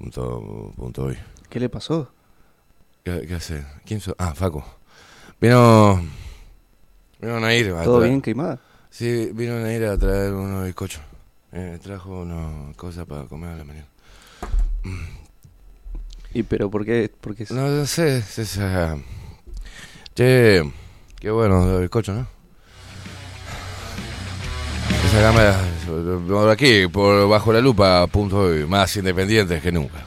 Punto, punto hoy. ¿Qué le pasó? ¿Qué, qué hace? ¿Quién? Ah, Facu. Vino. Vino a ir. a ¿Todo bien, queimada? Sí, vino a ir a traer unos bizcochos. Eh, trajo unas cosas para comer a la mañana. ¿Y pero por qué? Por qué No, no sé, es esa. Che, qué bueno los bizcochos, ¿no? Aquí, por bajo la lupa, punto más independientes que nunca.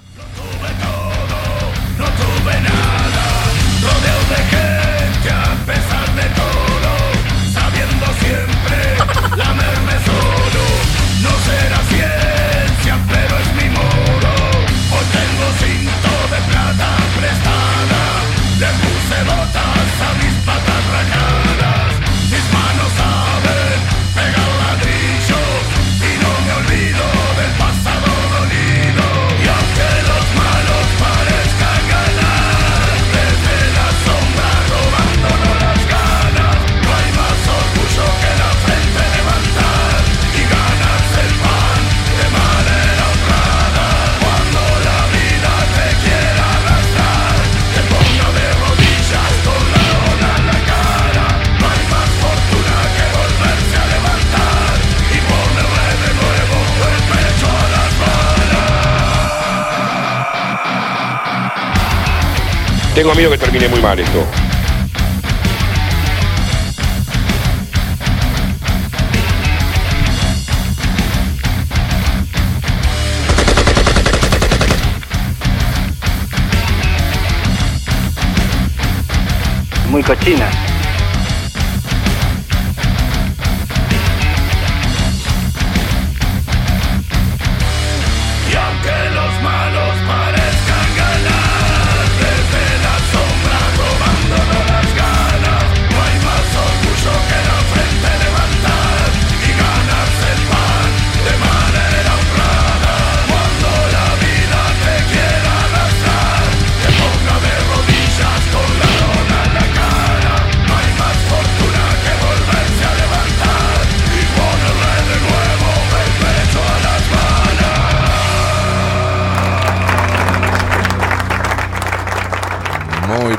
Tengo miedo que termine muy mal esto. muy cochina.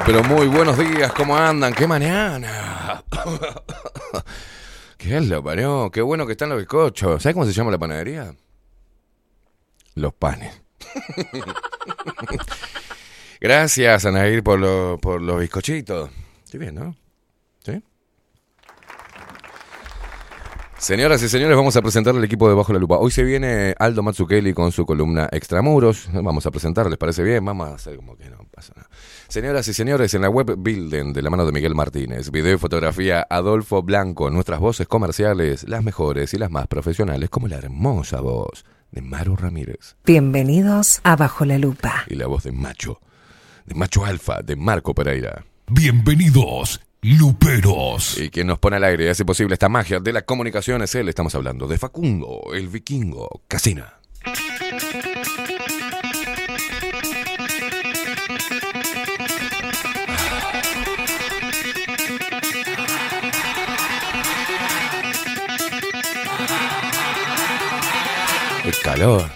Pero muy buenos días, ¿cómo andan? ¡Qué mañana! ¿Qué es lo parió? Qué bueno que están los bizcochos. ¿Sabes cómo se llama la panadería? Los panes. Gracias, Anair, por, lo- por los bizcochitos. Estoy bien, ¿no? ¿Sí? Señoras y señores, vamos a presentar al equipo de Bajo la Lupa. Hoy se viene Aldo Matsukeli con su columna Extramuros. Vamos a presentar, ¿les parece bien? Vamos a hacer como que no pasa nada. Señoras y señores, en la web Builden de la mano de Miguel Martínez, video y fotografía Adolfo Blanco, nuestras voces comerciales, las mejores y las más profesionales, como la hermosa voz de Maru Ramírez Bienvenidos a Bajo la Lupa. y la voz de Macho, de Macho Alfa, de Marco Pereira. Bienvenidos, Luperos. Y quien nos pone al aire y hace posible esta magia de la comunicación es él. Estamos hablando de Facundo, el vikingo, Casina. Calor.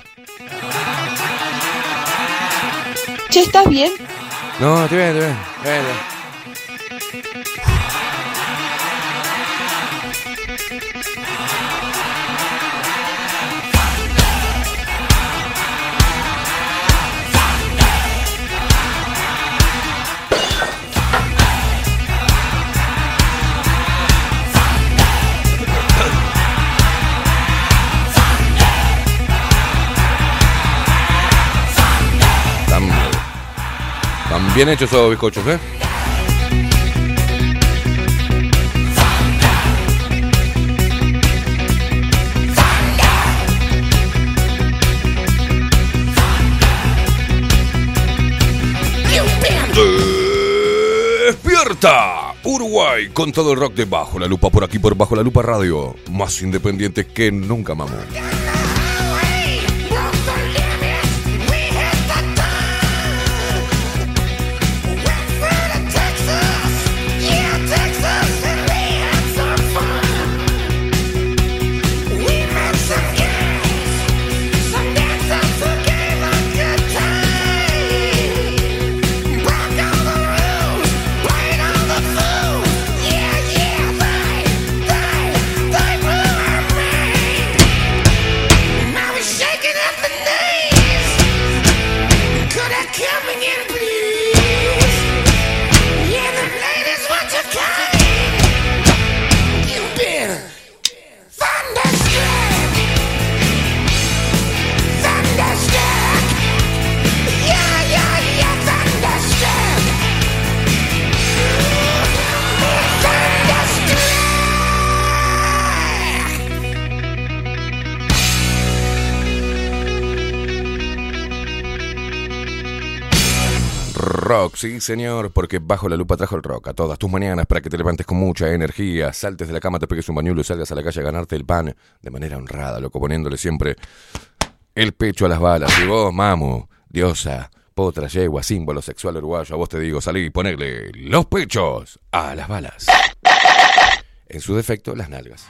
Che, ¿estás bien? No, estoy bien, estoy bien. Bien, bien. Bien hechos esos bizcochos, ¿eh? ¡Despierta! Uruguay con todo el rock de Bajo la Lupa por aquí por Bajo la Lupa Radio. Más independiente que nunca, mamá. Sí señor, porque bajo la lupa trajo el rock a todas tus mañanas para que te levantes con mucha energía, saltes de la cama, te pegues un bañuelo y salgas a la calle a ganarte el pan de manera honrada, loco, poniéndole siempre el pecho a las balas. Y vos, mamu, diosa, potra, yegua, símbolo sexual uruguayo, a vos te digo, salí y ponele los pechos a las balas. En su defecto, las nalgas.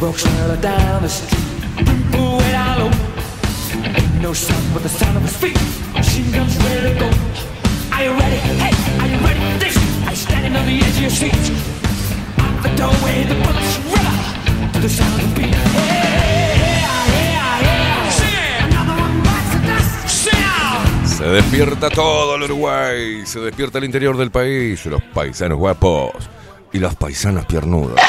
Walks slowly down the street, down low. Ain't no sound but the sound of his feet. Machine guns ready to go. Are you ready? Hey, are you ready for this? Are you standing on the edge of your seat? Out the doorway, the bullets river to the sound of the beat. Hey. Se despierta todo el Uruguay, se despierta el interior del país, los paisanos guapos y los paisanos piernudos.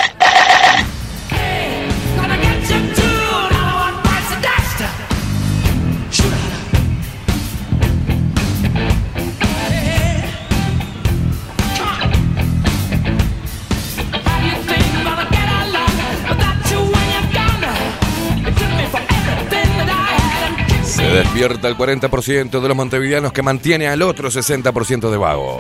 Despierta el 40% de los montevideanos que mantiene al otro 60% de vago.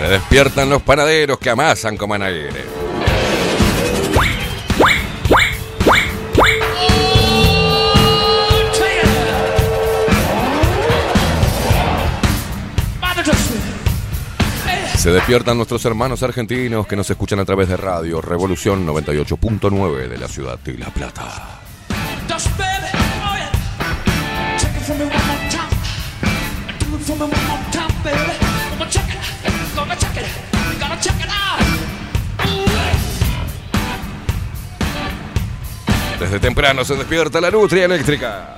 Se despiertan los panaderos que amasan como aire. Se despiertan nuestros hermanos argentinos que nos escuchan a través de radio Revolución 98.9 de la ciudad de La Plata. Desde temprano se despierta la nutria eléctrica.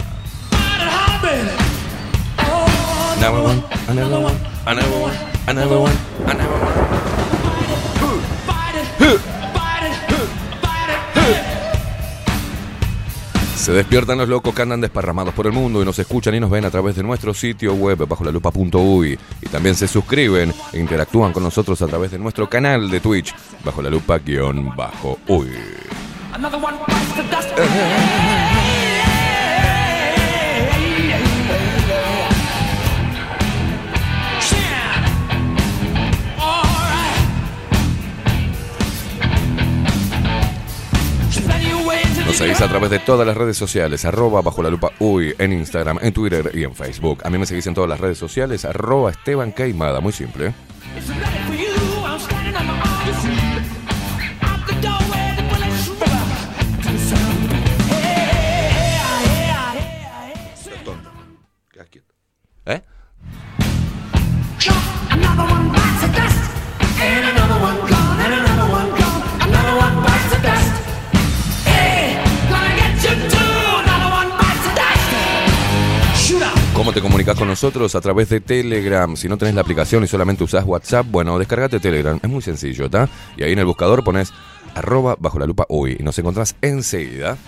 Se despiertan los locos que andan desparramados por el mundo y nos escuchan y nos ven a través de nuestro sitio web bajo la lupa.uy y también se suscriben e interactúan con nosotros a través de nuestro canal de Twitch bajo la lupa guion bajo uy. Another one bites the dust. Nos seguís a través de todas las redes sociales, arroba bajo la lupa uy, en Instagram, en Twitter y en Facebook. A mí me seguís en todas las redes sociales, arroba Esteban Queimada, muy simple. ¿Eh? ¿Cómo te comunicas con nosotros? A través de Telegram. Si no tenés la aplicación y solamente usás WhatsApp, bueno, descargate Telegram. Es muy sencillo, ¿está? Y ahí en el buscador pones arroba bajo la lupa uy y nos encontrás enseguida.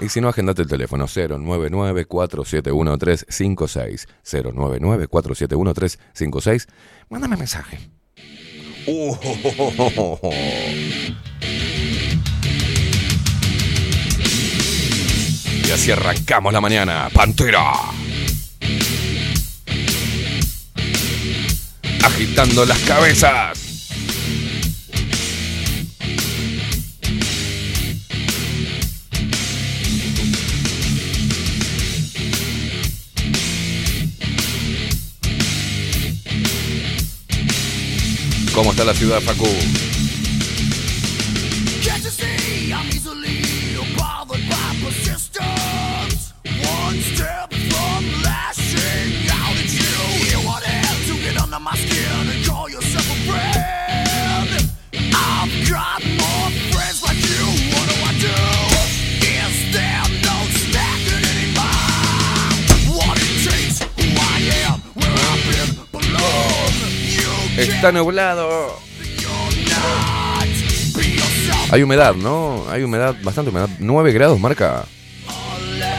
Y si no, agendate el teléfono 099-471-356. 099-471-356. Mándame mensaje. Uh, Y así arrancamos la mañana. Pantera. Agitando las cabezas. ¿Cómo está la ciudad, Facu? Está nublado. Hay humedad, ¿no? Hay humedad, bastante humedad. 9 grados marca.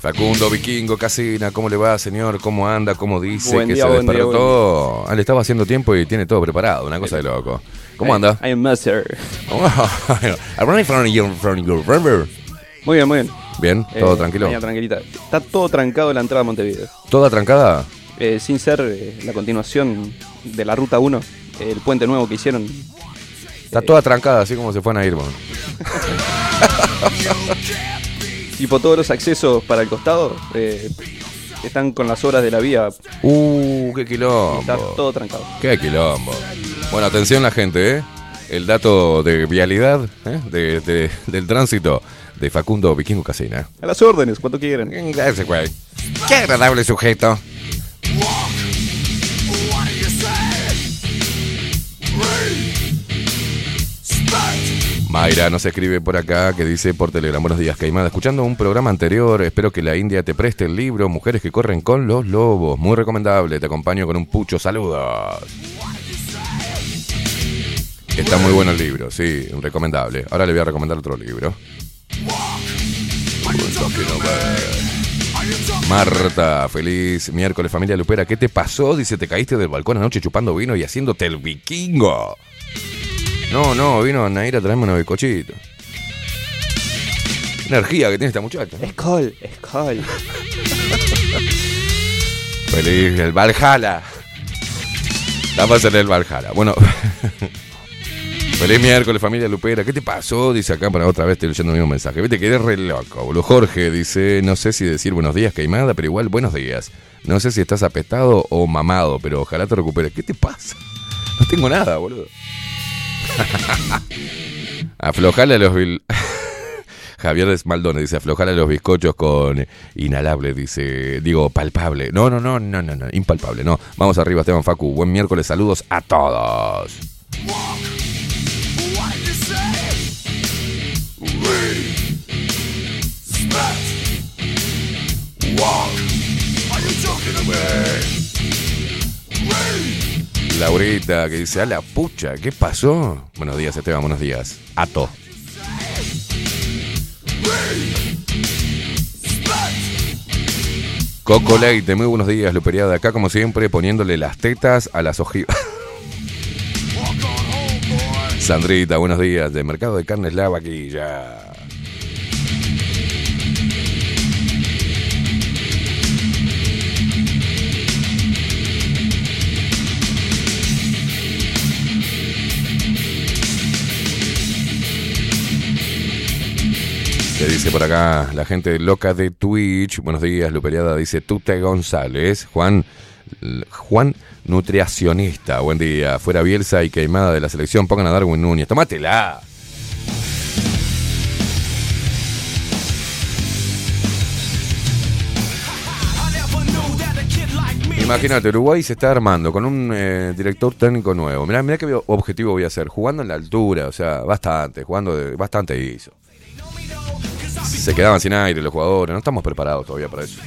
Facundo Vikingo Casina, ¿cómo le va, señor? ¿Cómo anda? ¿Cómo dice? Buen que día, se buen día, despertó. Ah, le estaba haciendo tiempo y tiene todo preparado, una cosa de loco. ¿Cómo anda? I am master. I'm running from your, from your river. Muy bien, muy bien. Bien, todo Eh, tranquilo. tranquilita. Está todo trancado la entrada a Montevideo. ¿Toda trancada? Eh, sin ser eh, la continuación de la ruta 1, el puente nuevo que hicieron. Está toda trancada, así como se fueron a ir. Tipo todos los accesos para el costado eh, están con las obras de la vía. Uh, qué Está quilombo. todo trancado. Qué quilombo. Bueno, atención la gente, ¿eh? El dato de vialidad ¿eh? de- de- del tránsito de Facundo Vikingo Casina. A las órdenes, cuanto quieran. Ese güey. Qué agradable sujeto. Mayra nos escribe por acá que dice por Telegram, buenos días Caimada, escuchando un programa anterior, espero que la India te preste el libro Mujeres que corren con los lobos, muy recomendable, te acompaño con un pucho, saludos. Está muy bueno el libro, sí, recomendable. Ahora le voy a recomendar otro libro. Marta, feliz miércoles familia Lupera. ¿Qué te pasó? Dice, te caíste del balcón anoche chupando vino y haciéndote el vikingo. No, no, vino Naira a traerme unos bizcochitos. Energía que tiene esta muchacha. ¿no? Skull, Skull. Feliz el Valhalla. Estamos en el Valhalla. Bueno. Feliz miércoles, familia Lupera. ¿Qué te pasó? Dice acá para otra vez, estoy leyendo el mismo mensaje. Viste que eres re loco, boludo. Jorge dice, no sé si decir buenos días, Caimada, pero igual buenos días. No sé si estás apestado o mamado, pero ojalá te recuperes. ¿Qué te pasa? No tengo nada, boludo. Aflojale a los... Javier Desmaldones dice, aflojale los bizcochos con inhalable, dice, digo, palpable. No, no, no, no, no, no, impalpable, no. Vamos arriba, Esteban Facu. Buen miércoles, saludos a todos. Laurita que dice, a la pucha, ¿qué pasó? Buenos días, Esteban, buenos días. Ato. Coco Leite, muy buenos días, Luperiada. Acá, como siempre, poniéndole las tetas a las ojivas. Sandrita, buenos días. De Mercado de Carnes La Vaquilla. Que dice por acá la gente loca de Twitch. Buenos días, Luperiada. Dice Tute González. Juan, Juan Nutriacionista. Buen día. Fuera Bielsa y queimada de la selección. Pongan a Darwin Núñez. Tómatela. Imagínate, Uruguay se está armando con un eh, director técnico nuevo. Mirá, mirá qué objetivo voy a hacer. Jugando en la altura, o sea, bastante, jugando de, bastante hizo. Se quedaban sin aire los jugadores, no estamos preparados todavía para eso.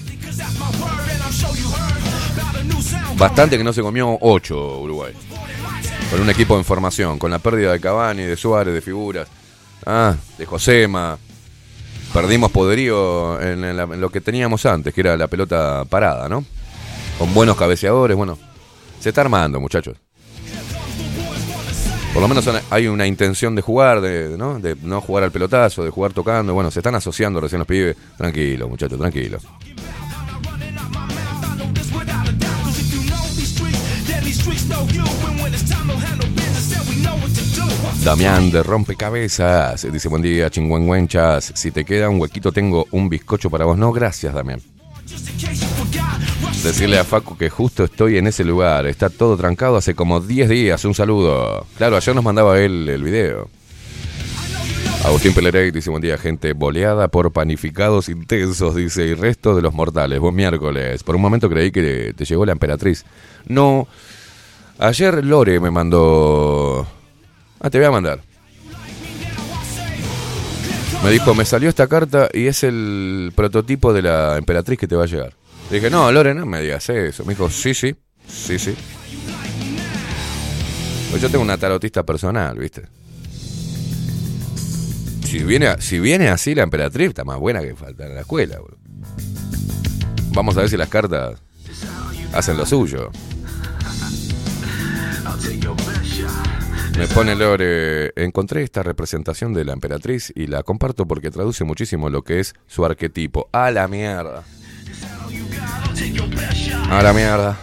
Bastante que no se comió 8 Uruguay. Con un equipo en formación, con la pérdida de Cavani, de Suárez, de figuras. Ah, de Josema. Perdimos poderío en, en lo que teníamos antes, que era la pelota parada, ¿no? Con buenos cabeceadores, bueno. Se está armando, muchachos. Por lo menos hay una intención de jugar, de, ¿no? de no jugar al pelotazo, de jugar tocando. Bueno, se están asociando recién los pibes. Tranquilo, muchachos, tranquilo. Damián de Rompecabezas dice: Buen día, chingüengüenchas. Si te queda un huequito, tengo un bizcocho para vos. No, gracias, Damián. Decirle a Facu que justo estoy en ese lugar. Está todo trancado hace como 10 días. Un saludo. Claro, ayer nos mandaba él el video. Agustín Pelerey dice, buen día, gente boleada por panificados intensos, dice, y resto de los mortales. Buen miércoles. Por un momento creí que te llegó la emperatriz. No. Ayer Lore me mandó... Ah, te voy a mandar. Me dijo, me salió esta carta y es el prototipo de la emperatriz que te va a llegar. Le dije, no, Lore, no me digas eso. Me dijo, sí, sí, sí, sí. Pues yo tengo una tarotista personal, ¿viste? Si viene, si viene así la emperatriz, está más buena que falta en la escuela, bro. Vamos a ver si las cartas hacen lo suyo. Me pone Lore, encontré esta representación de la emperatriz y la comparto porque traduce muchísimo lo que es su arquetipo. A la mierda. A la mierda.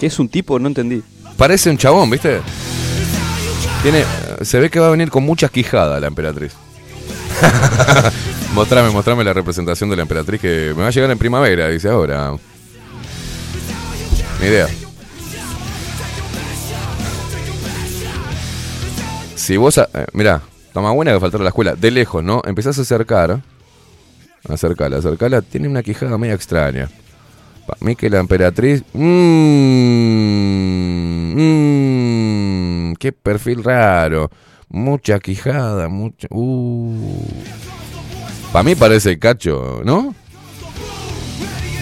¿Qué es un tipo? No entendí. Parece un chabón, ¿viste? Tiene, se ve que va a venir con muchas quijadas la emperatriz. mostrame, mostrame la representación de la emperatriz que me va a llegar en primavera, dice ahora. Ni idea. Si vos, a- eh, mirá, más buena que faltar a la escuela. De lejos, ¿no? Empezás a acercar. Acercala, acercala. Tiene una quijada media extraña. Para mí que la emperatriz... Mmm, mmm, qué perfil raro. Mucha quijada, mucha... Uh. Para mí parece cacho, ¿no?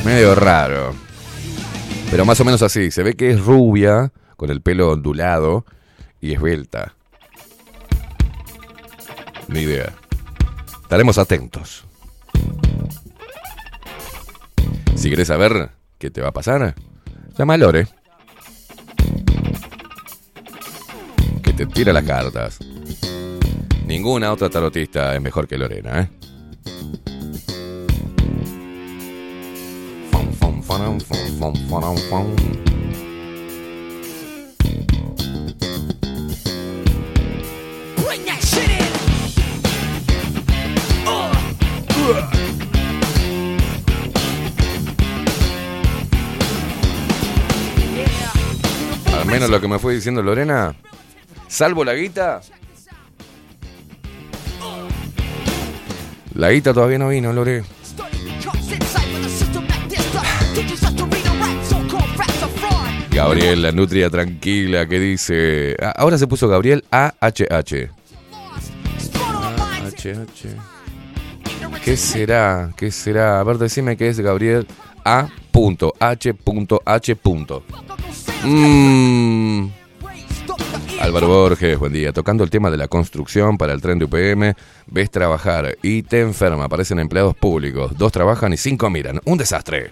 Medio raro. Pero más o menos así. Se ve que es rubia, con el pelo ondulado y esbelta. Ni idea. Estaremos atentos. Si querés saber qué te va a pasar, llama a Lore. Que te tira las cartas. Ninguna otra tarotista es mejor que Lorena, ¿eh? Al menos lo que me fue diciendo Lorena, salvo la guita. La guita todavía no vino, Lore. Gabriel, la nutria tranquila, que dice. Ah, Ahora se puso Gabriel AHH. AHH. ¿Qué será? ¿Qué será? A ver, decime qué es Gabriel A.H.H. Mm. Álvaro Borges, buen día. Tocando el tema de la construcción para el tren de UPM, ves trabajar y te enferma. Aparecen empleados públicos. Dos trabajan y cinco miran. Un desastre.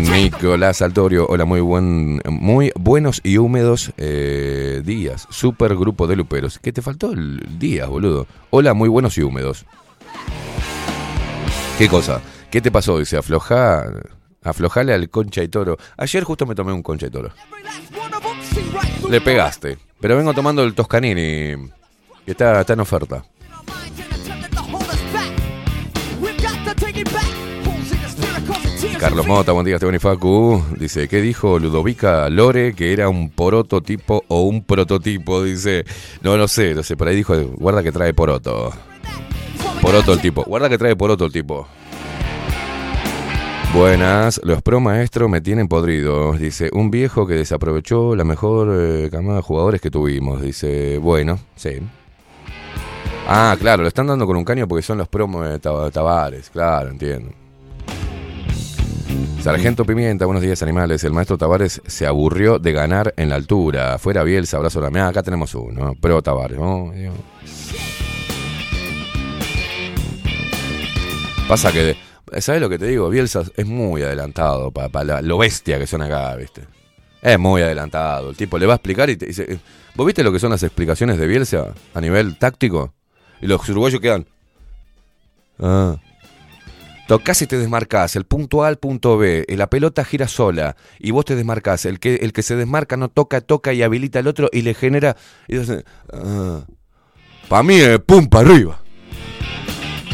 Nicolás Altorio, hola, muy buen, muy buenos y húmedos eh, días. Super grupo de luperos. ¿Qué te faltó el día, boludo? Hola, muy buenos y húmedos. ¿Qué cosa? ¿Qué te pasó? Dice, afloja, aflojale al concha y toro. Ayer justo me tomé un concha y toro. Le pegaste. Pero vengo tomando el Toscanini, que está, está en oferta. Carlos Mota, buen día, Esteban Facu. Dice, ¿qué dijo Ludovica Lore? Que era un porototipo o un prototipo. Dice, no lo sé, no sé, por ahí dijo, guarda que trae poroto. Poroto el tipo, guarda que trae poroto el tipo. Buenas, los pro maestros me tienen podridos. Dice, un viejo que desaprovechó la mejor eh, camada de jugadores que tuvimos. Dice, bueno, sí. Ah, claro, lo están dando con un caño porque son los promos de Tab- Tavares. Claro, entiendo. Sargento Pimienta, buenos días animales. El maestro Tavares se aburrió de ganar en la altura. Fuera Bielsa, abrazo la mía. Acá tenemos uno. Pro Tavares. Digo. Pasa que, ¿sabes lo que te digo? Bielsa es muy adelantado para lo bestia que son acá, ¿viste? Es muy adelantado. El tipo le va a explicar y te dice. ¿Vos viste lo que son las explicaciones de Bielsa a nivel táctico? Y los uruguayos quedan. Ah. Tocás y te desmarcás, el punto A al punto B, y la pelota gira sola, y vos te desmarcás, el que, el que se desmarca no toca, toca y habilita al otro y le genera. entonces, ah. Para mí es pum para arriba.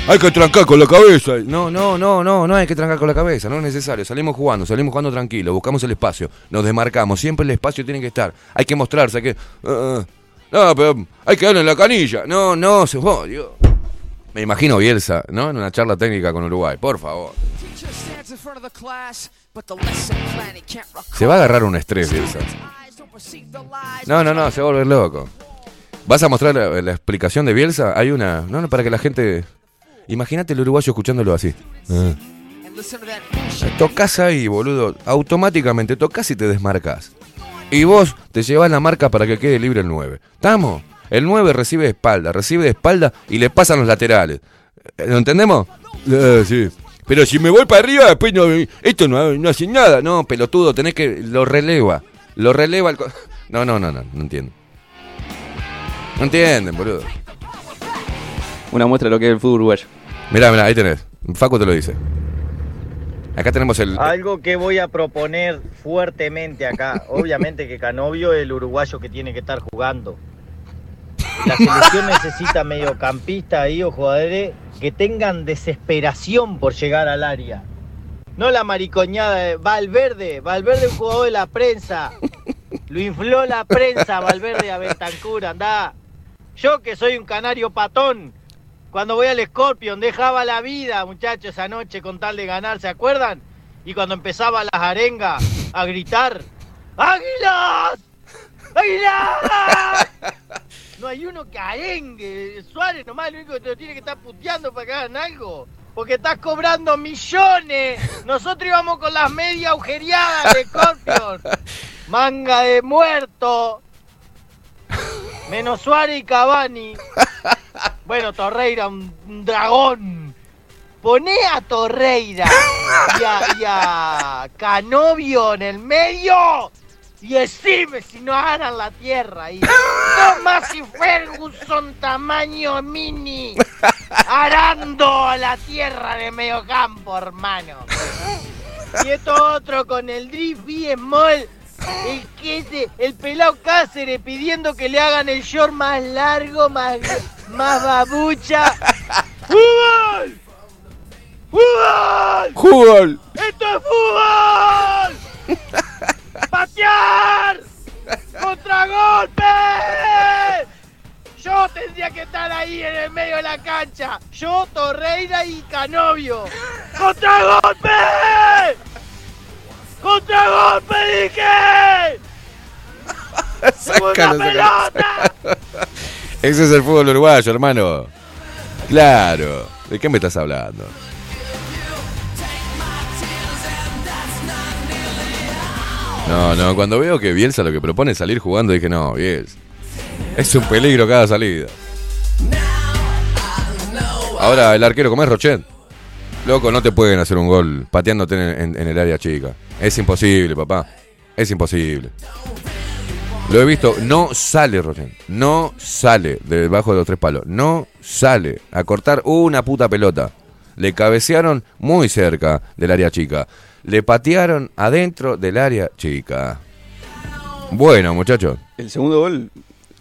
Hay que trancar con la cabeza. No, no, no, no, no hay que trancar con la cabeza, no es necesario. Salimos jugando, salimos jugando tranquilo, buscamos el espacio, nos desmarcamos. Siempre el espacio tiene que estar. Hay que mostrarse, hay que. ah, ah. no, pero hay que darle en la canilla. No, no, se Dios. Me imagino Bielsa, ¿no? En una charla técnica con Uruguay, por favor. Se va a agarrar un estrés, Bielsa. No, no, no, se va a volver loco. ¿Vas a mostrar la, la explicación de Bielsa? Hay una. No, no, para que la gente. Imagínate el uruguayo escuchándolo así. Ah. Tocas ahí, boludo. Automáticamente tocas y te desmarcas. Y vos te llevas la marca para que quede libre el 9. ¿Estamos? El 9 recibe de espalda, recibe de espalda y le pasan los laterales. Eh, ¿Lo entendemos? Eh, sí. Pero si me voy para arriba, después no, esto no, no hace nada. No, pelotudo, tenés que. Lo releva. Lo releva el. co- No, no, no, no, no entiendo. No entienden, boludo. Una muestra de lo que es el fútbol uruguayo. Mirá, mirá, ahí tenés. Facu te lo dice. Acá tenemos el. Algo que voy a proponer fuertemente acá. Obviamente que Canovio es el uruguayo que tiene que estar jugando. La selección necesita mediocampistas ahí o jugadores que tengan desesperación por llegar al área. No la maricoñada de Valverde. Valverde un jugador de la prensa. Lo infló la prensa Valverde a Bentancur, andá. Yo que soy un canario patón. Cuando voy al Scorpion dejaba la vida, muchachos, esa noche con tal de ganar, ¿se acuerdan? Y cuando empezaba las arengas a gritar, ¡Águilas! ¡Águilas! No hay uno que arengue. Suárez nomás lo único que te lo tiene que estar puteando para que hagan algo. Porque estás cobrando millones. Nosotros íbamos con las medias agujereadas de Scorpion. Manga de muerto. Menos Suárez y Cavani. Bueno, Torreira, un, un dragón. Poné a Torreira y a, y a Canovio en el medio y decime si no ganan la tierra ahí. Tomás y Ferguson tamaño mini arando a la tierra de medio campo, hermano. Y esto otro con el drift y small. El que ese, el pelado Cáceres pidiendo que le hagan el short más largo, más, más babucha. ¡Fútbol! ¡Fútbol! ¡Jugol! ¡Esto es fútbol! ¡Patear! ¡Contragolpe! Yo tendría que estar ahí en el medio de la cancha. Yo, Torreira y Canovio. ¡Contragolpe! ¡Contragolpe dije! Sácalo, ¡Segunda sácalo. pelota! Ese es el fútbol uruguayo, hermano. Claro. ¿De qué me estás hablando? No, no, cuando veo que Bielsa lo que propone es salir jugando, dije, no, Bielsa. Es un peligro cada salida. Ahora el arquero, ¿cómo es Rochet? Loco, no te pueden hacer un gol pateándote en, el área chica. Es imposible, papá. Es imposible. Lo he visto, no sale Rochet. No sale de debajo de los tres palos. No sale a cortar una puta pelota. Le cabecearon muy cerca del área chica. Le patearon adentro del área chica. Bueno, muchachos. El segundo gol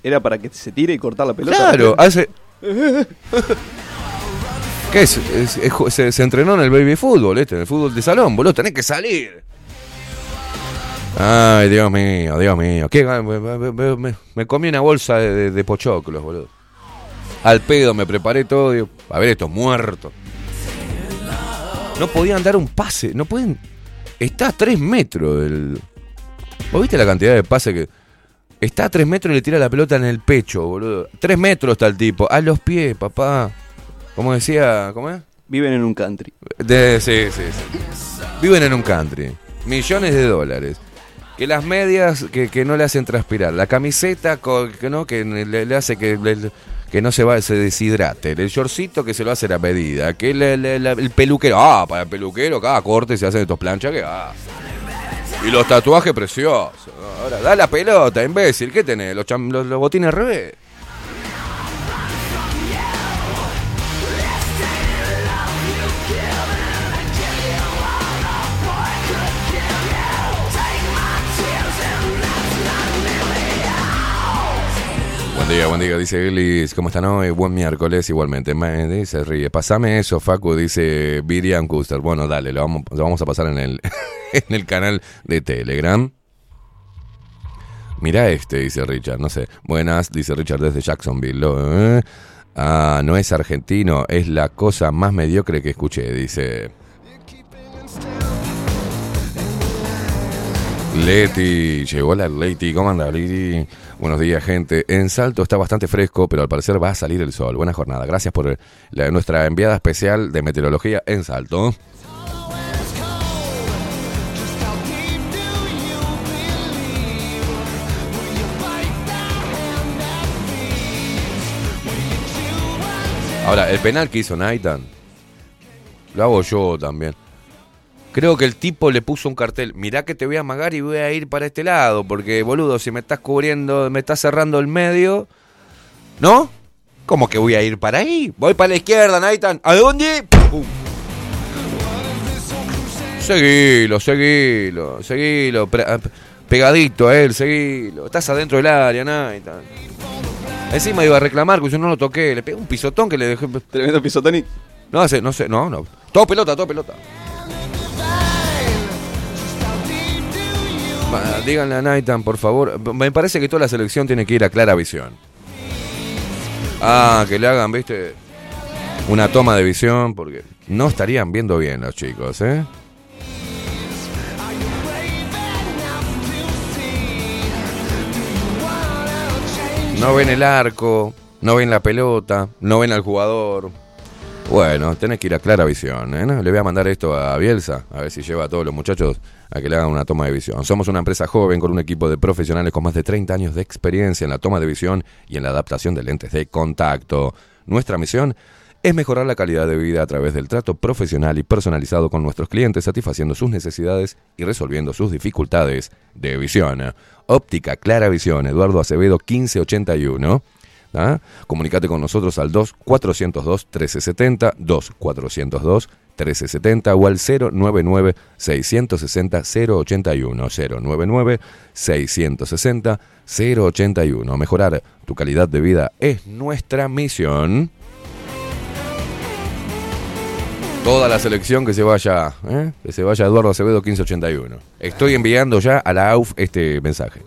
era para que se tire y cortar la pelota. Claro, hace. ¿Qué es? Es- es ju- se, se entrenó en el baby fútbol, este, en el fútbol de salón, boludo, tenés que salir. Ay, Dios mío, Dios mío. ¿Qué, me, me- me- me- me comí una bolsa de, de- de pochoclos, boludo. Al pedo me preparé todo. digo, a ver, estos muertos. No podían dar un pase, no pueden. Está a tres metros del. ¿Vos viste la cantidad de pases que.? Está a tres metros y le tira la pelota en el pecho, boludo. Tres metros está el tipo. A los pies, papá. Como decía, ¿cómo es? Viven en un country. De, sí, sí, sí. Viven en un country. Millones de dólares. Que las medias que, que no le hacen transpirar. La camiseta co- que no que le, le hace que, le- que no se va se deshidrate. El shortcito que se lo hace a la medida. Que le- le- la- el peluquero. Ah, para el peluquero cada corte se hacen estos planchas que ah. Y los tatuajes preciosos. Ahora, da la pelota, imbécil. ¿Qué tenés? Los, los, los botines al revés. Buen día, dice Elis. ¿Cómo están hoy? Buen miércoles igualmente. Me dice, ríe. Pasame eso, Facu, dice Virian Custer. Bueno, dale, lo vamos, a pasar en el, en el canal de Telegram. Mira este, dice Richard, no sé. Buenas, dice Richard desde Jacksonville. ¿eh? Ah, no es argentino, es la cosa más mediocre que escuché, dice. Leti, llegó la Leti, ¿cómo anda Leti? Buenos días, gente. En Salto está bastante fresco, pero al parecer va a salir el sol. Buena jornada. Gracias por la- nuestra enviada especial de meteorología en Salto. Ahora, el penal que hizo Naitan, lo hago yo también. Creo que el tipo le puso un cartel, mirá que te voy a amagar y voy a ir para este lado, porque boludo, si me estás cubriendo, me estás cerrando el medio, ¿no? ¿Cómo que voy a ir para ahí? Voy para la izquierda, Naitan. ¿A dónde? Pum. Seguilo, seguilo, seguilo. ah, Pegadito a él, seguilo. Estás adentro del área, Naitan. Encima iba a reclamar que yo no lo toqué. Le pegué un pisotón que le dejé. Tremendo pisotón y No hace, no sé, no, no. Todo pelota, todo pelota. Díganle a Naitan, por favor. Me parece que toda la selección tiene que ir a clara visión. Ah, que le hagan, viste, una toma de visión, porque no estarían viendo bien los chicos, ¿eh? No ven el arco, no ven la pelota, no ven al jugador. Bueno, tenés que ir a clara visión. ¿eh? ¿no? Le voy a mandar esto a Bielsa, a ver si lleva a todos los muchachos a que le hagan una toma de visión. Somos una empresa joven con un equipo de profesionales con más de 30 años de experiencia en la toma de visión y en la adaptación de lentes de contacto. Nuestra misión es mejorar la calidad de vida a través del trato profesional y personalizado con nuestros clientes, satisfaciendo sus necesidades y resolviendo sus dificultades de visión. Óptica Clara Visión, Eduardo Acevedo 1581. ¿Ah? Comunicate con nosotros al 2-402-1370, 2-402-1370 o al 099-660-081, 099-660-081. Mejorar tu calidad de vida es nuestra misión. Toda la selección que se vaya, ¿eh? que se vaya Eduardo Acevedo 1581. Estoy enviando ya a la AUF este mensaje.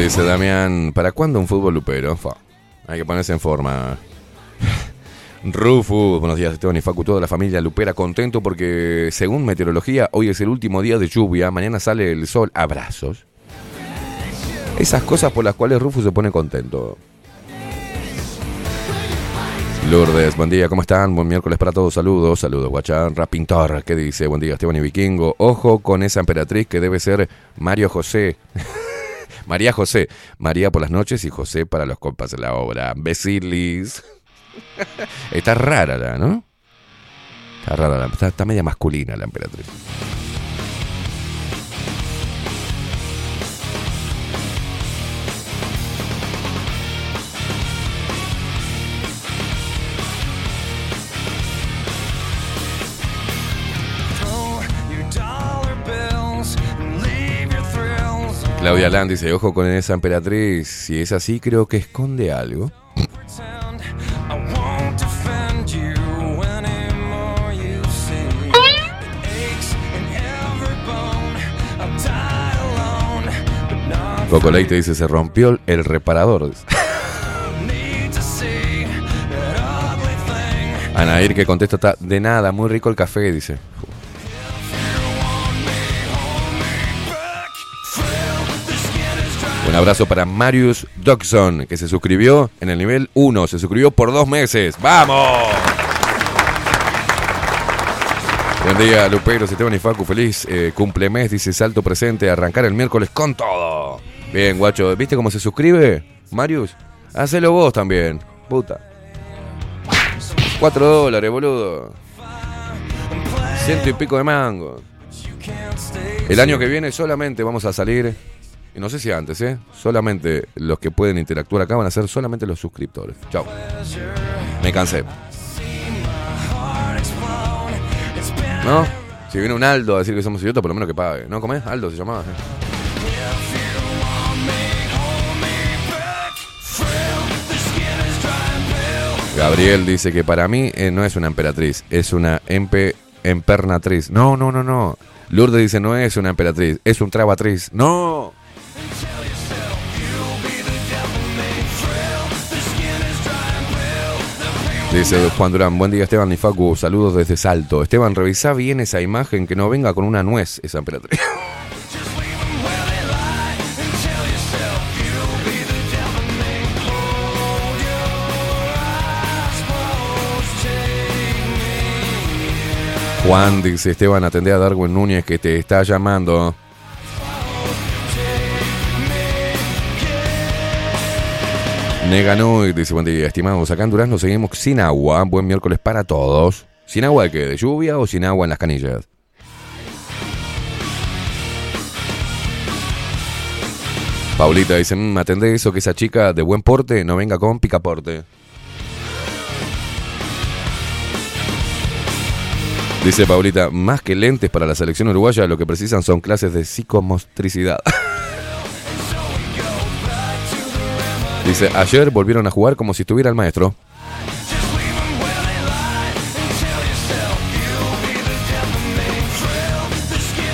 Dice Damián, ¿para cuándo un fútbol lupero? Hay que ponerse en forma. Rufus, buenos días Esteban y Facu, toda la familia Lupera contento porque según meteorología hoy es el último día de lluvia, mañana sale el sol, abrazos. Esas cosas por las cuales Rufus se pone contento. Lourdes, buen día, ¿cómo están? Buen miércoles para todos, saludos, saludos, Guachán, Rapintor, ¿qué dice? Buen día, Esteban y Vikingo. Ojo con esa emperatriz que debe ser Mario José. María José. María por las noches y José para los compas de la obra. Besilis. Está rara la, ¿no? Está rara la, está, está media masculina la emperatriz. Claudia Land dice, ojo con esa emperatriz. Si es así, creo que esconde algo. Coco Leite dice, se rompió el reparador. Anair que contesta, está de nada, muy rico el café, dice. Un abrazo para Marius Dodson, que se suscribió en el nivel 1, se suscribió por dos meses. ¡Vamos! Buen día, Luperos, Esteban y Facu, feliz eh, cumplemes, dice Salto Presente, arrancar el miércoles con todo. Bien, guacho, ¿viste cómo se suscribe, Marius? Hacelo vos también, puta. Cuatro dólares, boludo. Ciento y pico de mango. El año que viene solamente vamos a salir, y no sé si antes, ¿eh? Solamente los que pueden interactuar acá van a ser solamente los suscriptores. Chao. Me cansé. ¿No? Si viene un Aldo a decir que somos idiotas, por lo menos que pague. ¿No comés? Aldo se llamaba. ¿eh? Gabriel dice que para mí eh, no es una emperatriz, es una empe, empernatriz. No, no, no, no. Lourdes dice no es una emperatriz, es un trabatriz. No. Dice Juan Durán, buen día Esteban y Facu, saludos desde Salto. Esteban, revisa bien esa imagen, que no venga con una nuez esa emperatriz. Juan dice, Esteban, atendé a Darwin Núñez que te está llamando. Neganui dice, buen día, estimados. Acá en Durazno seguimos sin agua. Buen miércoles para todos. ¿Sin agua de qué? ¿De lluvia o sin agua en las canillas? Paulita dice, "Mm, atendé eso que esa chica de buen porte no venga con picaporte. Dice Paulita, más que lentes para la selección uruguaya, lo que precisan son clases de psicomotricidad. Dice, ayer volvieron a jugar como si estuviera el maestro.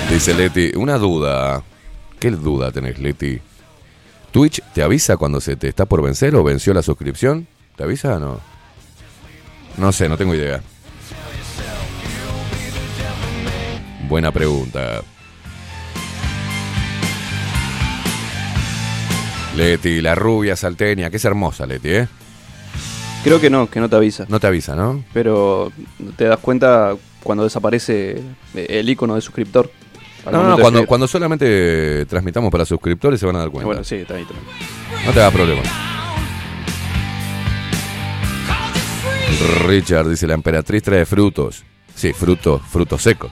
Dice Leti, una duda. ¿Qué duda tenés, Leti? ¿Twitch te avisa cuando se te está por vencer o venció la suscripción? ¿Te avisa o no? No sé, no tengo idea. Buena pregunta. Leti, la rubia salteña, que es hermosa, Leti, ¿eh? Creo que no, que no te avisa. No te avisa, ¿no? Pero te das cuenta cuando desaparece el icono de suscriptor. No, no, cuando, solamente transmitamos para suscriptores se van a dar cuenta. Bueno, sí, está ahí también. No te da problema. Richard dice, la emperatriz trae frutos. Sí, frutos, frutos secos.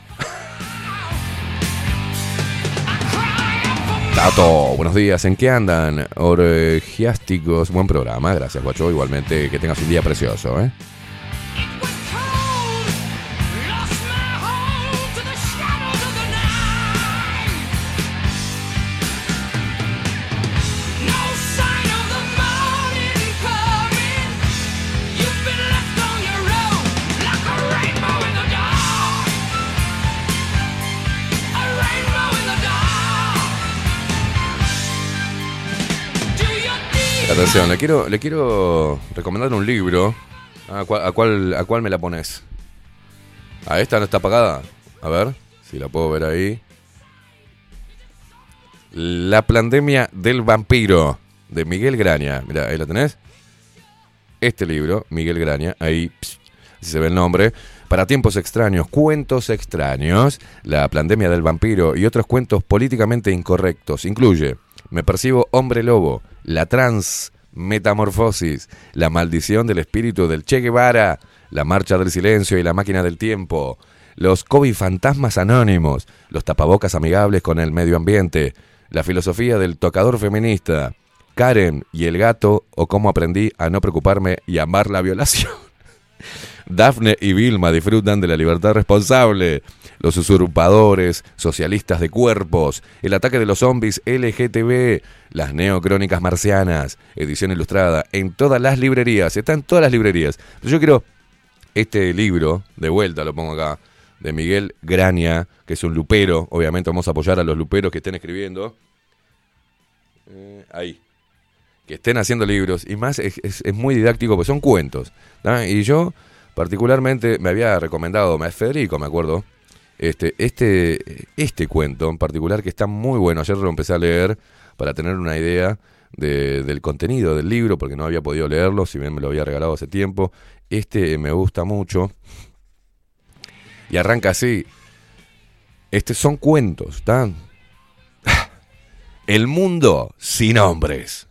Tato, buenos días, ¿en qué andan? Orgiásticos, buen programa, gracias guacho, igualmente que tengas un día precioso, ¿eh? Le quiero, le quiero recomendar un libro. ¿A cuál, a, cuál, ¿A cuál me la pones? ¿A esta no está apagada? A ver, si la puedo ver ahí. La pandemia del vampiro, de Miguel Graña. Mira, ahí la tenés. Este libro, Miguel Graña, ahí se ve el nombre. Para tiempos extraños, cuentos extraños, la pandemia del vampiro y otros cuentos políticamente incorrectos. Incluye Me percibo hombre lobo, la trans metamorfosis, la maldición del espíritu del Che Guevara, la marcha del silencio y la máquina del tiempo, los COVID fantasmas anónimos, los tapabocas amigables con el medio ambiente, la filosofía del tocador feminista, Karen y el gato o cómo aprendí a no preocuparme y amar la violación. Dafne y Vilma disfrutan de la libertad responsable. Los usurpadores, socialistas de cuerpos, el ataque de los zombies LGTB, las neocrónicas marcianas, edición ilustrada, en todas las librerías, está en todas las librerías. Yo quiero este libro, de vuelta lo pongo acá, de Miguel Graña, que es un lupero, obviamente vamos a apoyar a los luperos que estén escribiendo. Eh, ahí que estén haciendo libros y más es, muy didáctico porque son cuentos. Y yo particularmente me había recomendado, me Federico me acuerdo, este, este, este cuento en particular que está muy bueno. Ayer lo empecé a leer para tener una idea de- del contenido del libro porque no había podido leerlo, si bien me lo había regalado hace tiempo. Este me gusta mucho. Y arranca así. Este son cuentos, ¿tá? El mundo sin hombres.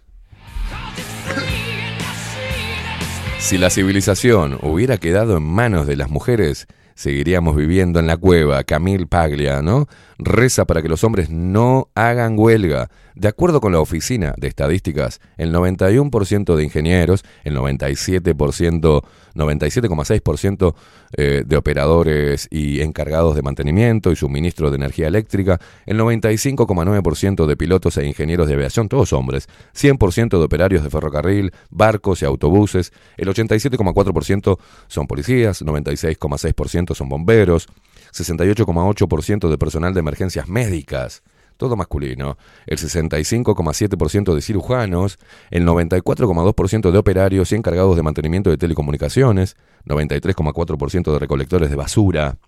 Si la civilización hubiera quedado en manos de las mujeres, seguiríamos viviendo en la cueva, Camille Paglia, ¿no? Reza para que los hombres no hagan huelga. De acuerdo con la Oficina de Estadísticas, el 91% de ingenieros, el 97%, 97,6% eh, de operadores y encargados de mantenimiento y suministro de energía eléctrica, el 95,9% de pilotos e ingenieros de aviación, todos hombres, 100% de operarios de ferrocarril, barcos y autobuses, el 87,4% son policías, 96,6% son bomberos, 68,8% de personal de emergencias médicas, todo masculino, el 65,7% de cirujanos, el 94,2% de operarios y encargados de mantenimiento de telecomunicaciones, 93,4% de recolectores de basura,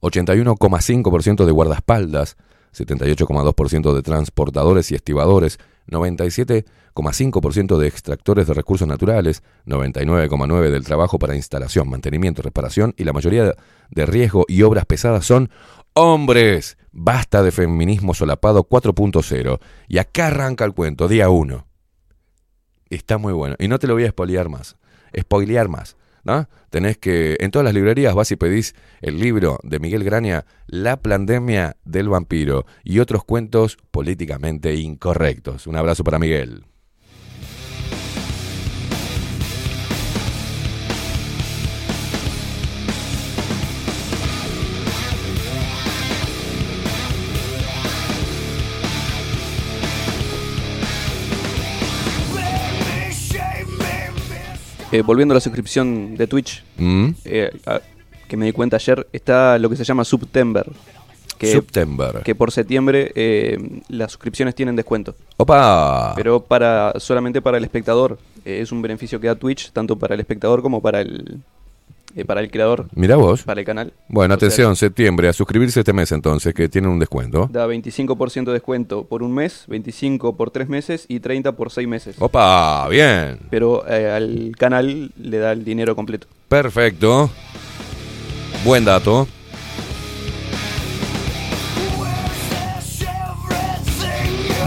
81,5% de guardaespaldas, 78,2% de transportadores y estibadores, 97,5% de extractores de recursos naturales, 99,9% del trabajo para instalación, mantenimiento, reparación y la mayoría de riesgo y obras pesadas son hombres. Basta de feminismo solapado 4.0. Y acá arranca el cuento, día 1. Está muy bueno. Y no te lo voy a spoilear más. Spoilear más. ¿No? Tenés que, en todas las librerías vas y pedís el libro de Miguel Graña, La pandemia del vampiro y otros cuentos políticamente incorrectos. Un abrazo para Miguel. Eh, volviendo a la suscripción de Twitch, ¿Mm? eh, a- que me di cuenta ayer, está lo que se llama September. Que, September. que por septiembre eh, las suscripciones tienen descuento. Opa. Pero para solamente para el espectador. Es un beneficio que da Twitch, tanto para el espectador como para el, eh, para el creador, Mira vos. para el canal. Bueno, O sea, atención, septiembre, a suscribirse este mes entonces, que tienen un descuento. Da 25% de descuento por un mes, 25 por tres meses y 30 por seis meses. Opa, bien. Pero eh, al canal le da el dinero completo. Perfecto. Buen dato.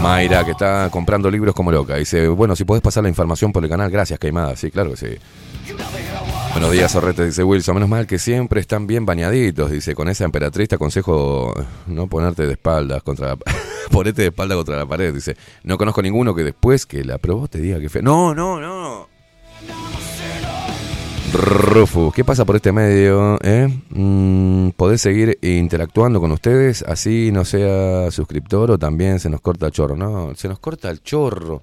Mayra, que está comprando libros como loca. Dice, bueno, si podés pasar la información por el canal, gracias, Caimada. Sí, claro que sí. Buenos días, Sorrete, dice Wilson. Menos mal que siempre están bien bañaditos. Dice, con esa emperatriz te aconsejo no ponerte de espaldas contra la... Ponete de espalda contra la pared. Dice, no conozco ninguno que después que la probó te diga que fe... No, no, no. Rufus, ¿qué pasa por este medio? eh? Mm, ¿Podés seguir interactuando con ustedes? Así no sea suscriptor o también se nos corta el chorro. No, se nos corta el chorro.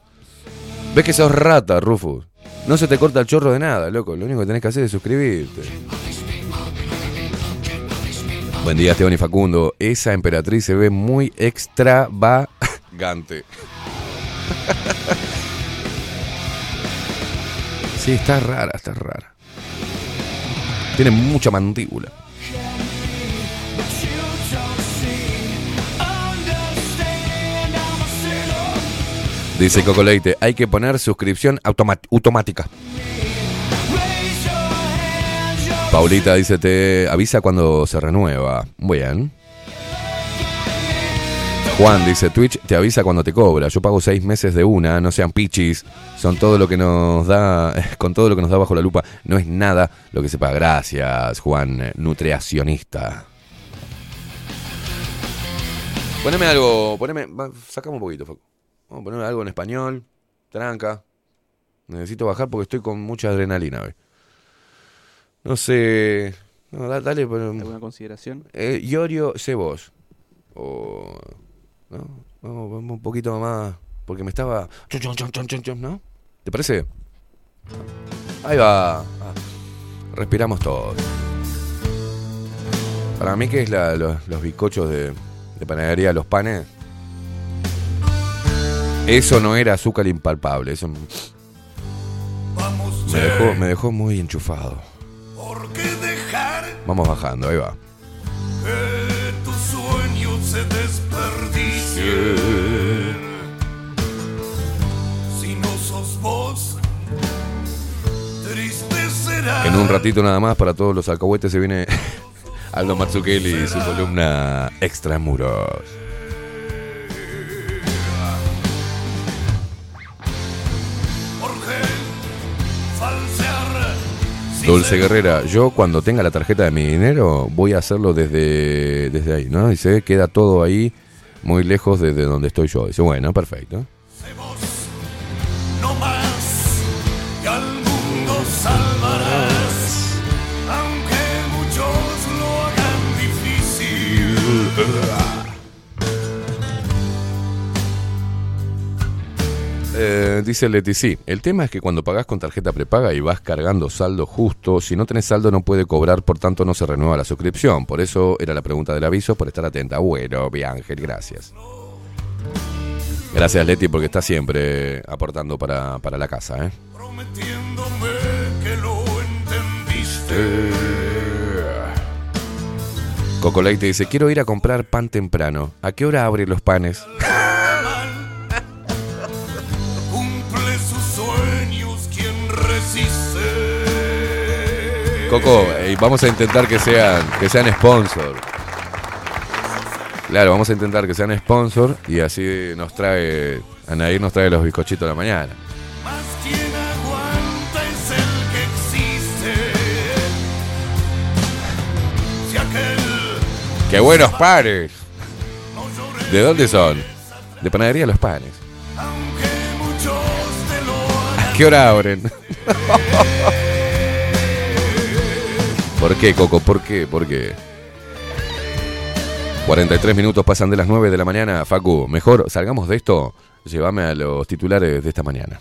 ¿Ves que sos rata, Rufus? No se te corta el chorro de nada, loco. Lo único que tenés que hacer es suscribirte. Buen día, Esteban y Facundo. Esa emperatriz se ve muy extravagante. Sí, está rara, está rara. Tiene mucha mandíbula. Dice Coco Leite, hay que poner suscripción automática. Paulita dice, te avisa cuando se renueva. Bien. Juan dice, Twitch te avisa cuando te cobra. Yo pago seis meses de una, no sean pichis. Son todo lo que nos da, con todo lo que nos da bajo la lupa, no es nada lo que se paga. Gracias, Juan, eh, nutriacionista. Poneme algo, poneme, sacame un poquito, Facu. Vamos a poner algo en español, tranca. Necesito bajar porque estoy con mucha adrenalina hoy. No sé. No, da- dale, pero- ¿Alguna consideración? eh, Iorio, sé vos. O. ¿No? Vamos, vamos un poquito más. Porque me estaba. ¿No? ¿Te parece? Ahí va. Ah, Respiramos todos. Para mí, que es la- los, los bizcochos de, de panadería, los panes? Eso no era azúcar impalpable. Eso me dejó, me dejó muy enchufado. ¿Por qué dejar Vamos bajando, ahí va. que tus sueños se desperdicien? Si no sos vos, triste será. En un ratito nada más para todos los alcahuetes se viene Aldo Mazzukeli y su columna Extramuros. Dulce Guerrera, yo cuando tenga la tarjeta de mi dinero voy a hacerlo desde, desde ahí, ¿no? Dice, queda todo ahí muy lejos desde donde estoy yo. Dice, bueno, perfecto. no más y al mundo salvarás aunque muchos lo hagan difícil Eh, dice Leti, sí, el tema es que cuando pagás con tarjeta prepaga y vas cargando saldo justo, si no tenés saldo no puede cobrar, por tanto no se renueva la suscripción. Por eso era la pregunta del aviso, por estar atenta. Bueno, bien Ángel, gracias. Gracias Leti porque está siempre aportando para, para la casa. ¿eh? prometiéndome que lo entendiste Coco Leite dice, quiero ir a comprar pan temprano. ¿A qué hora abren los panes? Coco, eh, vamos a intentar que sean, que sean sponsor. Claro, vamos a intentar que sean sponsor y así nos trae, Anaí nos trae los bizcochitos de la mañana. ¡Qué buenos panes! ¿De dónde son? De panadería Los Panes. muchos te lo ¿A qué hora abren? ¿Por qué, Coco? ¿Por qué? ¿Por qué? 43 minutos pasan de las 9 de la mañana. Facu, mejor salgamos de esto. Llévame a los titulares de esta mañana.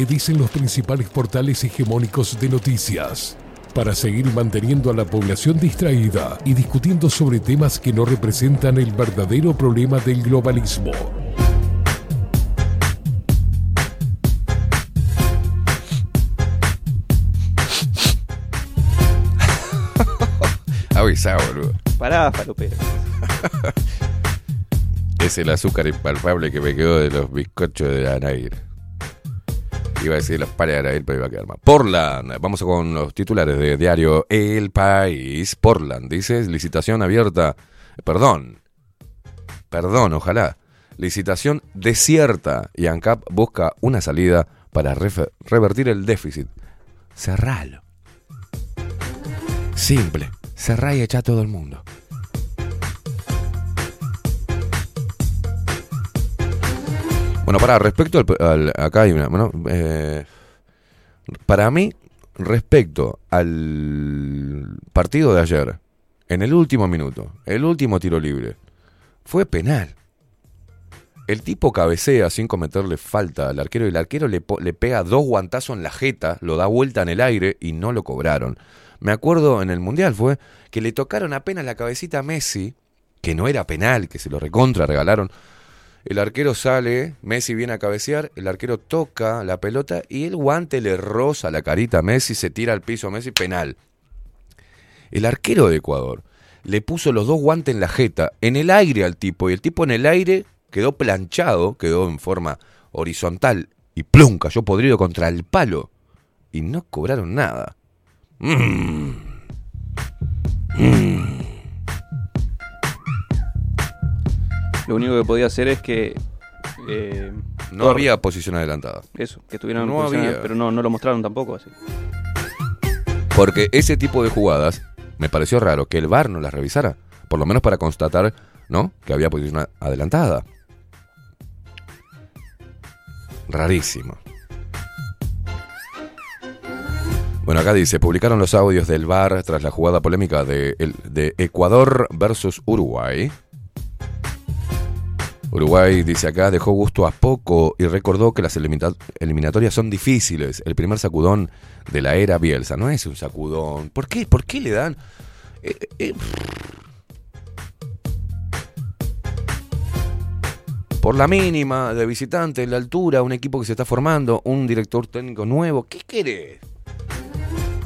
Qué dicen los principales portales hegemónicos de noticias. Para seguir manteniendo a la población distraída y discutiendo sobre temas que no representan el verdadero problema del globalismo. Avisa, boludo. Pará, falopero. Es el azúcar impalpable que me quedó de los bizcochos de Anair. Iba a decir pares de Anair, pero iba a quedar mal. Portland. Vamos con los titulares de diario El País. Portland. Dice licitación abierta. Perdón. Perdón, ojalá. Licitación desierta. Y ANCAP busca una salida para revertir el déficit. Cerralo. Simple. Cerrá y echa a todo el mundo. Bueno, para respecto al, acá hay una, bueno, eh, para mí respecto al partido de ayer, en el último minuto, el último tiro libre, fue penal. El tipo cabecea sin cometerle falta al arquero y el arquero le, le pega dos guantazos en la jeta, lo da vuelta en el aire y no lo cobraron. Me acuerdo en el Mundial fue que le tocaron apenas la cabecita a Messi, que no era penal, que se lo recontra regalaron. El arquero sale, Messi viene a cabecear, el arquero toca la pelota y el guante le roza la carita a Messi, se tira al piso a Messi, penal. El arquero de Ecuador le puso los dos guantes en la jeta, en el aire al tipo, y el tipo en el aire quedó planchado, quedó en forma horizontal, y plum, cayó podrido contra el palo. Y no cobraron nada. Mm. Mm. Lo único que podía hacer es que. eh, No había posición adelantada. Eso, que estuvieran No había. pero no, no lo mostraron tampoco así. Porque ese tipo de jugadas me pareció raro que el VAR no las revisara. Por lo menos para constatar, ¿no? Que había posición adelantada. Rarísimo. Bueno, acá dice, publicaron los audios del VAR tras la jugada polémica de, de Ecuador versus Uruguay. Uruguay, dice acá, dejó gusto a poco y recordó que las elimina- eliminatorias son difíciles. El primer sacudón de la era Bielsa no es un sacudón. ¿Por qué? ¿Por qué le dan? Eh, eh, por la mínima de visitante, la altura, un equipo que se está formando, un director técnico nuevo. ¿Qué querés?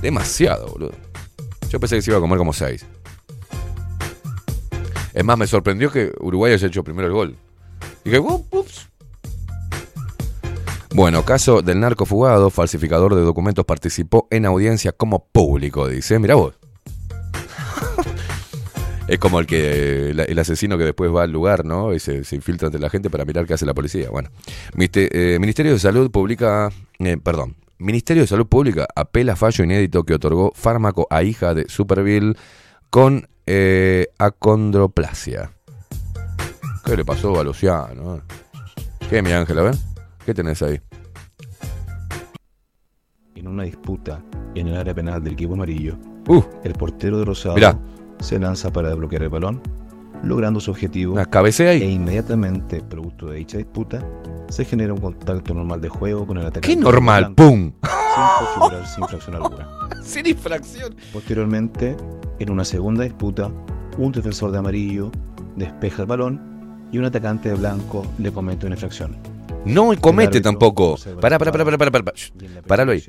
Demasiado, boludo. Yo pensé que se iba a comer como seis. Es más, me sorprendió que Uruguay haya hecho primero el gol. Dije, "Up, ups". Bueno, caso del narco fugado, falsificador de documentos, participó en audiencia como público, dice. Mira vos. es como el que el, asesino que después va al lugar, ¿no? Y se, infiltra entre la gente para mirar qué hace la policía. Bueno, eh, Ministerio de Salud publica, eh, perdón, Ministerio de Salud Pública apela fallo inédito que otorgó fármaco a hija de Superville con eh, acondroplasia. ¿Qué le pasó a Luciano? ¿Qué, mi ángel? A ver, ¿qué tenés ahí? En una disputa en el área penal del equipo amarillo, Uh, el portero de Rosado Mirá. se lanza para desbloquear el balón, logrando su objetivo una cabecea e ahí. inmediatamente, producto de dicha disputa, se genera un contacto normal de juego con el atacante. ¿Qué normal? blanco, ¡Pum! Sin configurarse infracción alguna. Sin infracción. Posteriormente, en una segunda disputa, un defensor de amarillo despeja el balón y un atacante de blanco le comete una infracción. No El comete tampoco. Pará, pará, pará, pará, pará, pará. Y Paralo ahí.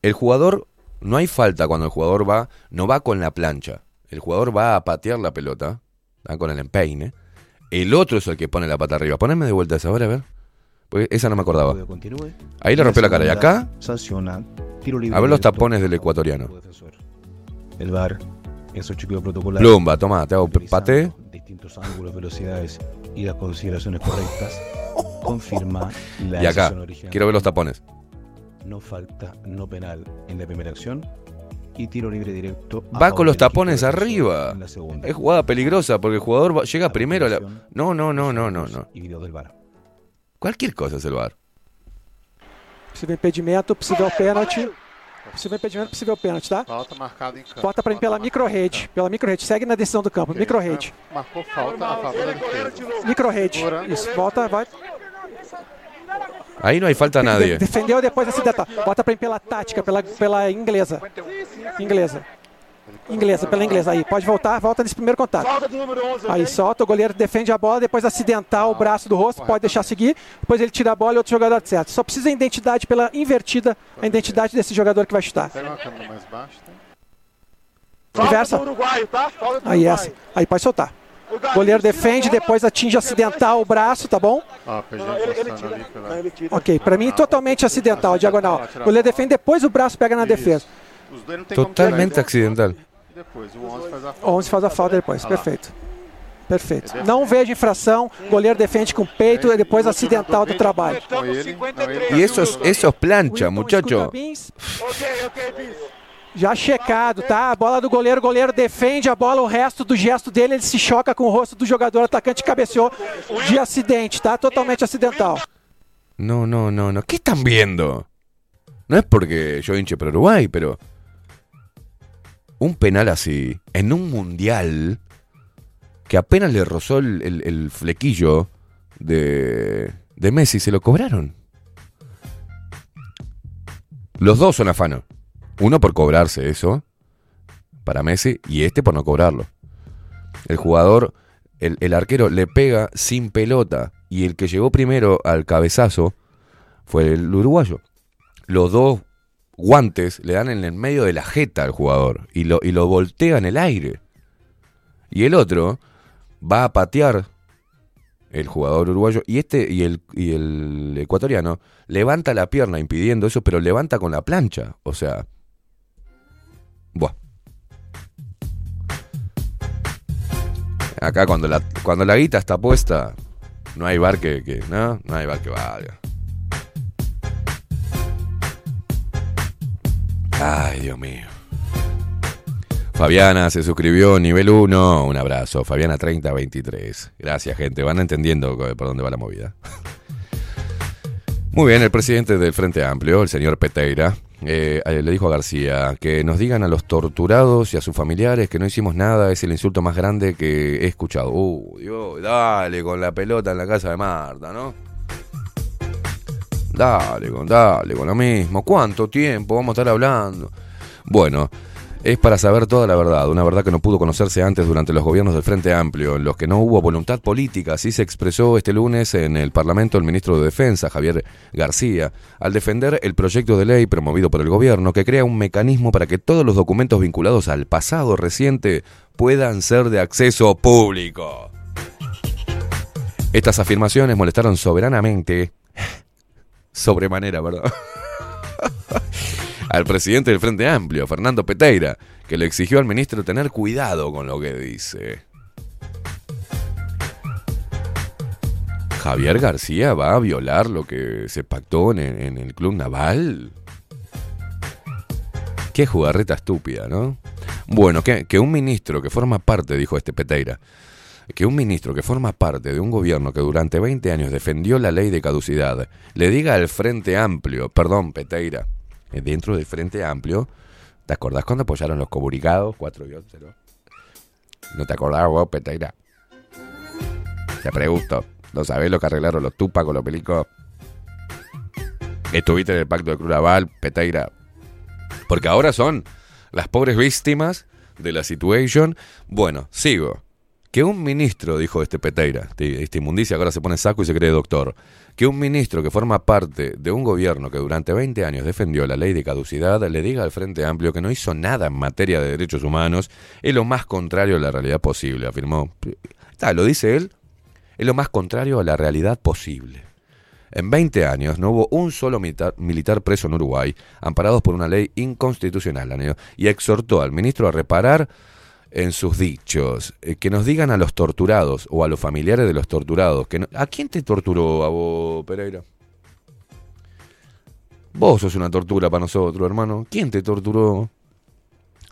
El jugador, no hay falta cuando el jugador va, no va con la plancha. El jugador va a patear la pelota, ¿ah? con el empeine. El otro es el que pone la pata arriba. Poneme de vuelta esa ahora, a ver. Porque esa no me acordaba. Ahí le Y rompió la cara. ¿Y acá? Sanciona A ver los tapones del ecuatoriano. El VAR, en su chequeo protocolar, Plumba, toma, te hago pate. Distintos ángulos, velocidades y las consideraciones correctas, confirma la Y acá, decisión original. quiero ver los tapones. No falta, no penal en la primera acción y tiro libre directo. Va con los tapones arriba. en la segunda. Es jugada peligrosa porque el jugador va- llega A primero a la... No, no, no, no, no, no. Y video del VAR. Cualquier cosa es el bar. Possível impedimento, possível pênalti. Possível impedimento, possível pênalti, tá? Falta marcada em campo. Bota pra mim pela micro-rede. Pela micro-rede. Segue na decisão do campo. Micro-rede. Marcou falta a favor da defesa. Micro-rede. Isso. Volta, vai. Ahí no hay falta a nadie. Defendeu depois acidental. Bota pra mim pela tática, pela, pela inglesa. Inglesa. Inglesa, pela inglesa. Aí, pode voltar, volta nesse primeiro contato. Aí, solta, o goleiro defende a bola, depois acidentar o braço do rosto, pode deixar seguir. Depois ele tira a bola e outro jogador acerta. Só precisa a identidade pela invertida, a identidade desse jogador que vai chutar. Pega uma câmera mais baixa. tá? Inversa. Aí, essa. Aí, pode soltar. Goleiro defende, depois atinge acidental o braço, tá bom? Pela... Ok, pra mim totalmente acidental, diagonal. Goleiro defende, depois o braço pega na defesa. Os dois não tem Totalmente tirar, accidental. então, E depois, o 11 faz a falta. 11 faz a falta depois, Ah perfeito. Perfeito. Não vejo infração, goleiro defende com o peito e depois acidental do trabalho. Com ele, não, ele tá Y eso es, eso es plancha, muchacho. Já checado, tá? A bola do goleiro, o goleiro defende a bola, o resto do gesto dele, ele se choca com o rosto do jogador, o atacante cabeceou de acidente, tá? Totalmente acidental. No, no, no, no. ¿Qué están viendo? No es porque yo hinche por Uruguay, pero. Un penal así, en un mundial, que apenas le rozó el, flequillo de, de Messi, se lo cobraron. Los dos son afanos. Uno por cobrarse eso, para Messi, y este por no cobrarlo. El jugador, el, el arquero le pega sin pelota, y el que llegó primero al cabezazo fue el uruguayo. Los dos guantes le dan en el medio de la jeta al jugador y lo, y lo voltea en el aire. Y el otro va a patear el jugador uruguayo y este y el, y el ecuatoriano levanta la pierna impidiendo eso, pero levanta con la plancha. O sea, buah. Acá cuando la, cuando la guita está puesta, no hay bar que, no, no hay bar que. Ay, Dios mío. Fabiana se suscribió, nivel 1. Un abrazo. Fabiana 3023. Gracias, gente. Van entendiendo por dónde va la movida. Muy bien, el presidente del Frente Amplio, el señor Peteira, eh, eh, le dijo a García que nos digan a los torturados y a sus familiares que no hicimos nada, es el insulto más grande que he escuchado. Uh, Dios, dale con la pelota en la casa de Marta, ¿no? Dale, con, dale, con lo mismo. ¿Cuánto tiempo vamos a estar hablando? Bueno, es para saber toda la verdad, una verdad que no pudo conocerse antes durante los gobiernos del Frente Amplio, en los que no hubo voluntad política. Así se expresó este lunes en el Parlamento el ministro de Defensa, Javier García, al defender el proyecto de ley promovido por el gobierno que crea un mecanismo para que todos los documentos vinculados al pasado reciente puedan ser de acceso público. Estas afirmaciones molestaron soberanamente sobremanera, ¿verdad? al presidente del Frente Amplio, Fernando Peteira, que le exigió al ministro tener cuidado con lo que dice. Javier García va a violar lo que se pactó en, el Club Naval. Qué jugarreta estúpida, ¿no? Bueno, que, que un ministro que forma parte, dijo este Peteira, que un ministro que forma parte de un gobierno que durante 20 años defendió la ley de caducidad le diga al Frente Amplio, perdón, Peteira, eh, dentro del Frente Amplio, ¿te acordás cuando apoyaron los comunicados 4 y 11? ¿no? ¿No te acordás vos, Peteira? Te pregunto, ¿no sabés lo que arreglaron los Tupac con los pelicos? Estuviste en el pacto de Cruz Naval, Peteira. Porque ahora son las pobres víctimas de la situation. Bueno, sigo. Que un ministro, dijo este Peteira, este, este inmundicia ahora se pone saco y se cree doctor, que un ministro que forma parte de un gobierno que durante 20 años defendió la ley de caducidad le diga al Frente Amplio que no hizo nada en materia de derechos humanos es lo más contrario a la realidad posible, afirmó. Está, lo dice él, es lo más contrario a la realidad posible. En 20 años no hubo un solo militar, militar preso en Uruguay, amparados por una ley inconstitucional, y exhortó al ministro a reparar en sus dichos, eh, que nos digan a los torturados o a los familiares de los torturados, que no- ¿a quién te torturó a vos, Pereira? Vos sos una tortura para nosotros, hermano. ¿Quién te torturó?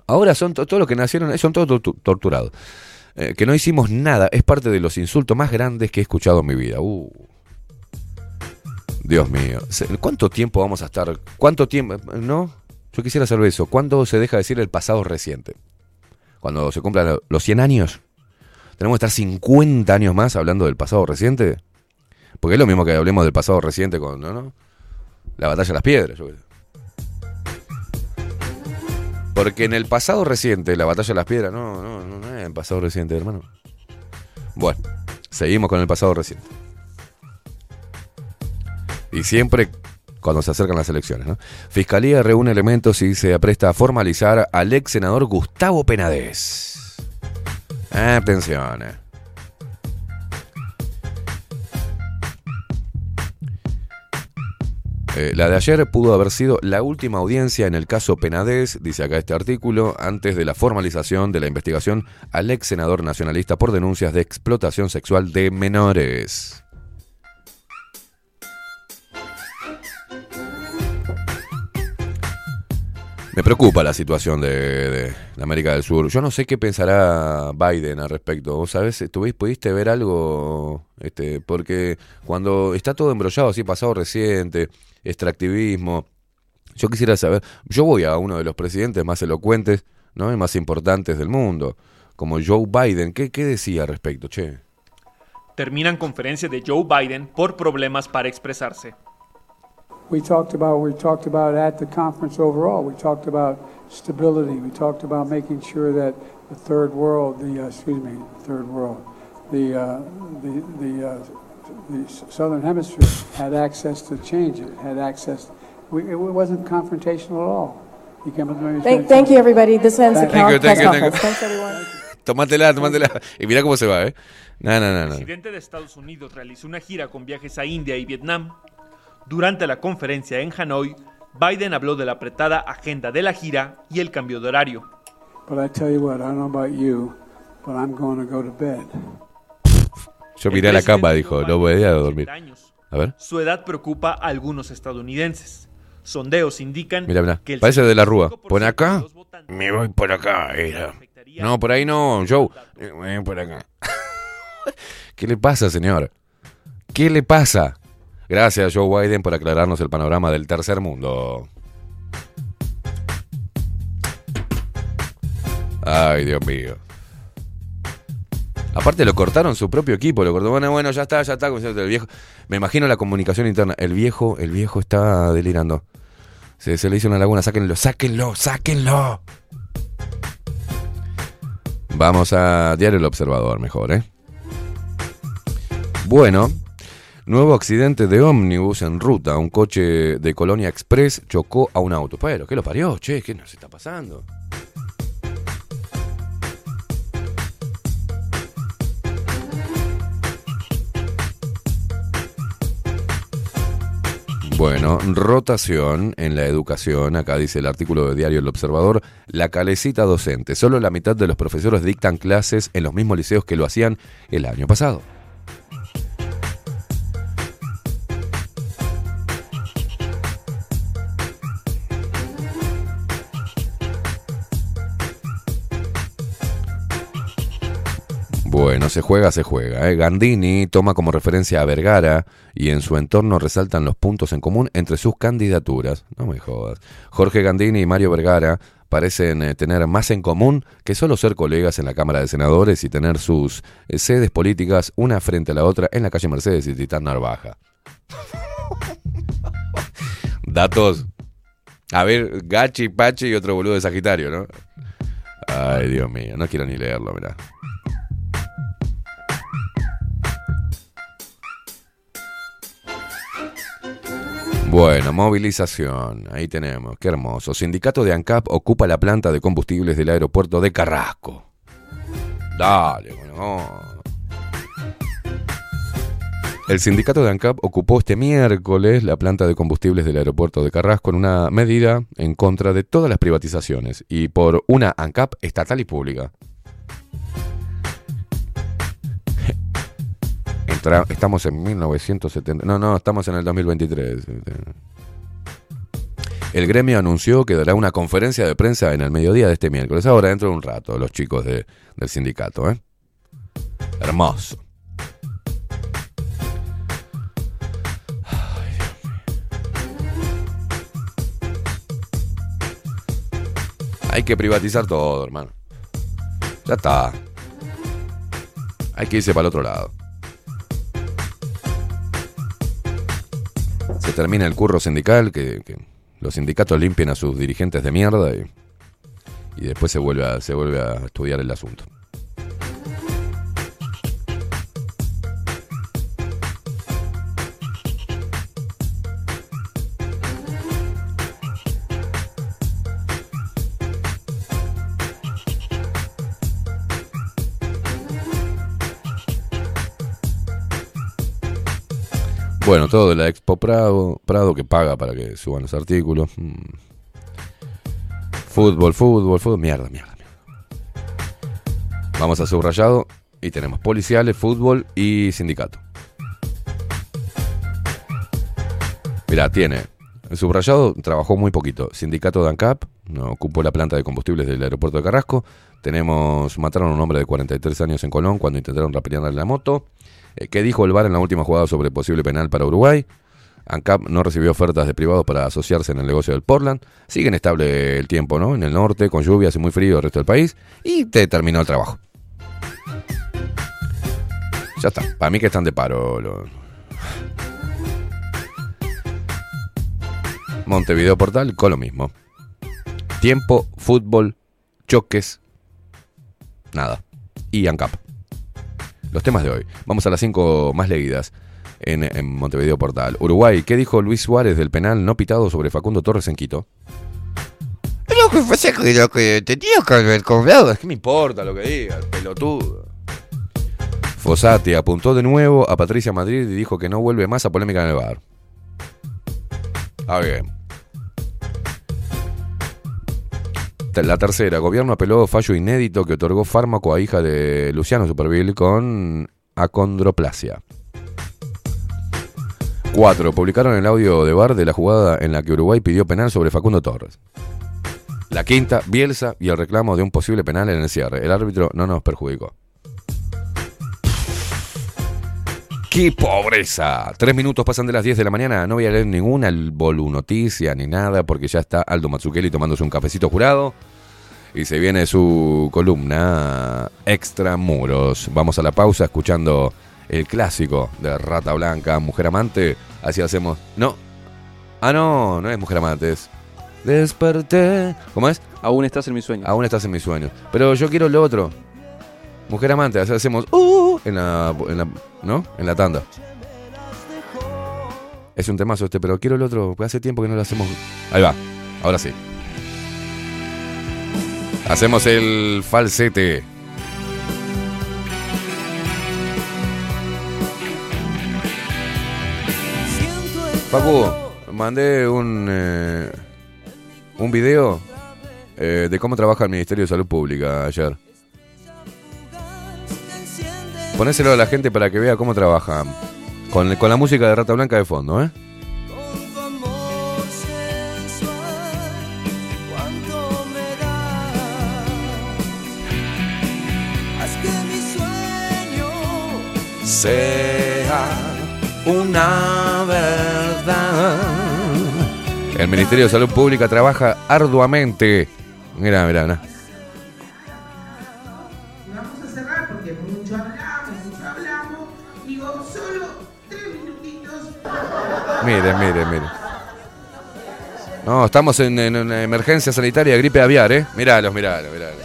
Ahora son to- todos los que nacieron, eh, son todos tortu- torturados. Eh, que no hicimos nada, es parte de los insultos más grandes que he escuchado en mi vida. Uh. Dios mío. ¿Cuánto tiempo vamos a estar? ¿Cuánto tiempo? ¿No? Yo quisiera saber eso. ¿Cuándo se deja decir el pasado reciente? Cuando se cumplan lo- los 100 años. ¿Tenemos que estar 50 años más hablando del pasado reciente? Porque es lo mismo que hablemos del pasado reciente con la batalla de las piedras. yo sé. Porque en el pasado reciente, la batalla de las piedras, no, no, no, no es el pasado reciente, hermano. Bueno, seguimos con el pasado reciente. Y siempre cuando se acercan las elecciones. ¿no? Fiscalía reúne elementos y se apresta a formalizar al ex senador Gustavo Penades. Atención. eh. Eh, la de ayer pudo haber sido la última audiencia en el caso Penades, dice acá este artículo, antes de la formalización de la investigación al ex senador nacionalista por denuncias de explotación sexual de menores. Me preocupa la situación de, América del Sur. Yo no sé qué pensará Biden al respecto. ¿Vos sabés, pudiste ver algo? Este, porque cuando está todo embrollado, así pasado reciente, extractivismo, yo quisiera saber, yo voy a uno de los presidentes más elocuentes ¿no? y más importantes del mundo, como Joe Biden. ¿Qué, qué decía al respecto, che? Terminan conferencia de Joe Biden por problemas para expresarse. We talked about we talked about at the conference overall. We talked about stability. We talked about making sure that the third world, the uh, excuse me, third world, the uh, the the, uh, the southern hemisphere had access to change it. Had access. We, it wasn't confrontational at all. He came up to me and Thank, said- thank you, everybody. This ends the Thank you, count- thank press you, thank you. conference. Thanks, everyone. Tomátela, tomátela. Y mira cómo se va, ¿eh? No, no, no, El no. presidente de Estados Unidos realizó una gira con viajes a India y Vietnam. Durante la conferencia en Hanoi, Biden habló de la apretada agenda de la gira y el cambio de horario. Yo miré a la cama, dijo, no voy a dormir. A ver, Su edad preocupa a algunos estadounidenses. Sondeos indican mira, mira. que el Parece de la Rúa. Pon acá. Me voy por acá. era. No, por ahí no, Joe. Eh, voy por acá. ¿Qué le pasa, señor? ¿Qué le pasa? Gracias, Joe Biden, por aclararnos el panorama del tercer mundo. Ay, Dios mío. Aparte lo cortaron su propio equipo, lo cortó. Bueno, bueno, ya está, ya está. El viejo, me imagino la comunicación interna. El viejo, el viejo está delirando. Se, se le hizo una laguna, sáquenlo, sáquenlo, sáquenlo. Vamos a Diario El Observador, mejor, ¿eh? Bueno, nuevo accidente de ómnibus en ruta. Un coche de Colonia Express chocó a un auto. Pero, ¿qué lo parió? Che, ¿qué nos está pasando? Bueno, rotación en la educación, acá dice el artículo de Diario El Observador, la calecita docente. Solo la mitad de los profesores dictan clases en los mismos liceos que lo hacían el año pasado. Bueno, se juega, se juega. ¿eh? Gandini toma como referencia a Vergara y en su entorno resaltan los puntos en común entre sus candidaturas. No me jodas. Jorge Gandini y Mario Vergara parecen eh, tener más en común que solo ser colegas en la Cámara de Senadores y tener sus eh, sedes políticas una frente a la otra en la calle Mercedes y Titán Narvaja. Datos. A ver, Gachi, Pachi y otro boludo de Sagitario, ¿no? Ay, Dios mío, no quiero ni leerlo, mirá. Bueno, movilización. Ahí tenemos. Qué hermoso. Sindicato de ANCAP ocupa la planta de combustibles del aeropuerto de Carrasco. Dale, bueno. El sindicato de ANCAP ocupó este miércoles la planta de combustibles del aeropuerto de Carrasco en una medida en contra de todas las privatizaciones y por una ANCAP estatal y pública. Estamos en 1970. No, no, estamos en el 2023. El gremio anunció que dará una conferencia de prensa en el mediodía de este miércoles. Ahora, dentro de un rato, los chicos de- del sindicato. ¿eh? Hermoso. Hay que privatizar todo, hermano. Ya está. Hay que irse para el otro lado. Se termina el curro sindical, que, que los sindicatos limpien a sus dirigentes de mierda y, y después se vuelve, a, se vuelve a estudiar el asunto. Bueno, todo de la Expo Prado, Prado que paga para que suban los artículos. Mm. Fútbol, fútbol, fútbol, mierda, mierda, mierda. Vamos a subrayado y tenemos policiales, fútbol y sindicato. Mirá, tiene El subrayado trabajó muy poquito. Sindicato de ANCAP no ocupó la planta de combustibles del aeropuerto de Carrasco. Tenemos, mataron a un hombre de 43 años en Colón cuando intentaron rapearle la moto. Eh, ¿Qué dijo el VAR en la última jugada sobre posible penal para Uruguay? ANCAP no recibió ofertas de privados para asociarse en el negocio del Portland. Sigue inestable el tiempo, ¿no? En el norte, con lluvias y muy frío el resto del país. Y te terminó el trabajo. Ya está. Para mí que están de paro. Montevideo Portal con lo mismo. Tiempo, fútbol, choques, nada. Y ANCAP. Los temas de hoy. Vamos a las cinco más leídas en, en Montevideo Portal. Uruguay, ¿qué dijo Luis Suárez del penal no pitado sobre Facundo Torres en Quito? Lo que pasa es que lo que tenía que haber cobrado. ¿Qué me importa lo que diga, pelotudo? Fossati apuntó de nuevo a Patricia Madrid y dijo que no vuelve más a polémica en el bar. Ah, bien. La tercera, gobierno apeló fallo inédito que otorgó fármaco a hija de Luciano Superville con acondroplasia. 4. Publicaron el audio de bar de la jugada en la que Uruguay pidió penal sobre Facundo Torres. La quinta, Bielsa y el reclamo de un posible penal en el cierre. El árbitro no nos perjudicó. ¡Qué pobreza! Tres minutos pasan de las 10 de la mañana. No voy a leer ninguna Bolu noticia ni nada porque ya está Aldo Mazzucchelli tomándose un cafecito jurado. Y se viene su columna Extra Muros. Vamos a la pausa escuchando el clásico de Rata Blanca, Mujer Amante. Así hacemos. No. Ah, no, no es Mujer Amante, es. Desperté. ¿Cómo es? Aún estás en mis sueños. Aún estás en mis sueños. Pero yo quiero lo otro. Mujer amante, así hacemos uh, en la, en la- ¿no? En la tanda. Es un temazo este, pero quiero el otro, porque hace tiempo que no lo hacemos. Ahí va, ahora sí. Hacemos el falsete. Facu, mandé un, eh, un video eh, de cómo trabaja el Ministerio de Salud Pública ayer. Ponéselo a la gente para que vea cómo trabaja. Con, con la música de Rata Blanca de fondo, ¿eh? Sea una verdad. El Ministerio de Salud Pública trabaja arduamente. Mira, mira, mira. Miren, miren, miren. No, estamos en, una emergencia sanitaria de gripe aviar, ¿eh? Miralos, miralos, miralos.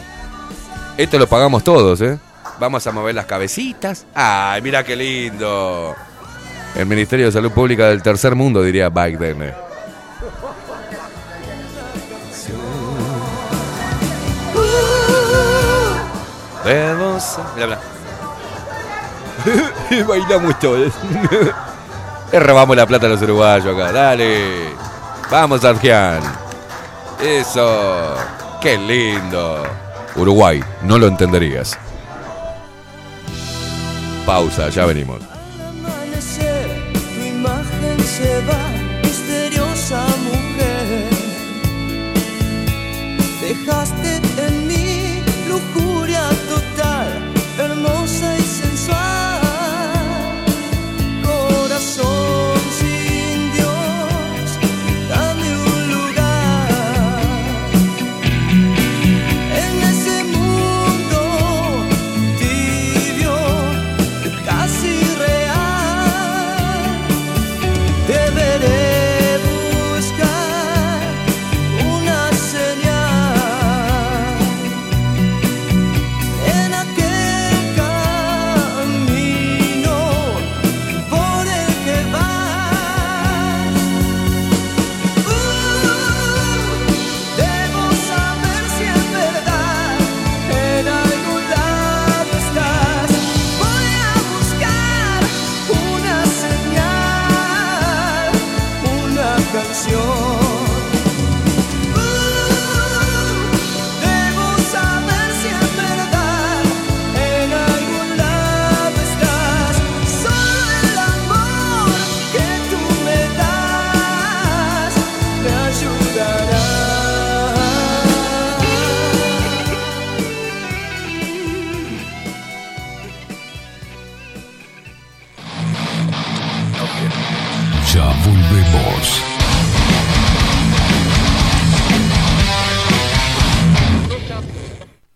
Esto lo pagamos todos, ¿eh? Vamos a mover las cabecitas. ¡Ay, mira qué lindo! El Ministerio de Salud Pública del Tercer Mundo, diría Biden. ¿eh? Mira, mira. Bailamos todos. Le robamos la plata a los uruguayos acá. Dale. Vamos, Argian. Eso. Qué lindo. Uruguay, no lo entenderías. Pausa, ya venimos.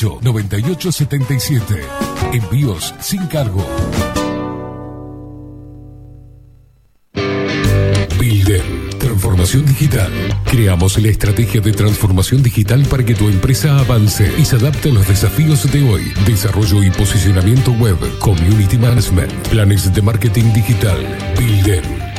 2-208-9877. Envíos sin cargo. Builder. Transformación digital. Creamos la estrategia de transformación digital para que tu empresa avance y se adapte a los desafíos de hoy. Desarrollo y posicionamiento web, community management, planes de marketing digital. Builder.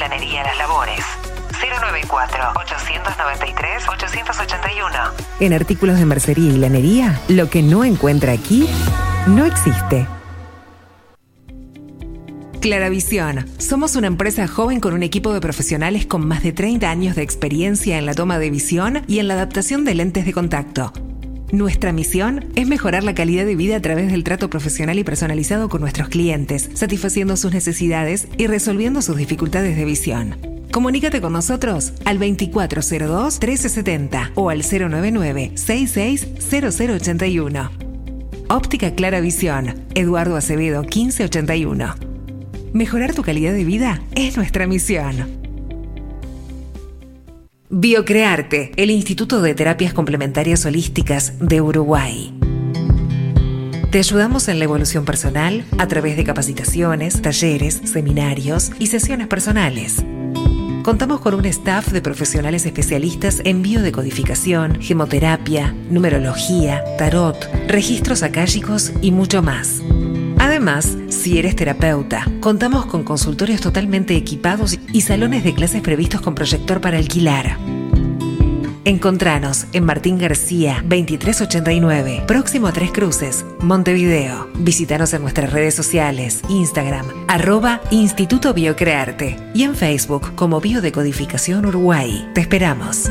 Lanería Las Labores. 094-893-881. En artículos de mercería y lanería, lo que no encuentra aquí, no existe. Claravisión. Somos una empresa joven con un equipo de profesionales con más de 30 años de experiencia en la toma de visión y en la adaptación de lentes de contacto. Nuestra misión es mejorar la calidad de vida a través del trato profesional y personalizado con nuestros clientes, satisfaciendo sus necesidades y resolviendo sus dificultades de visión. Comunícate con nosotros al 2402-1370 o al 099-660081. Óptica Clara Visión, Eduardo Acevedo 1581. Mejorar tu calidad de vida es nuestra misión. Biocrearte, el Instituto de Terapias Complementarias Holísticas de Uruguay. Te ayudamos en la evolución personal a través de capacitaciones, talleres, seminarios y sesiones personales. Contamos con un staff de profesionales especialistas en biodecodificación, gemoterapia, numerología, tarot, registros akáshicos y mucho más. Además, si eres terapeuta, contamos con consultorios totalmente equipados y salones de clases previstos con proyector para alquilar. Encontranos en Martín García 2389, próximo a Tres Cruces, Montevideo. Visítanos en nuestras redes sociales, Instagram, arroba Instituto Biocrearte y en Facebook como Biodecodificación Uruguay. Te esperamos.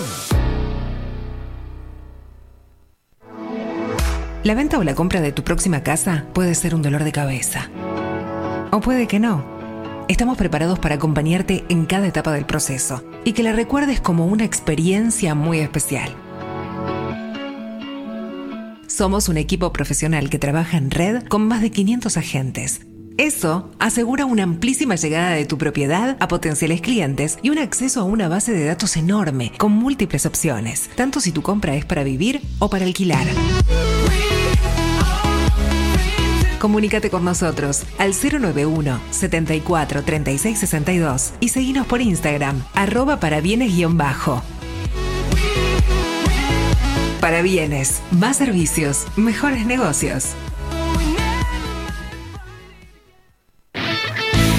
La venta o la compra de tu próxima casa puede ser un dolor de cabeza. O puede que no. Estamos preparados para acompañarte en cada etapa del proceso y que la recuerdes como una experiencia muy especial. Somos un equipo profesional que trabaja en red con más de 500 agentes. Eso asegura una amplísima llegada de tu propiedad a potenciales clientes y un acceso a una base de datos enorme con múltiples opciones, tanto si tu compra es para vivir o para alquilar. Comunícate con nosotros al 091 74 36 62 y seguinos por Instagram, arroba para bienes-bajo. Para bienes, más servicios, mejores negocios.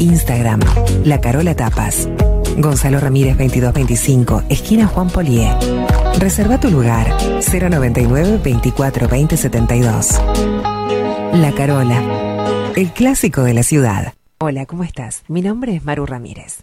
Instagram, La Carola Tapas. Gonzalo Ramírez 2225, esquina Juan Polié. Reserva tu lugar 099 24 20 72. La Carola, el clásico de la ciudad. Hola, ¿cómo estás? Mi nombre es Maru Ramírez.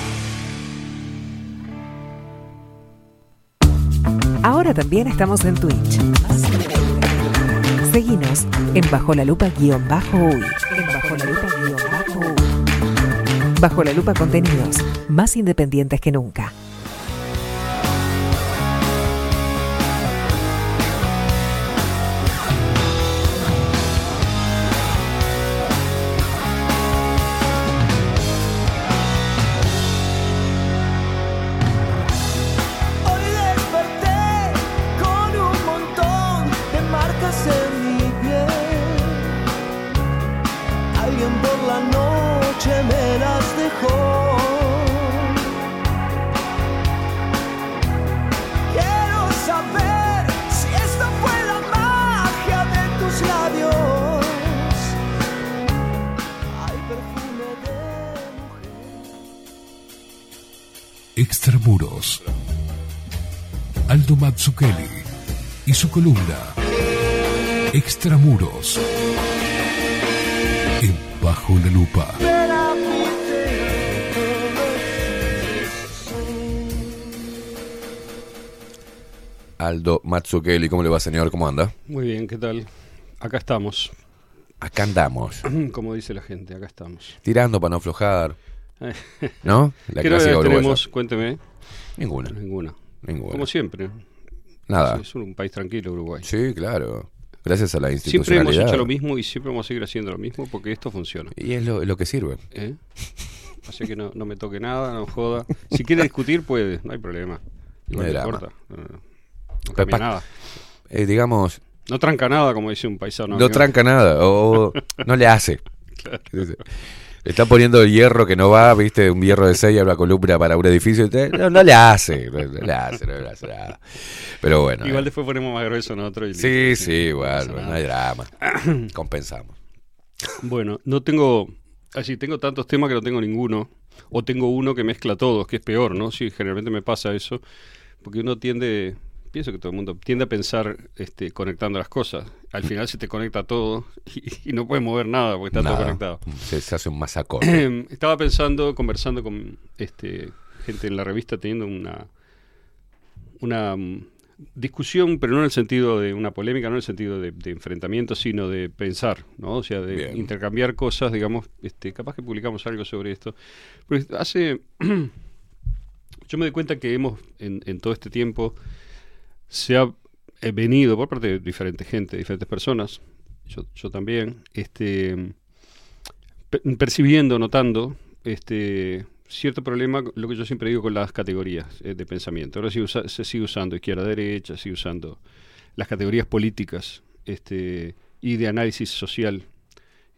Ahora también estamos en Twitch. Seguinos en Bajo la Lupa guion bajo uy. En Bajo la Lupa guion bajo uy. Bajo la Lupa contenidos más independientes que nunca. Extramuros. Aldo Mazzucchelli y su columna Extramuros. En Bajo la Lupa. Aldo Mazzucchelli, ¿cómo le va, señor? ¿Cómo anda? Muy bien, ¿qué tal? Acá estamos. Acá andamos. Como dice la gente, acá estamos. Tirando para no aflojar. ¿No? La ¿Qué novedades tenemos? Cuénteme. Ninguna. Ninguna. Ninguna. Como siempre. Nada. Es, un país tranquilo, Uruguay. Sí, claro. Gracias a la Siempre institucionalidad. hemos hecho lo mismo y siempre vamos a seguir haciendo lo mismo porque esto funciona. Y es lo, lo que sirve. ¿Eh? Así que no, no me toque nada, no joda. Si quiere discutir, puede, no hay problema. No Igual no drama. importa. No, no. No cambia nada. Eh, digamos, No tranca nada, como dice un paisano. no amigo. tranca nada. O no le hace. Le está poniendo hierro que no va, viste, un hierro de 6 a una columna para un edificio. No, no le hace. No, no le hace, no le hace nada. Pero bueno. Igual eh. después ponemos más grueso nosotros. y Sí, sí, igual. pasa no hay drama. Compensamos. Bueno, no tengo. Así, tengo tantos temas que no tengo ninguno. O tengo uno que mezcla todos, que es peor, ¿no? Sí, generalmente me pasa eso. Porque uno tiende. Pienso que todo el mundo tiende a pensar este, conectando las cosas. Al final se te conecta todo y, y no puedes mover nada porque está Nada. todo conectado. Se, se hace un masacón. Estaba pensando, conversando con este, gente en la revista, teniendo una, una mm, discusión, pero no en el sentido de una polémica, no en el sentido de, de enfrentamiento, sino de pensar, ¿no? O sea, de Bien. intercambiar cosas, digamos, este, capaz que publicamos algo sobre esto. Porque hace... yo me doy cuenta que hemos, en, en todo este tiempo, se ha venido por parte de diferente gente, diferentes personas, yo, yo también, este, pe- percibiendo, notando este cierto problema, lo que yo siempre digo con las categorías eh, de pensamiento. Ahora se, se sigue usando izquierda-derecha, sigue usando las categorías políticas este, y de análisis social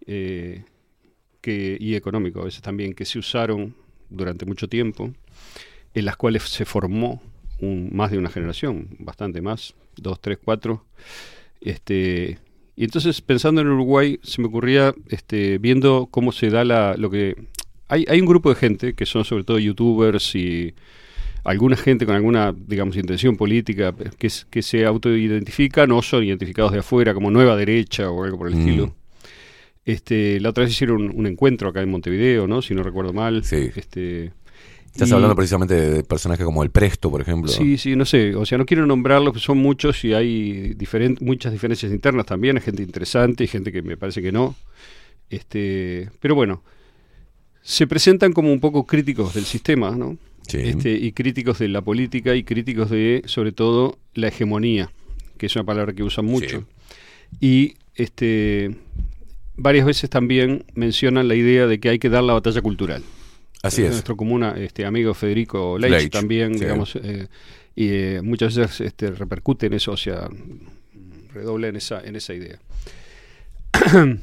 eh, y económico a veces también, que se usaron durante mucho tiempo, en las cuales se formó un, más de una generación, bastante más, dos, tres, cuatro. Este, y entonces, pensando en Uruguay, se me ocurría, este, viendo cómo se da la, lo que... Hay, hay un grupo de gente, que son sobre todo youtubers y alguna gente con alguna, digamos, intención política, que, es- que se autoidentifican o son identificados de afuera como nueva derecha o algo por el Mm. estilo. Este, la otra vez hicieron un, un encuentro acá en Montevideo, ¿no? Si no recuerdo mal. Este, Estás y- hablando precisamente de personajes como el Presto, por ejemplo. Sí, sí, no sé, o sea, no quiero nombrarlos, son muchos y hay muchas diferencias internas también, hay gente interesante y gente que me parece que no. Este, pero bueno, se presentan como un poco críticos del sistema, ¿no? Sí. Este, y críticos de la política y críticos de, sobre todo, la hegemonía, que es una palabra que usan mucho. Y este, varias veces también mencionan la idea de que hay que dar la batalla cultural. Así es. Nuestro común este, amigo Federico Leitch, Leitch, también, sí. digamos, eh, y eh, muchas veces este, repercute en eso, o sea, redobla en esa, en esa idea.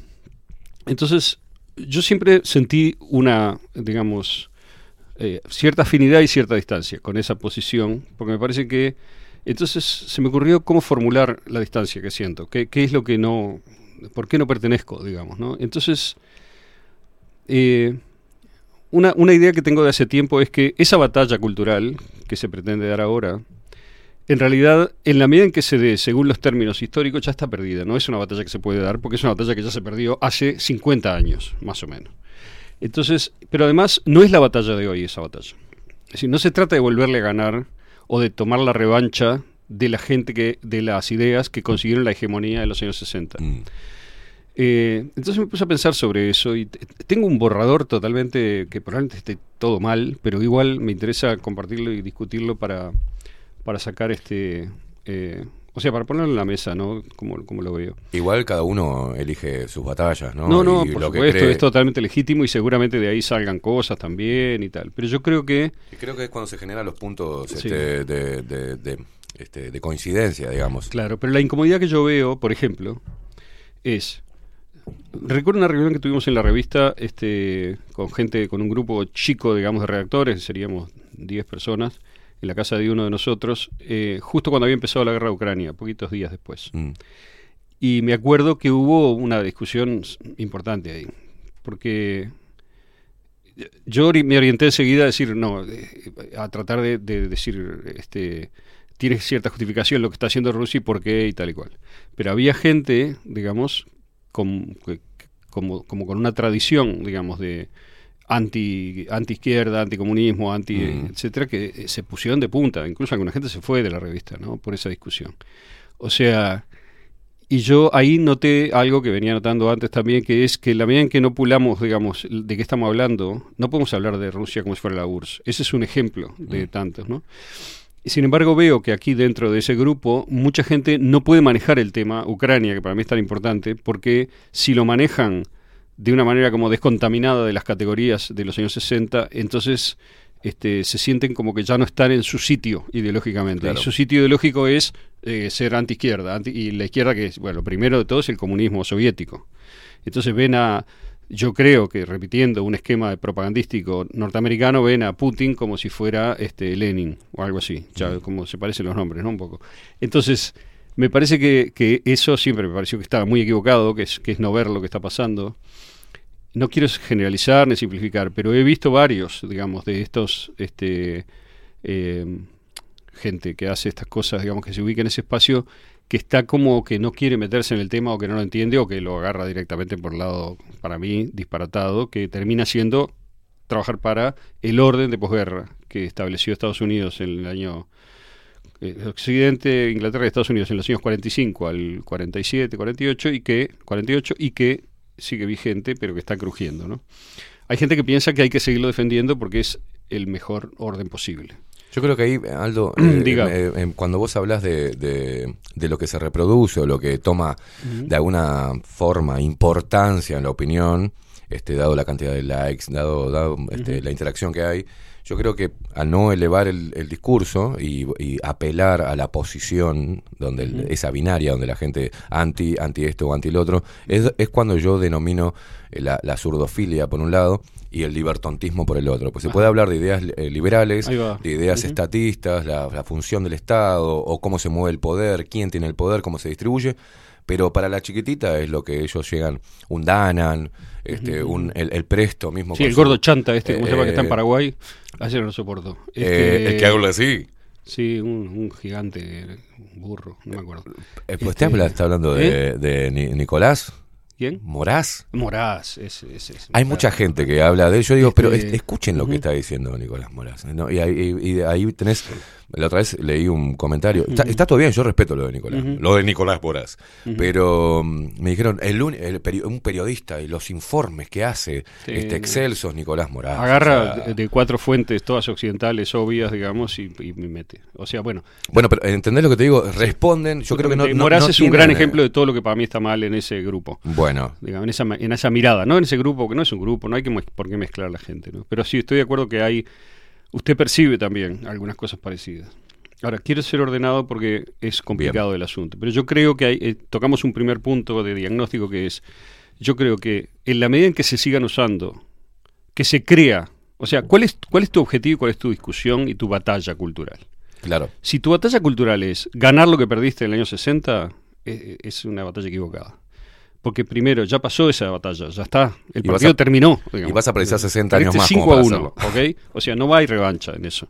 Entonces, yo siempre sentí una, digamos, eh, cierta afinidad y cierta distancia con esa posición, porque me parece que entonces se me ocurrió cómo formular la distancia que siento, qué, qué es lo que no, por qué no pertenezco, digamos, ¿no? Entonces, eh, una, una idea que tengo de hace tiempo es que esa batalla cultural que se pretende dar ahora, en realidad, en la medida en que se dé, según los términos históricos, ya está perdida. No es una batalla que se puede dar, porque es una batalla que ya se perdió hace 50 años, más o menos. Entonces, pero además no es la batalla de hoy esa batalla. Es no se trata de volverle a ganar o de tomar la revancha de la gente que, de las ideas que consiguieron la hegemonía de los años 60. Eh, entonces me puse a pensar sobre eso y tengo un borrador totalmente que probablemente esté todo mal, pero igual me interesa compartirlo y discutirlo para, para sacar este, eh, o sea, para ponerlo en la mesa, ¿no? Como, como lo veo. Igual cada uno elige sus batallas, ¿no? No, no, Y por lo que supuesto, cree- es totalmente legítimo y seguramente de ahí salgan cosas también y tal. Pero yo creo que Y creo que es cuando se generan los puntos Sí. este, de, de- de, este, de coincidencia, digamos. Claro, pero la incomodidad que yo veo, por ejemplo, es. Recuerdo una reunión que tuvimos en la revista este, con gente, con un grupo chico, digamos, de redactores, seríamos 10 personas, en la casa de uno de nosotros, eh, justo cuando había empezado la guerra de Ucrania, poquitos días después. Mm. Y me acuerdo que hubo una discusión importante ahí, porque yo ori- me orienté enseguida a decir, no, eh, a tratar de, de decir, este, tiene cierta justificación lo que está haciendo Rusia y por qué y tal y cual. Pero había gente, digamos, con- como, como con una tradición, digamos, de anti, anti izquierda, anticomunismo, anti, Mm. etcétera, que eh, se pusieron de punta. Incluso alguna gente se fue de la revista, ¿no? Por esa discusión. O sea, y yo ahí noté algo que venía notando antes también, que es que la medida en que no pulamos, digamos, de qué estamos hablando, no podemos hablar de Rusia como si fuera la URSS. Ese es un ejemplo de tantos, ¿no? Sin embargo, veo que aquí dentro de ese grupo mucha gente no puede manejar el tema Ucrania, que para mí es tan importante, porque si lo manejan de una manera como descontaminada de las categorías de los años 60, entonces este, se sienten como que ya no están en su sitio ideológicamente. Claro. Y su sitio ideológico es eh, ser anti-izquierda, anti- y la izquierda que es, bueno, primero de todo es el comunismo soviético. Entonces ven a, yo creo que repitiendo un esquema propagandístico norteamericano, ven a Putin como si fuera este Lenin o algo así, ya como se parecen los nombres, ¿no? Un poco. Entonces, me parece que, que eso siempre me pareció que estaba muy equivocado, que es, que es no ver lo que está pasando. No quiero generalizar ni simplificar, pero he visto varios, digamos, de estos este, eh, gente que hace estas cosas, digamos, que se ubica en ese espacio, que está como que no quiere meterse en el tema o que no lo entiende o que lo agarra directamente por el lado, para mí, disparatado, que termina siendo trabajar para el orden de posguerra que estableció Estados Unidos en el año eh, Occidente, Inglaterra y Estados Unidos en los años 45 al 47, 48 y que 48 y que sigue vigente, pero que está crujiendo, ¿no? Hay gente que piensa que hay que seguirlo defendiendo porque es el mejor orden posible. Yo creo que ahí, Aldo, eh, Diga. eh, eh, cuando vos hablas de, de- de lo que se reproduce o lo que toma de alguna forma importancia en la opinión, este, dado la cantidad de likes, dado, dado este, la interacción que hay, yo creo que al no elevar el, el discurso y, y apelar a la posición, donde el- esa binaria, donde la gente anti, anti esto o anti lo otro, es, es cuando yo denomino eh, la, la zurdofilia por un lado y el libertontismo por el otro. Pues se puede hablar de ideas eh, liberales, de ideas estatistas, la, la función del Estado, o cómo se mueve el poder, quién tiene el poder, cómo se distribuye, pero para la chiquitita es lo que ellos llegan, un Danan, este, un, el, el Presto mismo. Sí, el gordo chanta este, ¿cómo se llama? Que está en Eh, Paraguay. Ayer no lo soporto. Eh, el que habla así. Sí, un, un gigante, un burro, no me acuerdo. Eh, pues Este, usted habla- está hablando de, de Ni- Nicolás. ¿Quién? Morás. Morás, ese, ese, ese. Hay mucha gente que habla de él. Yo digo, pero Este, es- escuchen lo que está diciendo Nicolás Morás. ¿no? Y, ahí, y ahí tenés. La otra vez leí un comentario. Está, está todo bien, yo respeto lo de Nicolás. Ujú. Lo de Nicolás. Ujú. Pero mm, me dijeron, el, el peri- un periodista y los informes que hace, Sí. este excelsos, Nicolás Morás. Agarra O sea, de, cuatro fuentes, todas occidentales, obvias, digamos, y, y me mete. O sea, bueno. Bueno, pero ¿entendés lo que te digo? Responden. Yo creo que no. no- Morás no es un gran eh, ejemplo de todo lo que para mí está mal en ese grupo. Bueno. Digamos, en esa, en esa mirada, no en ese grupo, que no es un grupo, no hay que por qué mezclar a la gente, ¿no? Pero sí, estoy de acuerdo que hay, usted percibe también algunas cosas parecidas. Ahora, quiero ser ordenado porque es complicado el asunto, pero yo creo que hay, eh, tocamos un primer punto de diagnóstico que es, yo creo que en la medida en que se sigan usando, que se crea, o sea, ¿cuál es, cuál es tu objetivo, y cuál es tu discusión y tu batalla cultural? Claro. Si tu batalla cultural es ganar lo que perdiste en el año 60, eh, es una batalla equivocada. Porque primero, ya pasó esa batalla, ya está. El Y partido a- terminó. y vas a precisar 60 años Perdiste más 5 como a para 1, ¿ok? O sea, no hay revancha en eso.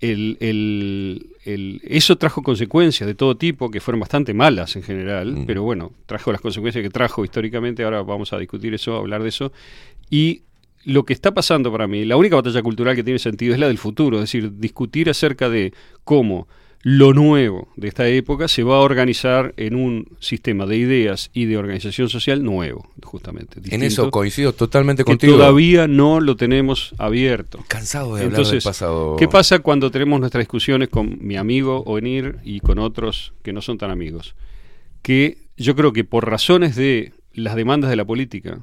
El, el- el- eso trajo consecuencias de todo tipo que fueron bastante malas en general, Mm. pero bueno, trajo las consecuencias que trajo históricamente. Ahora vamos a discutir eso, a hablar de eso. Y lo que está pasando para mí, la única batalla cultural que tiene sentido es la del futuro, es decir, discutir acerca de cómo lo nuevo de esta época se va a organizar en un sistema de ideas y de organización social nuevo, justamente. En eso coincido totalmente que contigo. todavía no lo tenemos abierto. Cansado de hablar Entonces, del pasado. ¿qué pasa cuando tenemos nuestras discusiones con mi amigo Oenir y con otros que no son tan amigos? Que yo creo que por razones de las demandas de la política,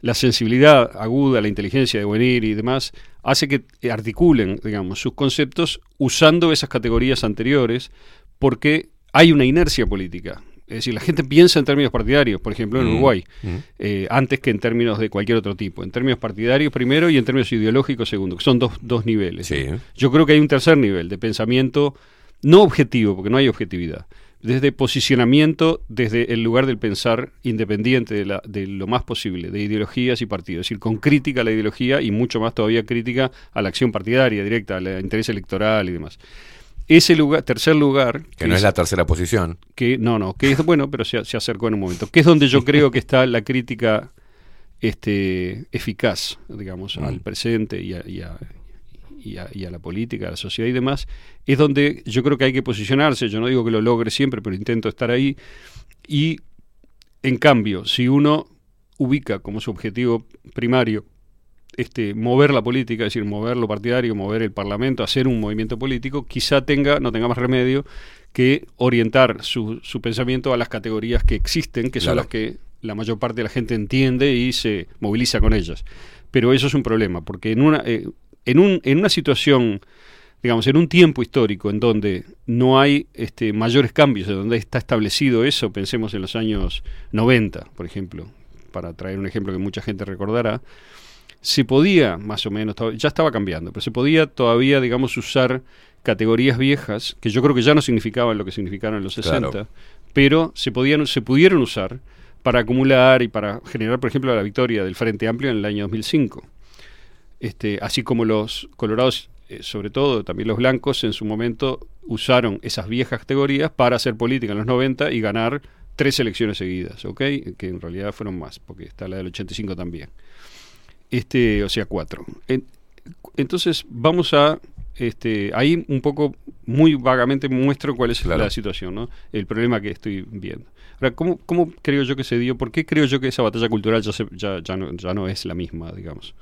la sensibilidad aguda, la inteligencia de Oenir y demás, hace que articulen, digamos, sus conceptos usando esas categorías anteriores porque hay una inercia política. Es decir, la gente piensa en términos partidarios, por ejemplo, en Mm, Uruguay, mm. eh, antes que en términos de cualquier otro tipo. En términos partidarios primero y en términos ideológicos segundo, que son dos, dos niveles. ¿no? Yo creo que hay un tercer nivel de pensamiento no objetivo, porque no hay objetividad, desde posicionamiento, desde el lugar del pensar independiente de, la- de lo más posible, de ideologías y partidos, es decir, con crítica a la ideología y mucho más todavía crítica a la acción partidaria directa, al interés electoral y demás. Ese lugar, tercer lugar, Que no es la tercera posición. que no, no, que es bueno, pero se, se acercó en un momento, que es donde yo creo que está la crítica este, eficaz, digamos, Mm. al presente y a, y a- y a- y a la política, a la sociedad y demás, es donde yo creo que hay que posicionarse. Yo no digo que lo logre siempre, pero intento estar ahí. Y, en cambio, si uno ubica como su objetivo primario este, mover la política, es decir, mover lo partidario, mover el Parlamento, hacer un movimiento político, quizá tenga, no tenga más remedio que orientar su, su pensamiento a las categorías que existen, que son las que la mayor parte de la gente entiende y se moviliza con ellas. Pero eso es un problema, porque en una, eh, en un, en una situación, digamos, en un tiempo histórico en donde no hay este, mayores cambios, en donde está establecido eso, pensemos en los años 90, por ejemplo, para traer un ejemplo que mucha gente recordará, se podía, más o menos, ya estaba cambiando, pero se podía todavía, digamos, usar categorías viejas, que yo creo que ya no significaban lo que significaron en los 60, Claro. pero se, podían, se pudieron usar para acumular y para generar, por ejemplo, la victoria del Frente Amplio en el año 2005. Este, así como los colorados, eh, sobre todo también los blancos, en su momento usaron esas viejas categorías para hacer política en los 90 y ganar tres elecciones seguidas, ¿ok? Que en realidad fueron más, porque está la del 85 también. Este, o sea, cuatro. En- entonces, vamos a. Este, ahí un poco, muy vagamente muestro cuál es Claro. la situación, ¿no? El problema que estoy viendo. Ahora, ¿cómo, ¿cómo creo yo que se dio? ¿Por qué creo yo que esa batalla cultural ya, se- ya, ya, no, ya no es la misma, digamos?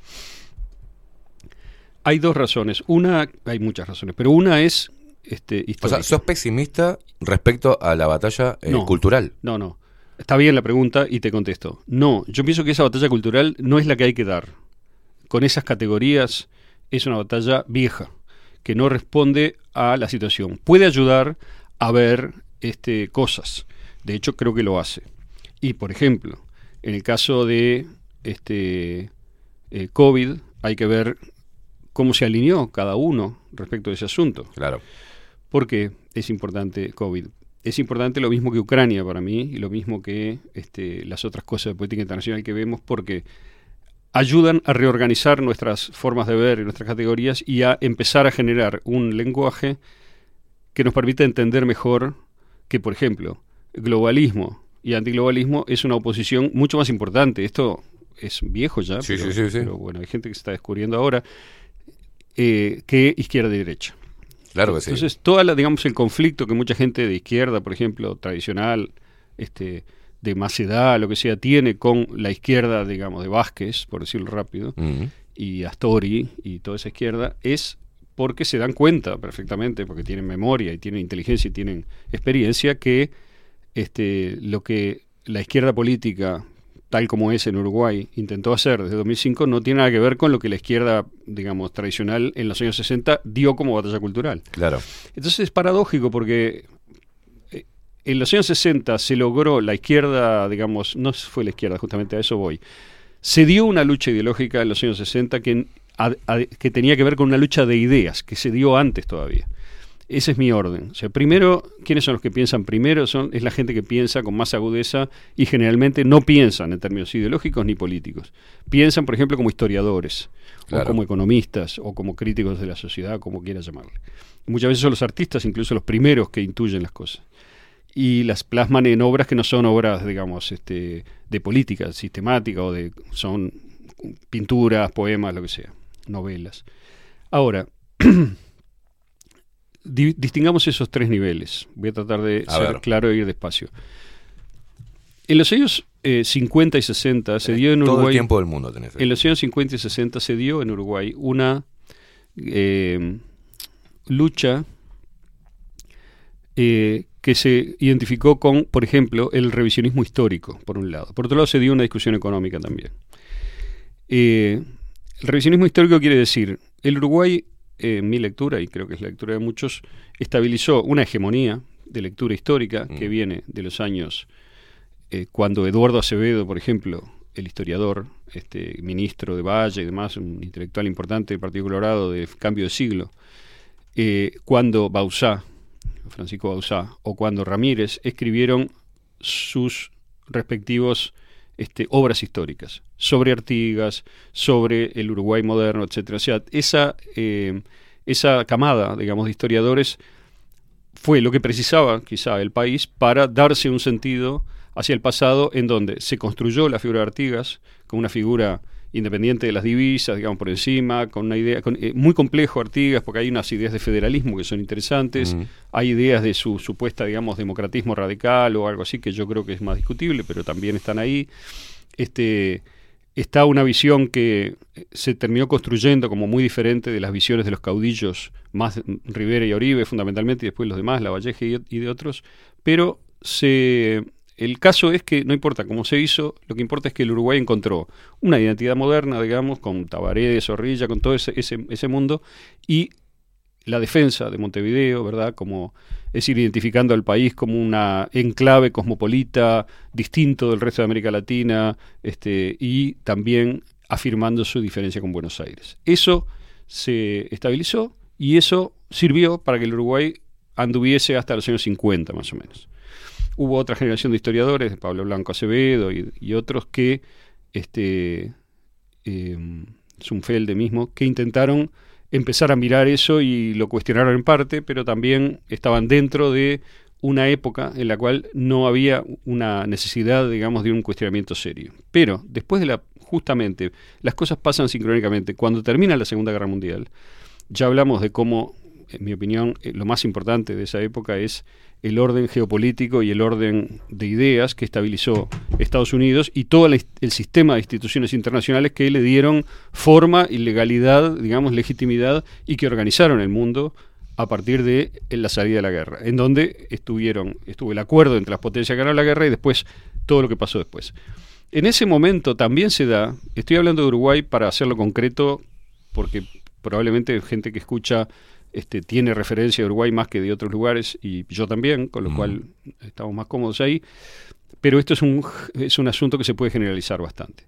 Hay dos razones. Una, hay muchas razones, pero una es este, O sea, histórica. sos pesimista respecto a la batalla eh, No. cultural. No, no. Está bien la pregunta y te contesto. No, yo pienso que esa batalla cultural no es la que hay que dar. Con esas categorías es una batalla vieja, que no responde a la situación. Puede ayudar a ver este, cosas. De hecho, creo que lo hace. Y, por ejemplo, en el caso de este, eh, COVID, hay que ver cómo se alineó cada uno respecto de ese asunto. Claro. ¿Por qué es importante COVID? Es importante lo mismo que Ucrania para mí y lo mismo que este, las otras cosas de política internacional que vemos porque ayudan a reorganizar nuestras formas de ver y nuestras categorías y a empezar a generar un lenguaje que nos permita entender mejor que, por ejemplo, globalismo y antiglobalismo es una oposición mucho más importante. Esto es viejo ya, Sí, pero, sí, sí, sí. pero bueno, hay gente que se está descubriendo ahora, eh, que izquierda y derecha. Claro que sí. Entonces, toda la, digamos, el conflicto que mucha gente de izquierda, por ejemplo, tradicional, este, de más edad, lo que sea, tiene con la izquierda, digamos, de Vázquez, por decirlo rápido, y Astori y toda esa izquierda, es porque se dan cuenta perfectamente, porque tienen memoria y tienen inteligencia y tienen experiencia, que este, lo que la izquierda política, tal como es en Uruguay, intentó hacer desde 2005, no tiene nada que ver con lo que la izquierda, digamos, tradicional en los años 60 dio como batalla cultural. Claro. Entonces es paradójico porque eh, en los años 60 se logró la izquierda, digamos, no fue la izquierda, justamente a eso voy. Se dio una lucha ideológica en los años 60 que, a- a- que tenía que ver con una lucha de ideas, que se dio antes todavía. Ese es mi orden. O sea, primero, ¿quiénes son los que piensan primero? Son, es la gente que piensa con más agudeza y generalmente no piensan en términos ideológicos ni políticos. Piensan, por ejemplo, como historiadores, Claro. o como economistas, o como críticos de la sociedad, como quiera llamarle. Muchas veces son los artistas, incluso los primeros que intuyen las cosas. Y las plasman en obras que no son obras, digamos, este, de política sistemática o de. son pinturas, poemas, lo que sea, novelas. Ahora, di- distingamos esos tres niveles. Voy a tratar de A ser ver. claro e ir despacio. En los años eh, 50 y 60 se Tenés dio en todo el Uruguay. tiempo del mundo tenés. En los años 50 y 60 se dio en Uruguay una eh, lucha eh, que se identificó con, por ejemplo, el revisionismo histórico, por un lado. Por otro lado, se dio una discusión económica también. Eh, el revisionismo histórico quiere decir, el Uruguay, eh, en mi lectura, y creo que es la lectura de muchos, estabilizó una hegemonía de lectura histórica que viene de los años eh, cuando Eduardo Acevedo, por ejemplo, el historiador, este ministro de Valle y demás, un intelectual importante del Partido Colorado de cambio de siglo, eh, cuando Bausá, Francisco Bauzá, o cuando Ramírez escribieron sus respectivos este, obras históricas sobre Artigas, sobre el Uruguay moderno, etcétera. O sea, esa, eh, esa camada, digamos, de historiadores fue lo que precisaba quizá el país para darse un sentido hacia el pasado en donde se construyó la figura de Artigas como una figura independiente de las divisas, digamos, por encima, con una idea con- eh, muy complejo Artigas, porque hay unas ideas de federalismo que son interesantes, Mm. hay ideas de su supuesta, digamos, democratismo radical o algo así que yo creo que es más discutible, pero también están ahí. Este, está una visión que se terminó construyendo como muy diferente de las visiones de los caudillos, más Rivera y Oribe fundamentalmente, y después los demás, Lavalleje y, y de otros, pero se, el caso es que no importa cómo se hizo, lo que importa es que el Uruguay encontró una identidad moderna, digamos, con Tabaré, Zorrilla, con todo ese, ese, ese mundo, y la defensa de Montevideo, ¿verdad? Como, es decir, identificando al país como una enclave cosmopolita, distinto del resto de América Latina, este, y también afirmando su diferencia con Buenos Aires. Eso se estabilizó y eso sirvió para que el Uruguay anduviese hasta los años 50, más o menos. Hubo otra generación de historiadores, Pablo Blanco Acevedo y, otros que, este, eh, Zumfelde mismo, que intentaron empezar a mirar eso y lo cuestionaron en parte, pero también estaban dentro de una época en la cual no había una necesidad, digamos, de un cuestionamiento serio. Pero después de la, justamente, las cosas pasan sincrónicamente. Cuando termina la Segunda Guerra Mundial, ya hablamos de cómo, en mi opinión, eh, lo más importante de esa época es el orden geopolítico y el orden de ideas que estabilizó Estados Unidos y todo el sistema de instituciones internacionales que le dieron forma y legalidad, digamos, legitimidad y que organizaron el mundo a partir de la salida de la guerra, en donde estuvieron, estuvo el acuerdo entre las potencias que ganaron la guerra y después todo lo que pasó después. En ese momento también se da, estoy hablando de Uruguay para hacerlo concreto, porque probablemente gente que escucha este, tiene referencia de Uruguay más que de otros lugares, y yo también, con lo cual estamos más cómodos ahí, pero esto es un, es un asunto que se puede generalizar bastante.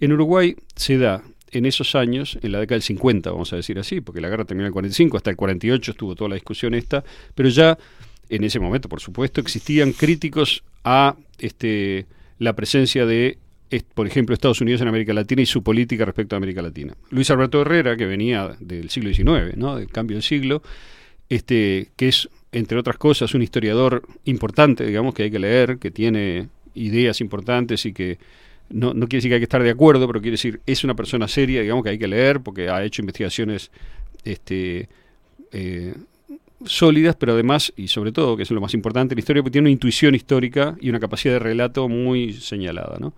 En Uruguay se da en esos años, en la década del 50, vamos a decir así, porque la guerra terminó en el 45, hasta el 48 estuvo toda la discusión esta, pero ya en ese momento, por supuesto, existían críticos a este, la presencia de, por ejemplo, Estados Unidos en América Latina y su política respecto a América Latina. Luis Alberto Herrera, que venía del siglo XIX, ¿no? del cambio del siglo, este, que es, entre otras cosas, un historiador importante, digamos, que hay que leer, que tiene ideas importantes y que no, no quiere decir que hay que estar de acuerdo, pero quiere decir es una persona seria, digamos, que hay que leer porque ha hecho investigaciones este, eh, sólidas, pero además, y sobre todo, que es lo más importante, la historia porque tiene una intuición histórica y una capacidad de relato muy señalada. ¿no?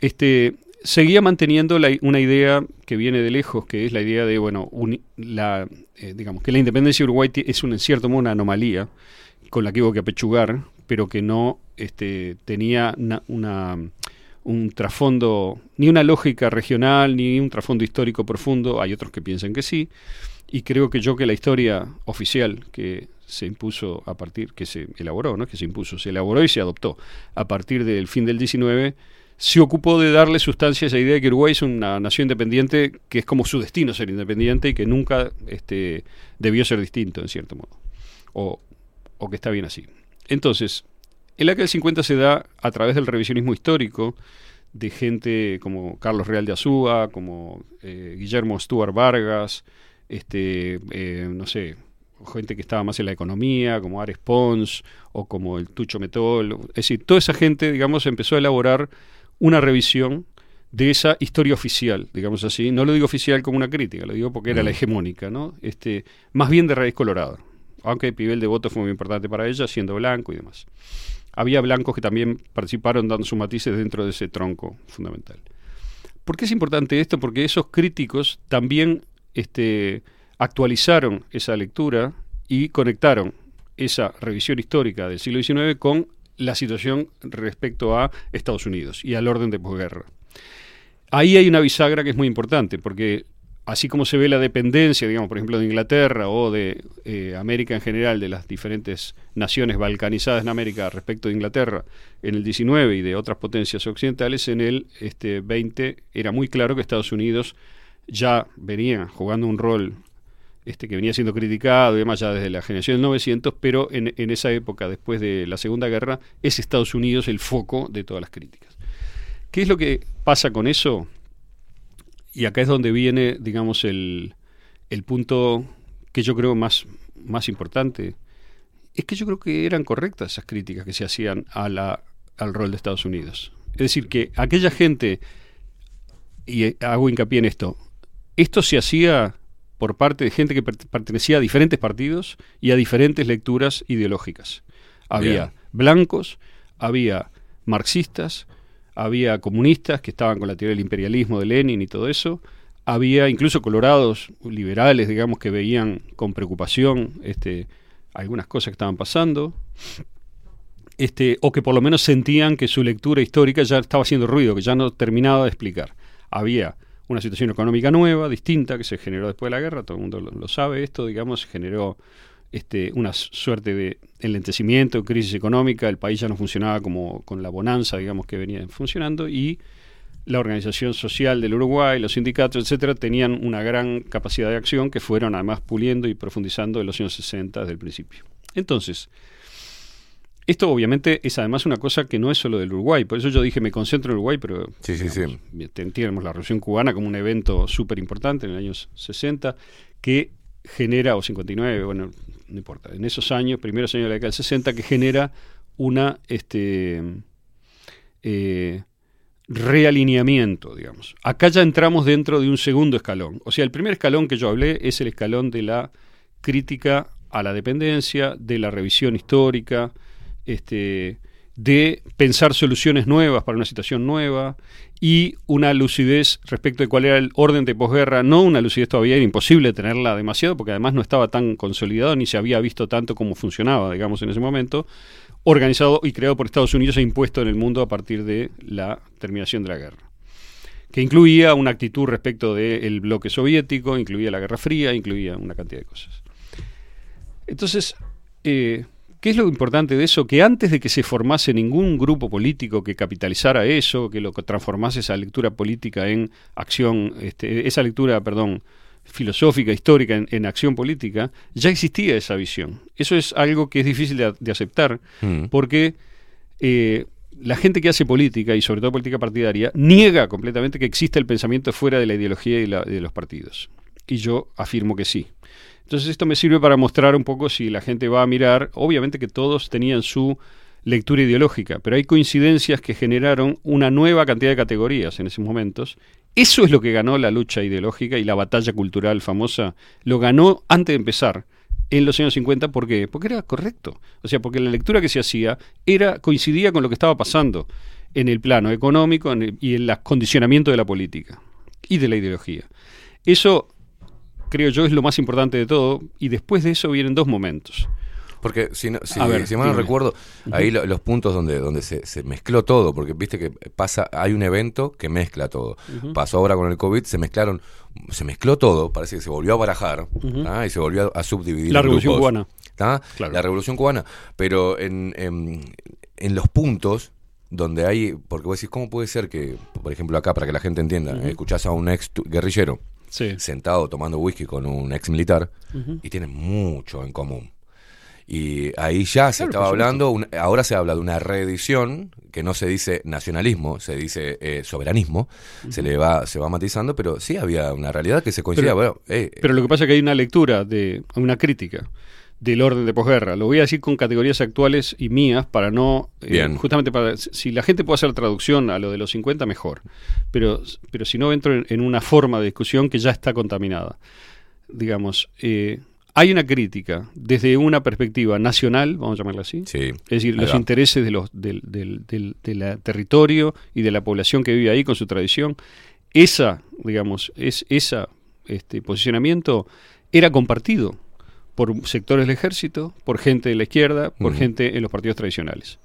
Este, seguía manteniendo la- una idea que viene de lejos, que es la idea de, bueno, la, eh, digamos, que la independencia de Uruguay es un, en cierto modo una anomalía con la que hubo que apechugar, pero que no este, tenía na- una, un trasfondo, ni una lógica regional, ni un trasfondo histórico profundo. Hay otros que piensan que sí. Y creo que yo que la historia oficial que se impuso a partir, que se elaboró, ¿no? que se impuso, se elaboró y se adoptó a partir del fin del 19, se ocupó de darle sustancia a esa idea de que Uruguay es una nación independiente, que es como su destino ser independiente y que nunca este, debió ser distinto, en cierto modo. O, o que está bien así. Entonces, el década del 50 se da a través del revisionismo histórico de gente como Carlos Real de Azúa, como eh, Guillermo Stuart Vargas, este, eh, no sé, gente que estaba más en la economía, como Ares Pons o como el Tucho Metol. Es decir, toda esa gente, digamos, empezó a elaborar una revisión de esa historia oficial, digamos así. No lo digo oficial como una crítica, lo digo porque era la hegemónica, ¿no? Este, más bien de raíz colorada. Aunque Pibel de Voto fue muy importante para ella, siendo blanco y demás. Había blancos que también participaron dando sus matices dentro de ese tronco fundamental. ¿Por qué es importante esto? Porque esos críticos también este, actualizaron esa lectura y conectaron esa revisión histórica del siglo XIX con la situación respecto a Estados Unidos y al orden de posguerra. Ahí hay una bisagra que es muy importante, porque así como se ve la dependencia, digamos, por ejemplo, de Inglaterra o de eh, América en general, de las diferentes naciones balcanizadas en América respecto de Inglaterra en el 19 y de otras potencias occidentales, en el este, 20 era muy claro que Estados Unidos ya venía jugando un rol este, que venía siendo criticado y demás ya desde la generación del 900, pero en, en esa época, después de la Segunda Guerra, es Estados Unidos el foco de todas las críticas. ¿Qué es lo que pasa con eso? Y acá es donde viene, digamos, el, el punto que yo creo más, más importante. Es que yo creo que eran correctas esas críticas que se hacían a la, al rol de Estados Unidos. Es decir, que aquella gente, y hago hincapié en esto, esto se hacía por parte de gente que per- pertenecía a diferentes partidos y a diferentes lecturas ideológicas. Había Bien. blancos, había marxistas, había comunistas que estaban con la teoría del imperialismo de Lenin y todo eso, había incluso colorados liberales, digamos, que veían con preocupación este, algunas cosas que estaban pasando, este, o que por lo menos sentían que su lectura histórica ya estaba haciendo ruido, que ya no terminaba de explicar. Había una situación económica nueva, distinta, que se generó después de la guerra, todo el mundo lo, sabe esto, digamos, se generó este, una suerte de enlentecimiento, crisis económica, el país ya no funcionaba como con la bonanza, digamos, que venía funcionando, y la organización social del Uruguay, los sindicatos, etcétera, tenían una gran capacidad de acción que fueron además puliendo y profundizando en los años 60 desde el principio. Entonces, esto obviamente es además una cosa que no es solo del Uruguay, por eso yo dije me concentro en Uruguay, pero Sí, sí, sí. la Revolución Cubana como un evento súper importante en los años 60 que genera, o 59, bueno, no importa, en esos años, primeros años de la década del 60, que genera una este eh, realineamiento, digamos. Acá ya entramos dentro de un segundo escalón. O sea, el primer escalón que yo hablé es el escalón de la crítica a la dependencia, de la revisión histórica, este, de pensar soluciones nuevas para una situación nueva y una lucidez respecto de cuál era el orden de posguerra, no una lucidez todavía era imposible tenerla demasiado porque además no estaba tan consolidado ni se había visto tanto cómo funcionaba, digamos, en ese momento, organizado y creado por Estados Unidos e impuesto en el mundo a partir de la terminación de la guerra que incluía una actitud respecto del bloque soviético, incluía la Guerra Fría, incluía una cantidad de cosas. Entonces, eh, ¿qué es lo importante de eso? Que antes de que se formase ningún grupo político que capitalizara eso, que lo transformase esa lectura política en acción, este, esa lectura, perdón, filosófica, histórica en, en acción política, ya existía esa visión. Eso es algo que es difícil de, de aceptar, Mm. porque eh, la gente que hace política, y sobre todo política partidaria, niega completamente que exista el pensamiento fuera de la ideología y la- de los partidos. Y yo afirmo que sí. Entonces esto me sirve para mostrar un poco si la gente va a mirar, obviamente que todos tenían su lectura ideológica, pero hay coincidencias que generaron una nueva cantidad de categorías en esos momentos. Eso es lo que ganó la lucha ideológica y la batalla cultural famosa, lo ganó antes de empezar en los años 50, ¿por qué? Porque era correcto. O sea, porque la lectura que se hacía era coincidía con lo que estaba pasando en el plano económico y en el condicionamiento de la política y de la ideología. Eso, creo yo, es lo más importante de todo, y después de eso vienen dos momentos. Porque si, no, si, A ver, si mal no recuerdo, ahí lo- los puntos donde, donde se, se mezcló todo, porque viste que pasa, hay un evento que mezcla todo. Pasó ahora con el COVID, se mezclaron, se mezcló todo, parece que se volvió a barajar y se volvió a subdividir. La en Revolución grupos, Cubana. La revolución cubana. Pero en, en, en los puntos donde hay, porque vos decís, ¿cómo puede ser que, por ejemplo, acá, para que la gente entienda, Ujú. escuchás a un ex guerrillero Sí. sentado tomando whisky con un ex militar y tienen mucho en común. Y ahí ya se Claro, estaba hablando, un- ahora se habla de una reedición, que no se dice nacionalismo, se dice eh, soberanismo, se le va se va matizando, pero sí había una realidad que se coincidía. Pero, bueno, eh, pero lo que pasa es que hay una lectura, de una crítica del orden de posguerra. Lo voy a decir con categorías actuales y mías para no... eh, Bien. justamente para... Si la gente puede hacer traducción a lo de los 50, mejor. Pero, pero si no, entro en, en una forma de discusión que ya está contaminada. Digamos, eh, hay una crítica desde una perspectiva nacional, vamos a llamarla así. Sí, Es decir, los va. intereses de los, del, del, del- del territorio y de la población que vive ahí con su tradición. Esa, digamos, es, esa este, posicionamiento era compartido por sectores del ejército, por gente de la izquierda, por gente en los partidos tradicionales.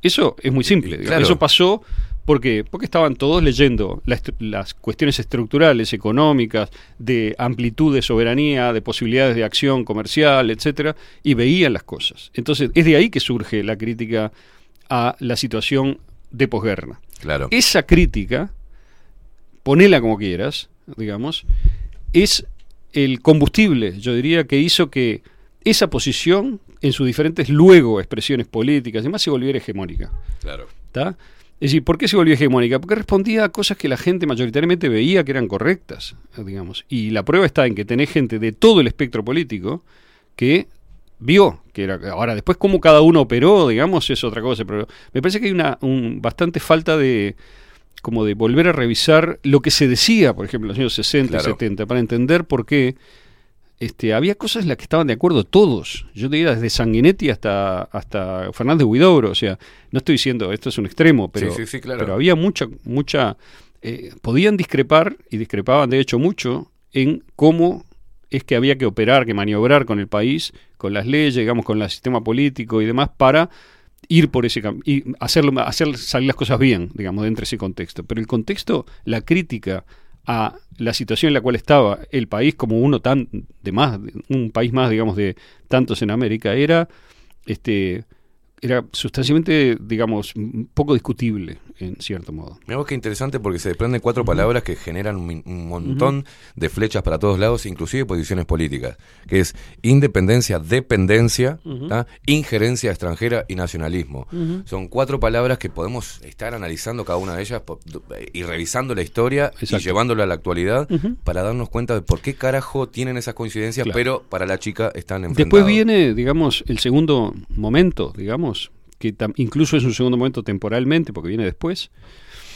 Eso es muy simple. claro. Eso pasó porque, porque estaban todos leyendo las cuestiones estructurales, económicas, de amplitud de soberanía, de posibilidades de acción comercial, etcétera, y veían las cosas. Entonces, es de ahí que surge la crítica a la situación de posguerra. claro. Esa crítica, ponela como quieras, digamos, es el combustible, yo diría, que hizo que esa posición, en sus diferentes luego expresiones políticas y demás, se volviera hegemónica. Claro. ¿Está? Es decir, ¿por qué se volvió hegemónica? Porque respondía a cosas que la gente mayoritariamente veía que eran correctas, digamos. Y la prueba está en que tenés gente de todo el espectro político que vio que era ahora después cómo cada uno operó digamos es otra cosa pero me parece que hay una un, bastante falta de como de volver a revisar lo que se decía por ejemplo en los años 60 y Claro. 70 para entender por qué este, había cosas en las que estaban de acuerdo todos. Yo te diría desde Sanguinetti hasta, hasta Fernández Huidobro. O sea, no estoy diciendo esto es un extremo, pero, Sí, sí, sí, claro. pero había mucha, mucha. eh, podían discrepar y discrepaban de hecho mucho en cómo es que había que operar, que maniobrar con el país, con las leyes, digamos, con el sistema político y demás para ir por ese camino y hacerlo, hacer salir las cosas bien, digamos, dentro de ese contexto. Pero el contexto, la crítica a la situación en la cual estaba el país como uno tan de más, un país más, digamos, de tantos en América, era este era sustancialmente, digamos, un poco discutible, en cierto modo. Mirá vos qué interesante porque se desprenden cuatro palabras que generan un, un montón de flechas para todos lados, inclusive posiciones políticas, que es independencia, dependencia. ¿tá? injerencia extranjera y nacionalismo. Son cuatro palabras que podemos estar analizando cada una de ellas po- y revisando la historia y llevándola a la actualidad para darnos cuenta de por qué carajo tienen esas coincidencias, Claro. pero para la chica están enfrentados. Después viene, digamos, el segundo momento, digamos, que incluso es un segundo momento temporalmente, porque viene después,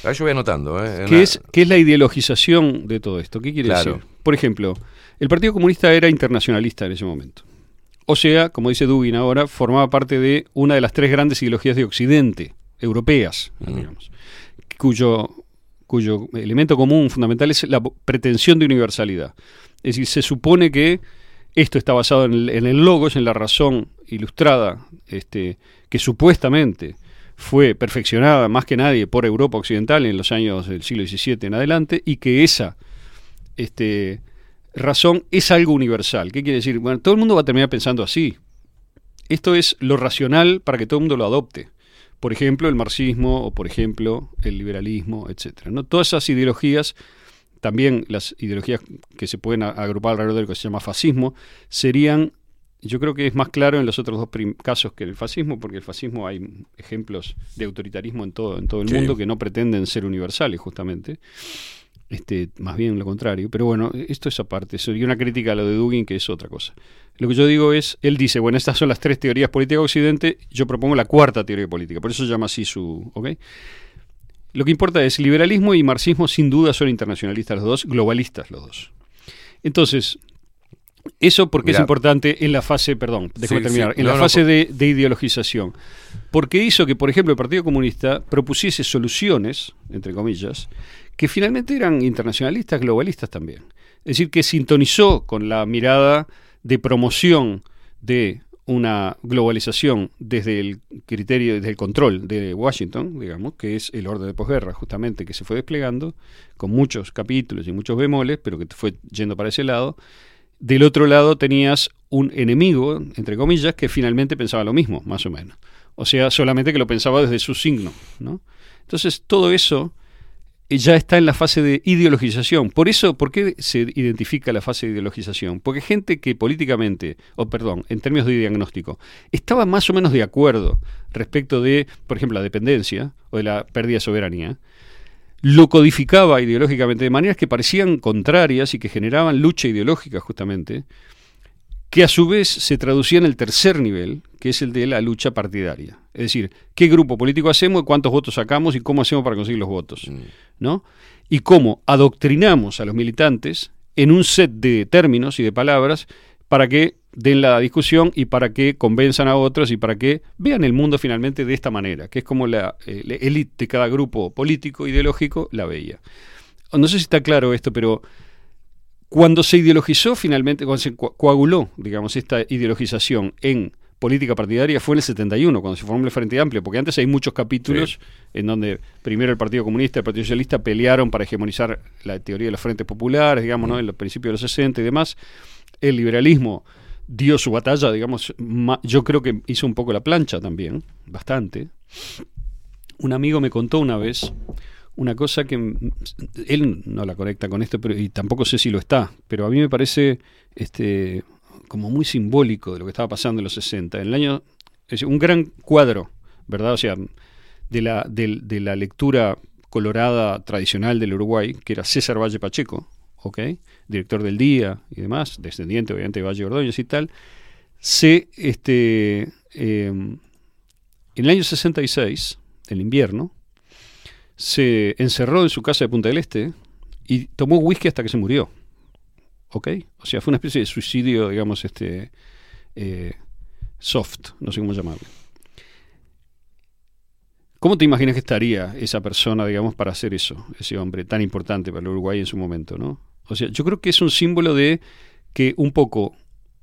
Ahí yo voy anotando, ¿eh? que es, que es la ideologización de todo esto. ¿Qué quiere Claro. decir? Por ejemplo, el Partido Comunista era internacionalista en ese momento. O sea, como dice Dugin ahora, formaba parte de una de las tres grandes ideologías de Occidente, europeas, digamos, cuyo, cuyo elemento común fundamental es la pretensión de universalidad. Es decir, se supone que esto está basado en el, en el logos, en la razón ilustrada, este, que supuestamente fue perfeccionada más que nadie por Europa Occidental en los años del siglo XVII en adelante, y que esa este, razón es algo universal. ¿Qué quiere decir? Bueno, todo el mundo va a terminar pensando así. Esto es lo racional para que todo el mundo lo adopte. Por ejemplo, el marxismo o por ejemplo el liberalismo, etcétera. ¿no? Todas esas ideologías, también las ideologías que se pueden agrupar alrededor de lo que se llama fascismo, serían, yo creo que es más claro en los otros dos casos que el fascismo, porque el fascismo hay ejemplos de autoritarismo en todo, en todo el Sí. mundo que no pretenden ser universales, justamente. Este, más bien lo contrario. Pero bueno, esto es aparte. Sería una crítica a lo de Dugin, que es otra cosa. Lo que yo digo es, él dice, bueno, estas son las tres teorías políticas de Occidente, yo propongo la cuarta teoría política, por eso se llama así su... ¿ok? Lo que importa es, liberalismo y marxismo sin duda son internacionalistas los dos, globalistas los dos. Entonces, eso porque es importante en la fase, perdón, déjame Sí, terminar, sí. en No, la no, fase de, de ideologización. Porque hizo que, por ejemplo, el Partido Comunista propusiese soluciones, entre comillas, que finalmente eran internacionalistas, globalistas también. Es decir, que sintonizó con la mirada de promoción de una globalización desde el criterio, desde el control de Washington, digamos, que es el orden de posguerra, justamente, que se fue desplegando, con muchos capítulos y muchos bemoles, pero que fue yendo para ese lado. Del otro lado tenías un enemigo, entre comillas, que finalmente pensaba lo mismo, más o menos. O sea, solamente que lo pensaba desde su signo, ¿no? Entonces, todo eso eh, ya está en la fase de ideologización. Por eso, ¿por qué se identifica la fase de ideologización? Porque gente que políticamente, o perdón, en términos de diagnóstico, estaba más o menos de acuerdo respecto de, por ejemplo, la dependencia o de la pérdida de soberanía, lo codificaba ideológicamente de maneras que parecían contrarias y que generaban lucha ideológica justamente, que a su vez se traducía en el tercer nivel, que es el de la lucha partidaria. Es decir, qué grupo político hacemos, cuántos votos sacamos y cómo hacemos para conseguir los votos. ¿no? Y cómo adoctrinamos a los militantes en un set de términos y de palabras para que den la discusión y para que convenzan a otros y para que vean el mundo finalmente de esta manera, que es como la eh, la élite de cada grupo político, ideológico, la veía. No sé si está claro esto, pero cuando se ideologizó finalmente, cuando se co- coaguló, digamos, esta ideologización en política partidaria fue en el 71, cuando se formó el Frente Amplio, porque antes hay muchos capítulos en donde primero el Partido Comunista y el Partido Socialista pelearon para hegemonizar la teoría de los frentes populares, digamos, ¿no? en los principios de los 60 y demás. El liberalismo dio su batalla, digamos, yo creo que hizo un poco la plancha también, bastante. Un amigo me contó una vez una cosa que él no la conecta con esto, pero y tampoco sé si lo está, pero a mí me parece este como muy simbólico de lo que estaba pasando en los 60. En el año es un gran cuadro, ¿verdad? O sea, de la, de la lectura colorada tradicional del Uruguay, que era César Valle Pacheco, ¿ok? Director del Día y demás, descendiente obviamente de Valle Ordóñez y tal, se, este, eh, en el año 66, el invierno, se encerró en su casa de Punta del Este y tomó whisky hasta que se murió. ¿Ok? O sea, fue una especie de suicidio, digamos, este eh, soft, no sé cómo llamarlo. ¿Cómo te imaginas que estaría esa persona, digamos, para hacer eso, ese hombre tan importante para el Uruguay en su momento, ¿no? O sea, yo creo que es un símbolo de que un poco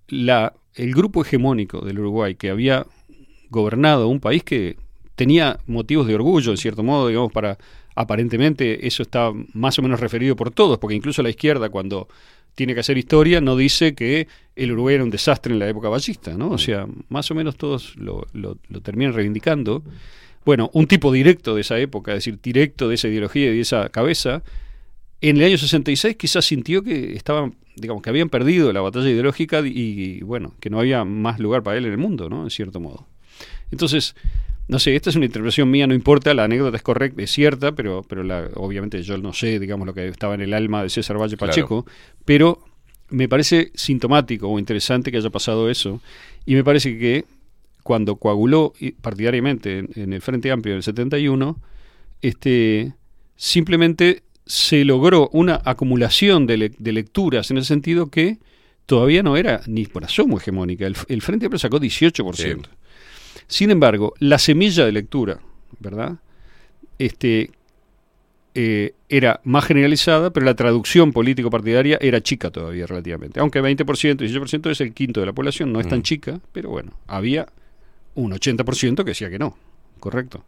la, el grupo hegemónico del Uruguay que había gobernado un país que tenía motivos de orgullo, en cierto modo, digamos, para aparentemente eso está más o menos referido por todos, porque incluso la izquierda cuando tiene que hacer historia no dice que el Uruguay era un desastre en la época ballista, ¿no? O sea, más o menos todos lo, lo- lo terminan reivindicando. Bueno, un tipo directo de esa época, es decir, directo de esa ideología y de esa cabeza, en el año 66 quizás sintió que estaban, digamos, que habían perdido la batalla ideológica y, y, bueno, que no había más lugar para él en el mundo, ¿no? En cierto modo. Entonces, no sé, esta es una interpretación mía, no importa, la anécdota es correcta, es cierta, pero, pero la, obviamente yo no sé, digamos, lo que estaba en el alma de César Valle Claro. Pacheco, pero me parece sintomático o interesante que haya pasado eso, y me parece que cuando coaguló partidariamente en, en el Frente Amplio del 71, este, simplemente se logró una acumulación de, le- de lecturas en el sentido que todavía no era ni por asomo hegemónica. El, el Frente Amplio sacó 18%. Sin embargo, la semilla de lectura, ¿verdad? Este, eh, era más generalizada, pero la traducción político-partidaria era chica todavía relativamente. Aunque 20%, 18% es el quinto de la población, no es tan Mm. chica, pero bueno, había un 80% que decía que no, correcto.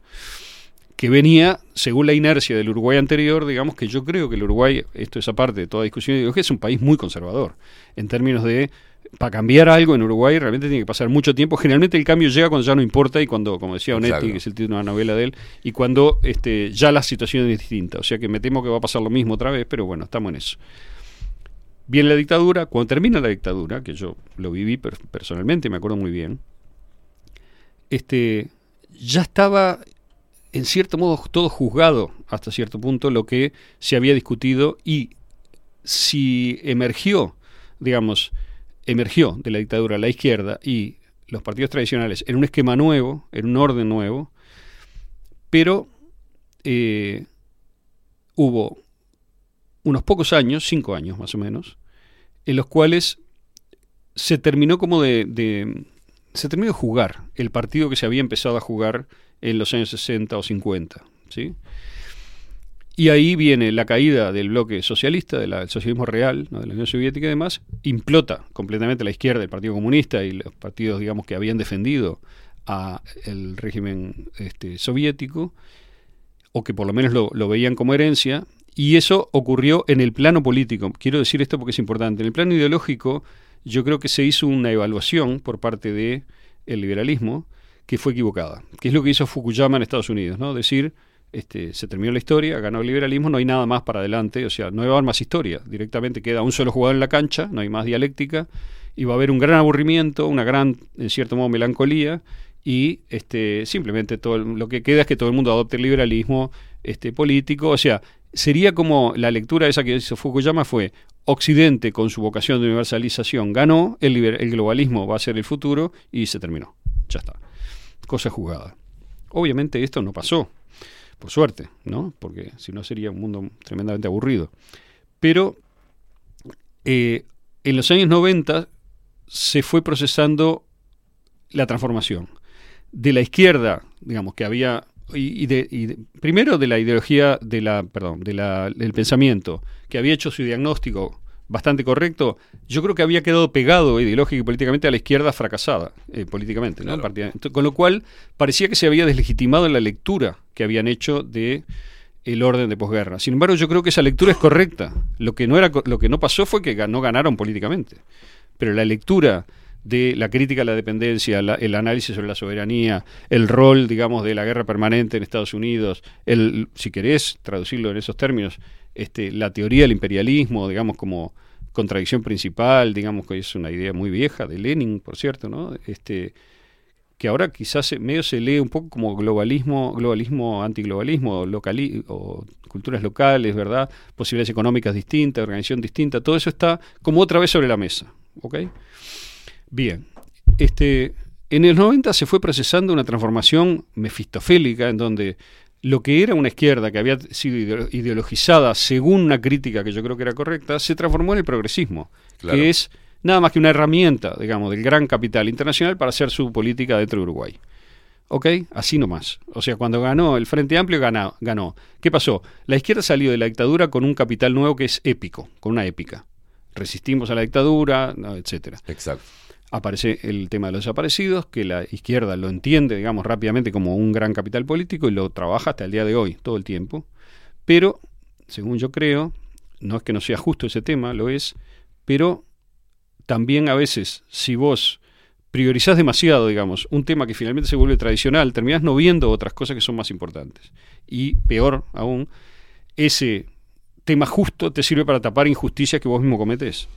Que venía, según la inercia del Uruguay anterior, digamos que yo creo que el Uruguay, esto es aparte de toda discusión ideológica, es un país muy conservador, en términos de, para cambiar algo en Uruguay realmente tiene que pasar mucho tiempo. Generalmente el cambio llega cuando ya no importa y cuando, como decía Onetti, Exacto. que es el título de una novela de él, y cuando este, ya la situación es distinta. O sea que me temo que va a pasar lo mismo otra vez, pero bueno, estamos en eso. Viene la dictadura, cuando termina la dictadura, que yo lo viví per- personalmente, me acuerdo muy bien, este, ya estaba en cierto modo todo juzgado hasta cierto punto lo que se había discutido y si emergió, digamos, emergió de la dictadura la izquierda y los partidos tradicionales en un esquema nuevo, en un orden nuevo, pero eh, hubo unos pocos años, cinco años más o menos, en los cuales se terminó como de, de- se terminó de jugar el partido que se había empezado a jugar en los años 60 o 50, ¿sí? Y ahí viene la caída del bloque socialista, del socialismo real, ¿no? de la Unión Soviética y demás, implota completamente la izquierda, el Partido Comunista y los partidos, digamos, que habían defendido a el régimen este, soviético, o que por lo menos lo, lo veían como herencia, y eso ocurrió en el plano político. Quiero decir esto porque es importante. En el plano ideológico, yo creo que se hizo una evaluación por parte de el liberalismo que fue equivocada, que es lo que hizo Fukuyama en Estados Unidos, ¿no? Decir, este, se terminó la historia, ganó el liberalismo, no hay nada más para adelante, o sea, no va a haber más historia, directamente queda un solo jugador en la cancha, no hay más dialéctica, y va a haber un gran aburrimiento, una gran, en cierto modo, melancolía, y este, simplemente todo el- lo que queda es que todo el mundo adopte el liberalismo este, político, o sea, sería como la lectura esa que hizo Fukuyama fue Occidente con su vocación de universalización ganó, el, el globalismo va a ser el futuro y se terminó. Ya está. Cosa jugada. Obviamente esto no pasó, por suerte, ¿no? Porque si no sería un mundo tremendamente aburrido. Pero eh, en los años 90 se fue procesando la transformación. De la izquierda, digamos, que había y, de, primero de la ideología de la perdón del pensamiento que había hecho su diagnóstico bastante correcto. Yo creo que había quedado pegado ideológico y políticamente a la izquierda fracasada eh, políticamente con lo cual parecía que se había deslegitimado la lectura que habían hecho de el orden de posguerra. Sin embargo yo creo que esa lectura es correcta. Lo que no era lo que no pasó fue que no ganaron políticamente. Pero la lectura de la crítica a la dependencia, la- el análisis sobre la soberanía, el rol, digamos, de la guerra permanente en Estados Unidos, el, si querés traducirlo en esos términos, este, la teoría del imperialismo, digamos, como contradicción principal, digamos que es una idea muy vieja de Lenin, por cierto, ¿no? Este, que ahora quizás medio se lee un poco como globalismo, globalismo, antiglobalismo, locali o culturas locales, ¿verdad? Posibilidades económicas distintas, organización distinta, todo eso está como otra vez sobre la mesa, ¿ok? Bien, este, en el 90 se fue procesando una transformación mefistofélica en donde lo que era una izquierda que había sido ideo- ideologizada según una crítica que yo creo que era correcta, se transformó en el progresismo, Claro. que es nada más que una herramienta, digamos, del gran capital internacional para hacer su política dentro de Uruguay. ¿Ok? Así nomás. O sea, cuando ganó el Frente Amplio, ganó. ganó. ¿Qué pasó? La izquierda salió de la dictadura con un capital nuevo que es épico, con una épica. Resistimos a la dictadura, etcétera. Exacto. Aparece el tema de los desaparecidos, que la izquierda lo entiende, digamos, rápidamente como un gran capital político y lo trabaja hasta el día de hoy, todo el tiempo. Pero, según yo creo, no es que no sea justo ese tema, lo es, pero también a veces, si vos priorizás demasiado, digamos, un tema que finalmente se vuelve tradicional, terminás no viendo otras cosas que son más importantes. Y peor aún, ese tema justo te sirve para tapar injusticias que vos mismo cometés.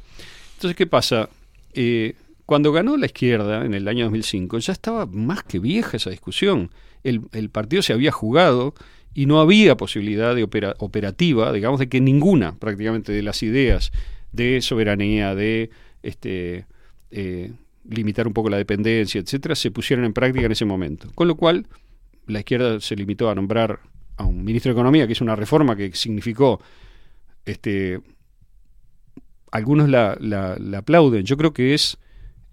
Entonces, ¿qué pasa? Eh, cuando ganó la izquierda en el año 2005, ya estaba más que vieja esa discusión. El, partido se había jugado y no había posibilidad operativa, digamos, de que ninguna prácticamente de las ideas de soberanía, de este, eh, limitar un poco la dependencia, etcétera, se pusieran en práctica en ese momento. Con lo cual, la izquierda se limitó a nombrar a un ministro de Economía, que es una reforma que significó este, algunos la aplauden. Yo creo que es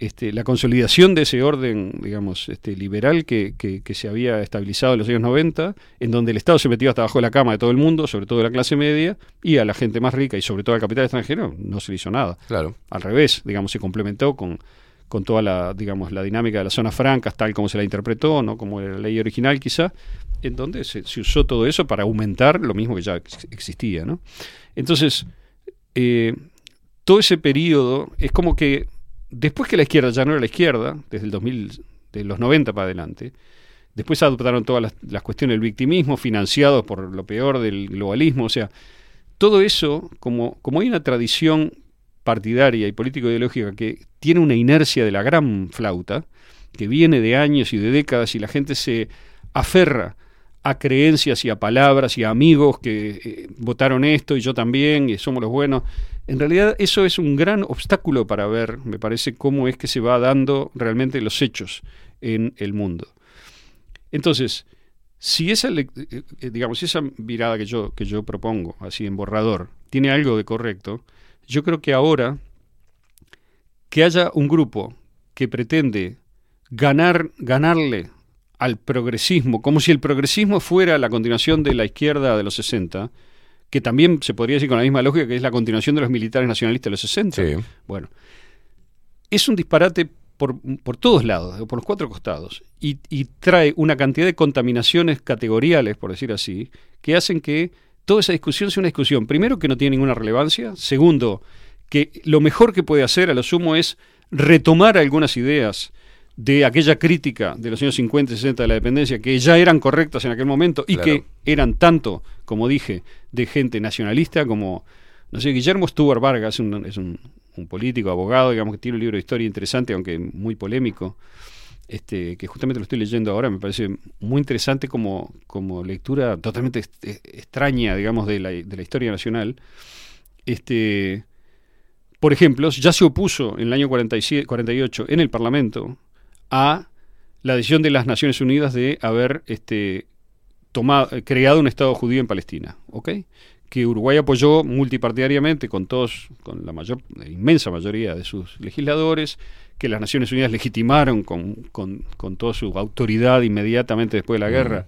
este, la consolidación de ese orden, digamos, este, liberal que, que- que se había estabilizado en los años 90, en donde el Estado se metió hasta abajo de la cama de todo el mundo, sobre todo de la clase media, y a la gente más rica y sobre todo al capital extranjero no se le hizo nada. Claro. Al revés, digamos, se complementó con, con toda la, digamos, la dinámica de las zonas francas, tal como se la interpretó, no como era la ley original quizá, en donde se, se usó todo eso para aumentar lo mismo que ya ex- existía, ¿no? Entonces, eh, todo ese periodo es como que después que la izquierda ya no era la izquierda, desde el 2000, de los 90 para adelante, después adoptaron todas las, cuestiones del victimismo, financiados por lo peor del globalismo, o sea, todo eso, como, como hay una tradición partidaria y político-ideológica que tiene una inercia de la gran flauta, que viene de años y de décadas y la gente se aferra a creencias y a palabras y a amigos que eh, votaron esto y yo también y somos los buenos. En realidad eso es un gran obstáculo para ver, me parece, cómo es que se va dando realmente los hechos en el mundo. Entonces, si esa, eh, eh, digamos, esa mirada que yo, que yo propongo, así en borrador, tiene algo de correcto, yo creo que ahora que haya un grupo que pretende ganar, ganarle al progresismo, como si el progresismo fuera la continuación de la izquierda de los 60, que también se podría decir con la misma lógica que es la continuación de los militares nacionalistas de los 60. Bueno, es un disparate por, por todos lados, por los cuatro costados, y, y trae una cantidad de contaminaciones categoriales, por decir así, que hacen que toda esa discusión sea una discusión, primero, que no tiene ninguna relevancia, segundo, que lo mejor que puede hacer a lo sumo es retomar algunas ideas de aquella crítica de los años 50 y 60 de la dependencia que ya eran correctas en aquel momento y Claro. que eran tanto, como dije, de gente nacionalista como, no sé, Guillermo Stuart Vargas, un- es un, un político, abogado, digamos que tiene un libro de historia interesante, aunque muy polémico, este, que justamente lo estoy leyendo ahora, me parece muy interesante como, como lectura totalmente est- eh, extraña, digamos, de la, de la historia nacional. Este, por ejemplo, ya se opuso en el año 47, 48 en el Parlamento a la decisión de las Naciones Unidas de haber este, tomado, creado un Estado judío en Palestina, ¿ok? Que Uruguay apoyó multipartidariamente con todos, con la mayor, la inmensa mayoría de sus legisladores, que las Naciones Unidas legitimaron con, con, con toda su autoridad inmediatamente después de la guerra.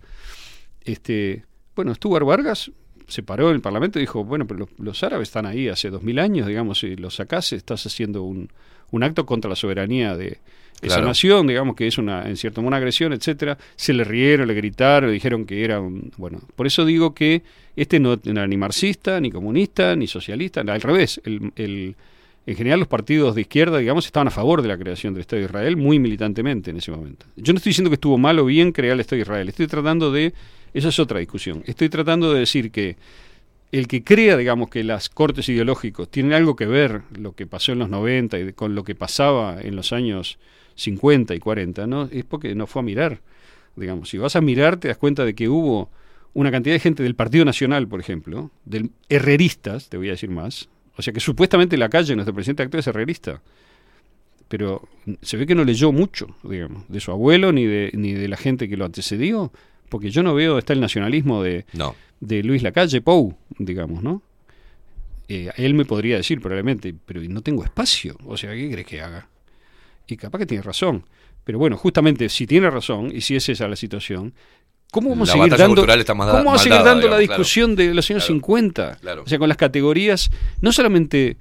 Este, bueno, Stuart Vargas se paró en el Parlamento y dijo, bueno, pero los, los árabes están ahí hace dos mil años, digamos, si los sacás estás haciendo un, un acto contra la soberanía de esa Claro. nación, digamos que es una, en cierto modo, una agresión, etcétera. Se le rieron, le gritaron, le dijeron que era un, bueno, por eso digo que este no era ni marxista, ni comunista, ni socialista, al revés, el, el, En general los partidos de izquierda, digamos, estaban a favor de la creación del Estado de Israel muy militantemente en ese momento. Yo no estoy diciendo que estuvo mal o bien crear el Estado de Israel, estoy tratando de, esa es otra discusión, estoy tratando de decir que el que crea, digamos, que las cortes ideológicos tienen algo que ver lo que pasó en los 90 y con lo que pasaba en los años 50 y 40, ¿no? Es porque no fue a mirar, digamos. Si vas a mirar, te das cuenta de que hubo una cantidad de gente del Partido Nacional, por ejemplo, del herreristas, te voy a decir más. O sea que supuestamente la calle, nuestro presidente actual es herrerista. Pero se ve que no leyó mucho, digamos, de su abuelo ni de, ni de la gente que lo antecedió, porque yo no veo, está el nacionalismo de, No. de Luis Lacalle Pou, digamos, ¿no? Eh, él me podría decir probablemente, pero no tengo espacio, o sea, ¿qué crees que haga? Y capaz que tiene razón. Pero bueno, justamente si tiene razón y si es esa la situación, ¿cómo vamos a seguir dando, ¿cómo vamos a seguir dando la claro. discusión de los años Claro, 50? claro. O sea, con las categorías, no solamente,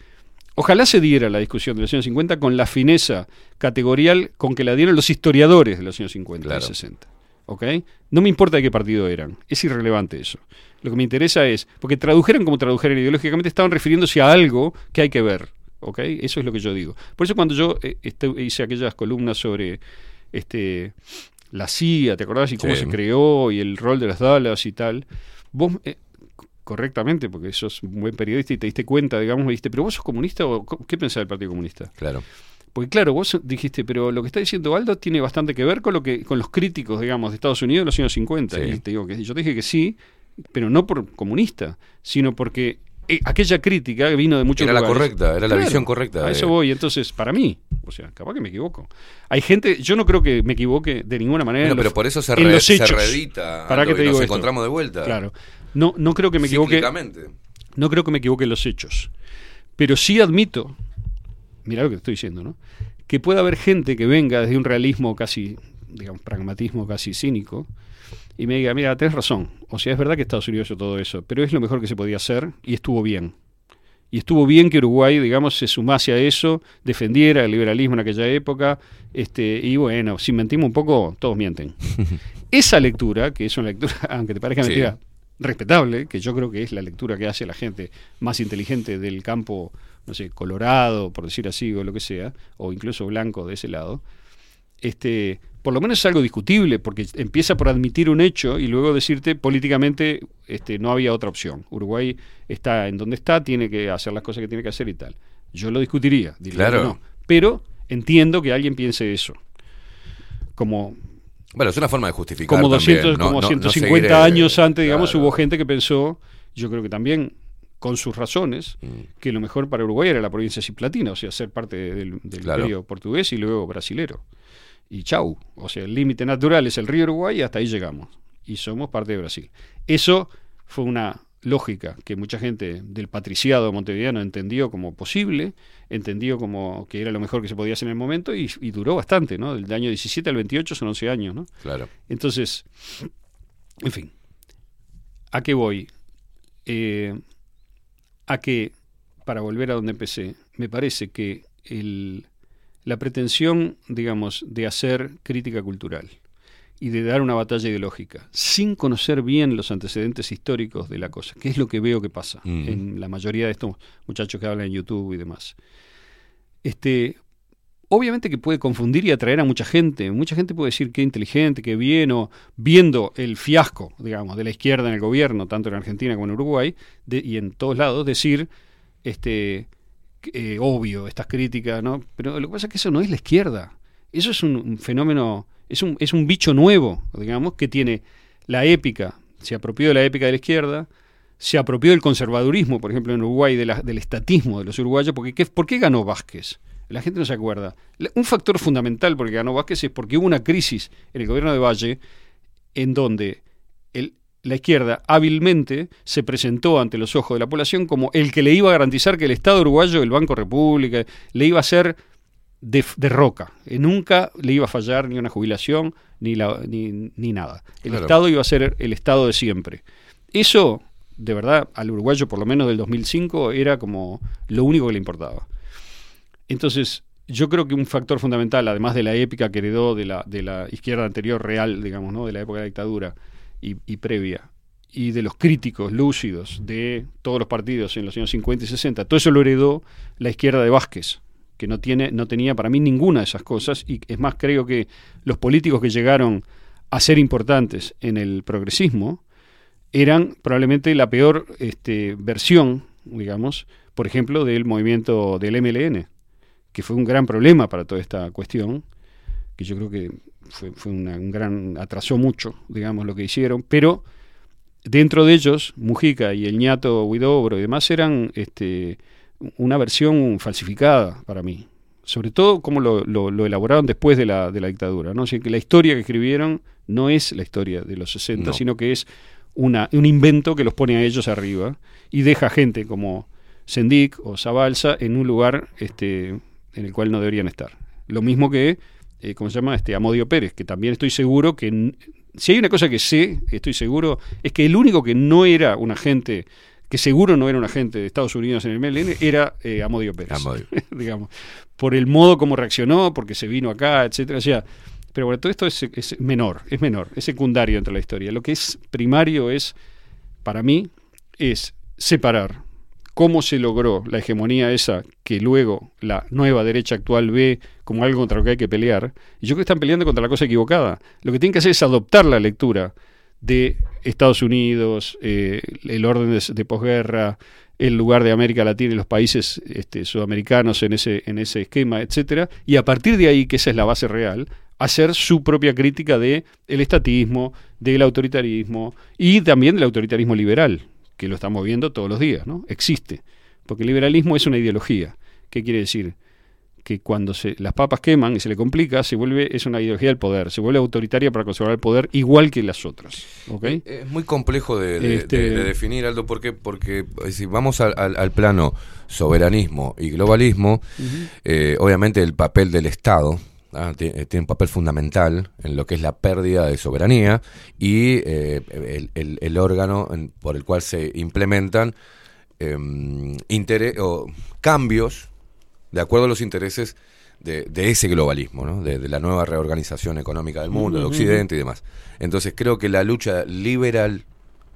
ojalá se diera la discusión de los años 50 con la fineza categorial con que la dieron los historiadores de los años 50 Claro. y 60. ¿Ok? No me importa de qué partido eran, es irrelevante eso. Lo que me interesa es, porque tradujeran como tradujeran ideológicamente, estaban refiriéndose a algo que hay que ver. ¿Ok? Eso es lo que yo digo. Por eso cuando yo eh, este, hice aquellas columnas sobre este la CIA, ¿te acordás? Y cómo Sí. se creó y el rol de las Dallas y tal. Vos, eh, correctamente, porque sos un buen periodista y te diste cuenta, digamos, me dijiste, pero vos sos comunista o qué pensás del Partido Comunista? Claro. Porque claro, vos dijiste, pero lo que está diciendo Aldo tiene bastante que ver con lo que con los críticos, digamos, de Estados Unidos de los años 50. Sí. Y te digo que yo te dije que sí, pero no por comunista, sino porque eh, aquella crítica vino de muchos Era la lugares. correcta, era la visión correcta A eso voy, entonces, para mí, o sea, capaz que me equivoco. Hay gente, yo no creo que me equivoque de ninguna manera. Bueno, pero por eso se re- se reedita, ¿Para qué te y nos digo esto? encontramos de vuelta. Claro. No, no creo que me equivoque. No creo que me equivoque en los hechos. Pero sí admito, mira lo que te estoy diciendo, ¿no? Que puede haber gente que venga desde un realismo casi, digamos, pragmatismo casi cínico, y me diga, mira, tenés razón. O sea, es verdad que Estados Unidos hizo todo eso, pero es lo mejor que se podía hacer y estuvo bien. Y estuvo bien que Uruguay, digamos, se sumase a eso, defendiera el liberalismo en aquella época, este, y bueno, si mentimos un poco, todos mienten. Esa lectura, que es una lectura, aunque te parezca Sí. mentira, respetable, que yo creo que es la lectura que hace la gente más inteligente del campo, no sé, colorado, por decir así, o lo que sea, o incluso blanco de ese lado, este, por lo menos es algo discutible, porque empieza por admitir un hecho y luego decirte políticamente este, no había otra opción. Uruguay está en donde está, tiene que hacer las cosas que tiene que hacer y tal. Yo lo discutiría, diría Claro. que no. Pero entiendo que alguien piense eso. Como Bueno, es una forma de justificar como también, 200, no- como no- no 150 seguir, eh, años antes, digamos, claro. hubo gente que pensó, yo creo que también con sus razones, Mm. que lo mejor para Uruguay era la provincia cisplatina, o sea, ser parte del, del Claro. imperio portugués y luego brasilero. Y chau, o sea, el límite natural es el río Uruguay y hasta ahí llegamos. Y somos parte de Brasil. Eso fue una lógica que mucha gente del patriciado montevideano entendió como posible, entendió como que era lo mejor que se podía hacer en el momento y, y duró bastante, ¿no? Del año 17 al 28 son 11 años, ¿no? Claro. Entonces, en fin, ¿a qué voy? Eh, a que, para volver a donde empecé, me parece que el, la pretensión, digamos, de hacer crítica cultural y de dar una batalla ideológica sin conocer bien los antecedentes históricos de la cosa, que es lo que veo que pasa Mm. en la mayoría de estos muchachos que hablan en YouTube y demás. Este, obviamente que puede confundir y atraer a mucha gente. Mucha gente puede decir qué inteligente, qué bien, o viendo el fiasco, digamos, de la izquierda en el gobierno, tanto en Argentina como en Uruguay, y en todos lados, decir, este, eh, obvio, estas críticas, ¿no? Pero lo que pasa es que eso no es la izquierda. Eso es un, fenómeno, es un, es un bicho nuevo, digamos, que tiene la épica, se apropió de la épica de la izquierda, se apropió del conservadurismo, por ejemplo, en Uruguay, del estatismo de los uruguayos, porque ¿qué, ¿por qué ganó Vázquez? La gente no se acuerda. Un factor fundamental por el que ganó Vázquez es porque hubo una crisis en el gobierno de Valle en donde el- la izquierda hábilmente se presentó ante los ojos de la población como el que le iba a garantizar que el Estado uruguayo, el Banco República, le iba a hacer de, de roca. Eh, nunca le iba a fallar ni una jubilación ni, la, ni, ni nada. El Claro. Estado iba a ser el Estado de siempre. Eso, de verdad, al uruguayo por lo menos del 2005 era como lo único que le importaba. Entonces, yo creo que un factor fundamental, además de la épica que heredó de la, de la izquierda anterior real, digamos, ¿no? de la época de la dictadura y, previa, y de los críticos lúcidos de todos los partidos en los años 50 y 60, todo eso lo heredó la izquierda de Vázquez, que no, tiene, no tenía para mí ninguna de esas cosas, y es más, creo que los políticos que llegaron a ser importantes en el progresismo eran probablemente la peor este, versión, digamos, por ejemplo, del movimiento del MLN, que fue un gran problema para toda esta cuestión, que yo creo que fue, fue una- un gran, atrasó mucho, digamos, lo que hicieron, pero dentro de ellos, Mujica y el ñato Huidobro y demás eran este, una versión falsificada para mí. Sobre todo como lo, lo- lo elaboraron después de la, de la dictadura. ¿no? O sea, que la historia que escribieron no es la historia de los 60, No. sino que es una, un invento que los pone a ellos arriba y deja gente como Sendik o Zabalza en un lugar este, en el cual no deberían estar. Lo mismo que, eh, ¿cómo se llama? Este, Amodio Pérez, que también estoy seguro que, si hay una cosa que sé, estoy seguro, es que el único que no era un agente, que seguro no era un agente de Estados Unidos en el MLN, era eh, Amodio Pérez. Amodio. digamos, por el modo como reaccionó, porque se vino acá, etcétera. O sea, pero bueno, todo esto es, es menor, es menor, es secundario dentro de la historia. Lo que es primario es, para mí, es separar cómo se logró la hegemonía esa que luego la nueva derecha actual ve como algo contra lo que hay que pelear. Y yo creo que están peleando contra la cosa equivocada. Lo que tienen que hacer es adoptar la lectura de Estados Unidos, eh, el orden de, de posguerra, el lugar de América Latina y los países este, sudamericanos en ese, en ese esquema, etcétera, y a partir de ahí, que esa es la base real, hacer su propia crítica de el estatismo, del autoritarismo y también del autoritarismo liberal, que lo estamos viendo todos los días, ¿no? Existe, porque el liberalismo es una ideología. ¿Qué quiere decir? Que cuando se, las papas queman y se le complica, se vuelve, es una ideología del poder, se vuelve autoritaria para conservar el poder igual que las otras. ¿ok? Es muy complejo de, de- Este- de- de definir, Aldo, ¿por qué? Porque eh, si vamos al, al- al plano soberanismo y globalismo, eh, obviamente el papel del Estado ah, eh, tiene un papel fundamental en lo que es la pérdida de soberanía y eh, el, el- el órgano en- por el cual se implementan em, o cambios de acuerdo a los intereses de, de ese globalismo, ¿no? de, de la nueva reorganización económica del mundo, del Ujú. occidente y demás. Entonces creo que la lucha liberal,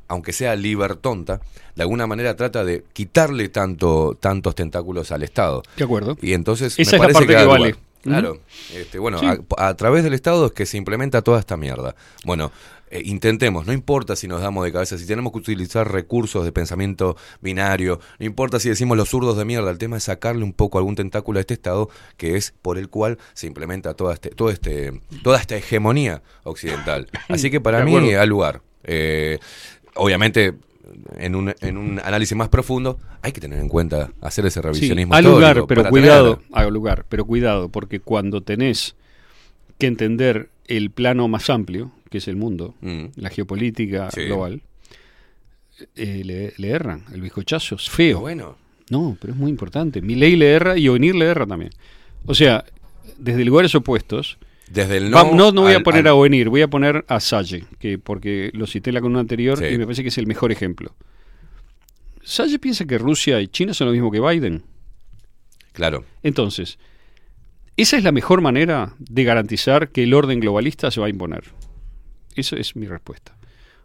aunque sea libertonta, de alguna manera trata de quitarle tanto, tantos tentáculos al Estado. De acuerdo. Y entonces Esa me es la parece parte que vale. lugar. Claro. Ujú. Este, bueno, Sí. a, a través del Estado es que se implementa toda esta mierda. Bueno, eh, intentemos, no importa si nos damos de cabeza, si tenemos que utilizar recursos de pensamiento binario, no importa si decimos los zurdos de mierda, el tema es sacarle un poco algún tentáculo a este Estado que es por el cual se implementa toda, este, todo este, toda esta hegemonía occidental. Así que para mí al lugar. Eh, obviamente, en un, en un análisis más profundo, hay que tener en cuenta hacer ese Sí, revisionismo. al lugar, pero cuidado, tener- lugar, pero cuidado, porque cuando tenés que entender el plano más amplio, que es el mundo, Mm. la geopolítica Sí. global, eh, le, le erran, el bizcochazo es feo. Bueno. No, pero es muy importante. Mi ley le erra y Ovenir le erra también. O sea, desde lugares opuestos. Desde el Va- no no, voy a poner al- a Ovenir, voy a poner a Salle, que porque lo cité la columna anterior Sí. y me parece que es el mejor ejemplo. Salle piensa que Rusia y China son lo mismo que Biden. Claro. Entonces, esa es la mejor manera de garantizar que el orden globalista se va a imponer. Esa es mi respuesta.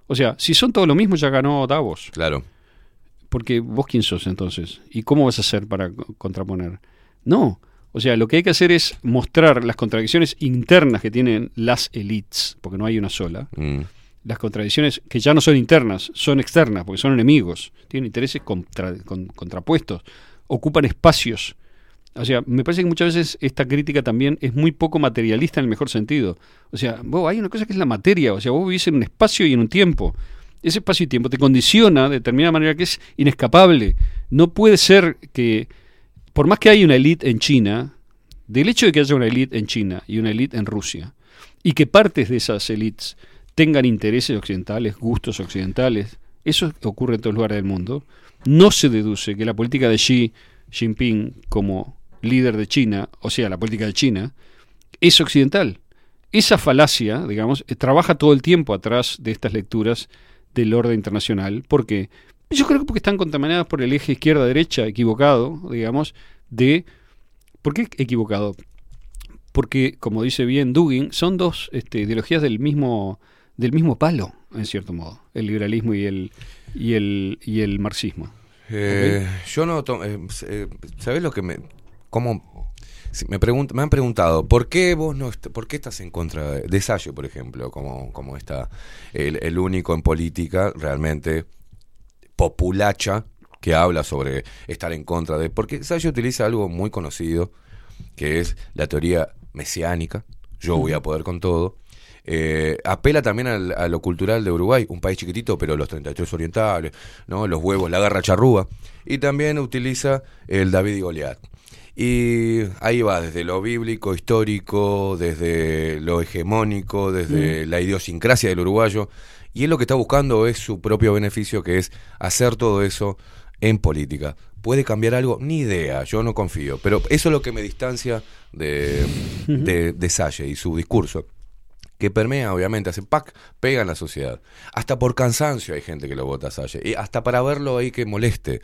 O sea, si son todos lo mismo, ya ganó Davos. Claro. Porque vos quién sos entonces? ¿Y cómo vas a hacer para co- contraponer? No. O sea, lo que hay que hacer es mostrar las contradicciones internas que tienen las elites, porque no hay una sola. Mm. Las contradicciones que ya no son internas, son externas, porque son enemigos. Tienen intereses contra- con- contrapuestos. Ocupan espacios. O sea, me parece que muchas veces esta crítica también es muy poco materialista en el mejor sentido. O sea, vos, hay una cosa que es la materia. O sea, vos vivís en un espacio y en un tiempo. Ese espacio y tiempo te condiciona de determinada manera que es inescapable. No puede ser que, por más que haya una élite en China, del hecho de que haya una élite en China y una élite en Rusia, y que partes de esas élites tengan intereses occidentales, gustos occidentales, eso ocurre en todos lugares del mundo, no se deduce que la política de Xi Jinping como líder de China, o sea, la política de China, es occidental. Esa falacia, digamos, trabaja todo el tiempo atrás de estas lecturas del orden internacional. ¿Por qué? Yo creo que porque están contaminadas por el eje izquierda-derecha equivocado, digamos, de... ¿Por qué equivocado? Porque, como dice bien Dugin, son dos este, ideologías del mismo, del mismo palo, en cierto modo, el liberalismo y el, y el, y el marxismo. Eh, Yo no. eh, eh, ¿Sabés lo que me. ¿Cómo.? si me, me han preguntado, ¿por qué vos no est- por qué estás en contra de, Salle, por ejemplo, como, como está el, el único en política realmente populacha que habla sobre estar en contra de. Porque Salle utiliza algo muy conocido, que es la teoría mesiánica, yo voy a poder con todo. Eh, apela también al- a lo cultural de Uruguay, un país chiquitito, pero los 33 orientales, ¿no? los huevos, la garra charrúa. Y también utiliza el David y Goliat. Y ahí va, desde lo bíblico, histórico, desde lo hegemónico, desde la idiosincrasia del uruguayo. Y él lo que está buscando es su propio beneficio, que es hacer todo eso en política. ¿Puede cambiar algo? Ni idea, yo no confío. Pero eso es lo que me distancia de, de, de Salle y su discurso. Que permea, obviamente, hace pac, pega en la sociedad. Hasta por cansancio hay gente que lo vota a Salle. Y hasta para verlo ahí que moleste.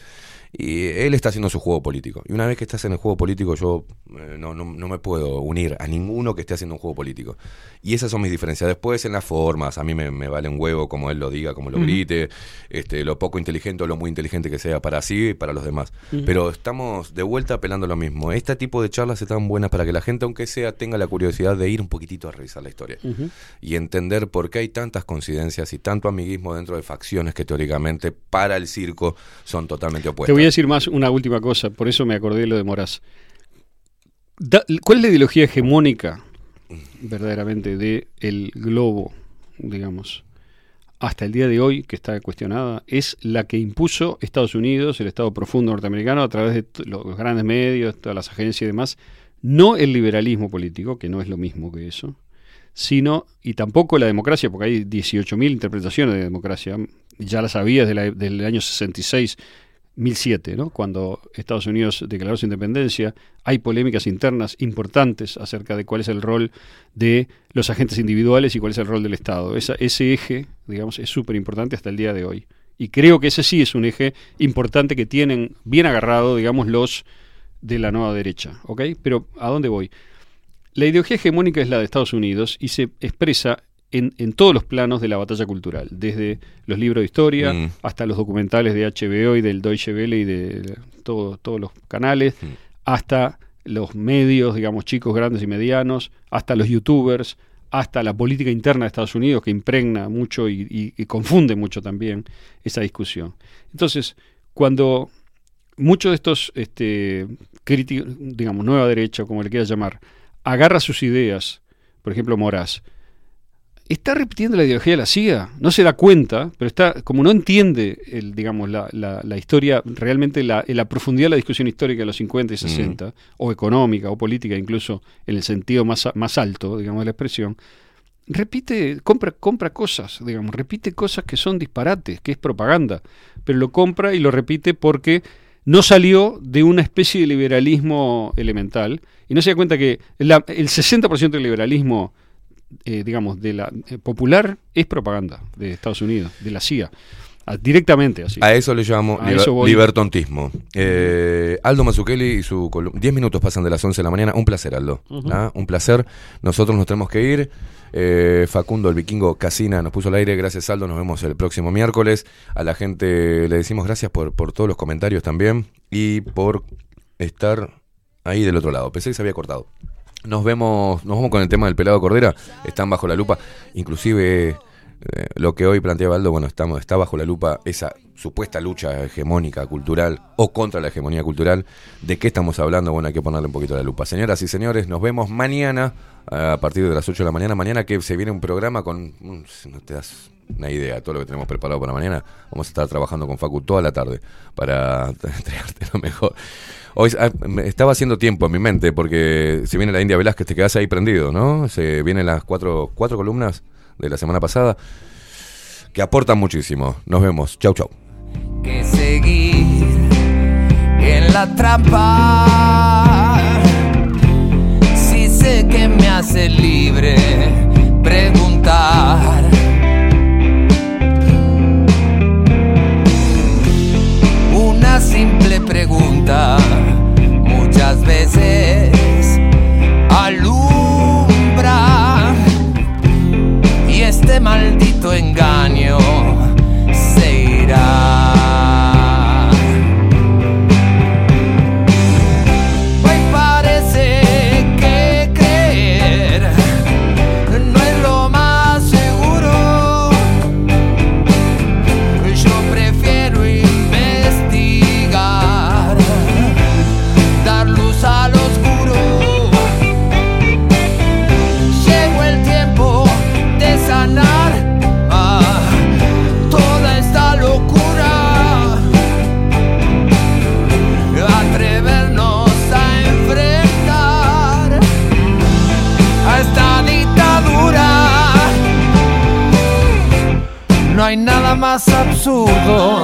Y él está haciendo su juego político. Y una vez que estás en el juego político, yo eh, no, no, no me puedo unir a ninguno que esté haciendo un juego político. Y esas son mis diferencias. Después, en las formas, a mí me, me vale un huevo como él lo diga, como lo grite, este, lo poco inteligente o lo muy inteligente que sea para sí y para los demás. Pero estamos de vuelta apelando a lo mismo. Este tipo de charlas están buenas para que la gente, aunque sea, tenga la curiosidad de ir un poquitito a revisar la historia y entender por qué hay tantas coincidencias y tanto amiguismo dentro de facciones que teóricamente para el circo son totalmente opuestas. Voy a decir más una última cosa, por eso me acordé de lo de Moraz. ¿Cuál es la ideología hegemónica verdaderamente de el globo, digamos, hasta el día de hoy, que está cuestionada? Es la que impuso Estados Unidos, el Estado profundo norteamericano, a través de los grandes medios, todas las agencias y demás, no el liberalismo político, que no es lo mismo que eso, sino, y tampoco la democracia, porque hay 18.000 interpretaciones de democracia, ya las había desde la- del año 66, 1007, ¿no? cuando Estados Unidos declaró su independencia, hay polémicas internas importantes acerca de cuál es el rol de los agentes individuales y cuál es el rol del Estado. Esa- ese eje, digamos, es súper importante hasta el día de hoy. Y creo que ese sí es un eje importante que tienen bien agarrado, digamos, los de la nueva derecha. ¿ok? Pero ¿a dónde voy? La ideología hegemónica es la de Estados Unidos y se expresa en, en todos los planos de la batalla cultural, desde los libros de historia Mm. hasta los documentales de HBO y del Deutsche Welle y de todo- todos los canales, hasta los medios, digamos, chicos, grandes y medianos, hasta los youtubers, hasta la política interna de Estados Unidos que impregna mucho y, y- y confunde mucho también esa discusión. Entonces, cuando muchos de estos este, críticos, digamos, nueva derecha, como le quieras llamar, agarra sus ideas, por ejemplo, Moraz, está repitiendo la ideología de la CIA, no se da cuenta, pero está, como no entiende el, digamos, la, la- la historia, realmente la, la profundidad de la discusión histórica de los 50 y 60, o económica o política, incluso en el sentido más, más alto, digamos, de la expresión, repite, compra, compra cosas, digamos, repite cosas que son disparates, que es propaganda, pero lo compra y lo repite porque no salió de una especie de liberalismo elemental y no se da cuenta que la- el 60% del liberalismo, eh, digamos, de la eh, popular es propaganda de Estados Unidos, de la CIA, directamente así. A eso le llamo liber- eso libertontismo. Eh, Aldo Mazzucchelli y su columna. 10 minutos pasan de las 11 de la mañana. Un placer, Aldo. ¿Ah? Un placer. Nosotros nos tenemos que ir. Eh, Facundo, el vikingo Casina, nos puso al aire. Gracias, Aldo. Nos vemos el próximo miércoles. A la gente le decimos gracias por, por todos los comentarios también y por estar ahí del otro lado. Pensé que se había cortado. Nos vemos, nos vamos con el tema del pelado Cordera. Están bajo la lupa. Inclusive eh, lo que hoy planteaba Aldo, bueno, estamos, está bajo la lupa esa supuesta lucha hegemónica cultural o contra la hegemonía cultural. ¿De qué estamos hablando? Bueno, hay que ponerle un poquito la lupa. Señoras y señores, nos vemos mañana a partir de las 8 de la mañana. Mañana que se viene un programa con... No te das una idea, todo lo que tenemos preparado para mañana. Vamos a estar trabajando con Facu toda la tarde para entregarte lo mejor. Hoy ah, estaba haciendo tiempo en mi mente porque si viene la India Velázquez te quedas ahí prendido, ¿no? Se vienen las cuatro, cuatro columnas de la semana pasada que aportan muchísimo. Nos vemos. Chau, chau. que seguir en la trampa. Si sé que me hace libre preguntar. Simple pregunta. Muchas veces alumbra. Y este maldito más Oh.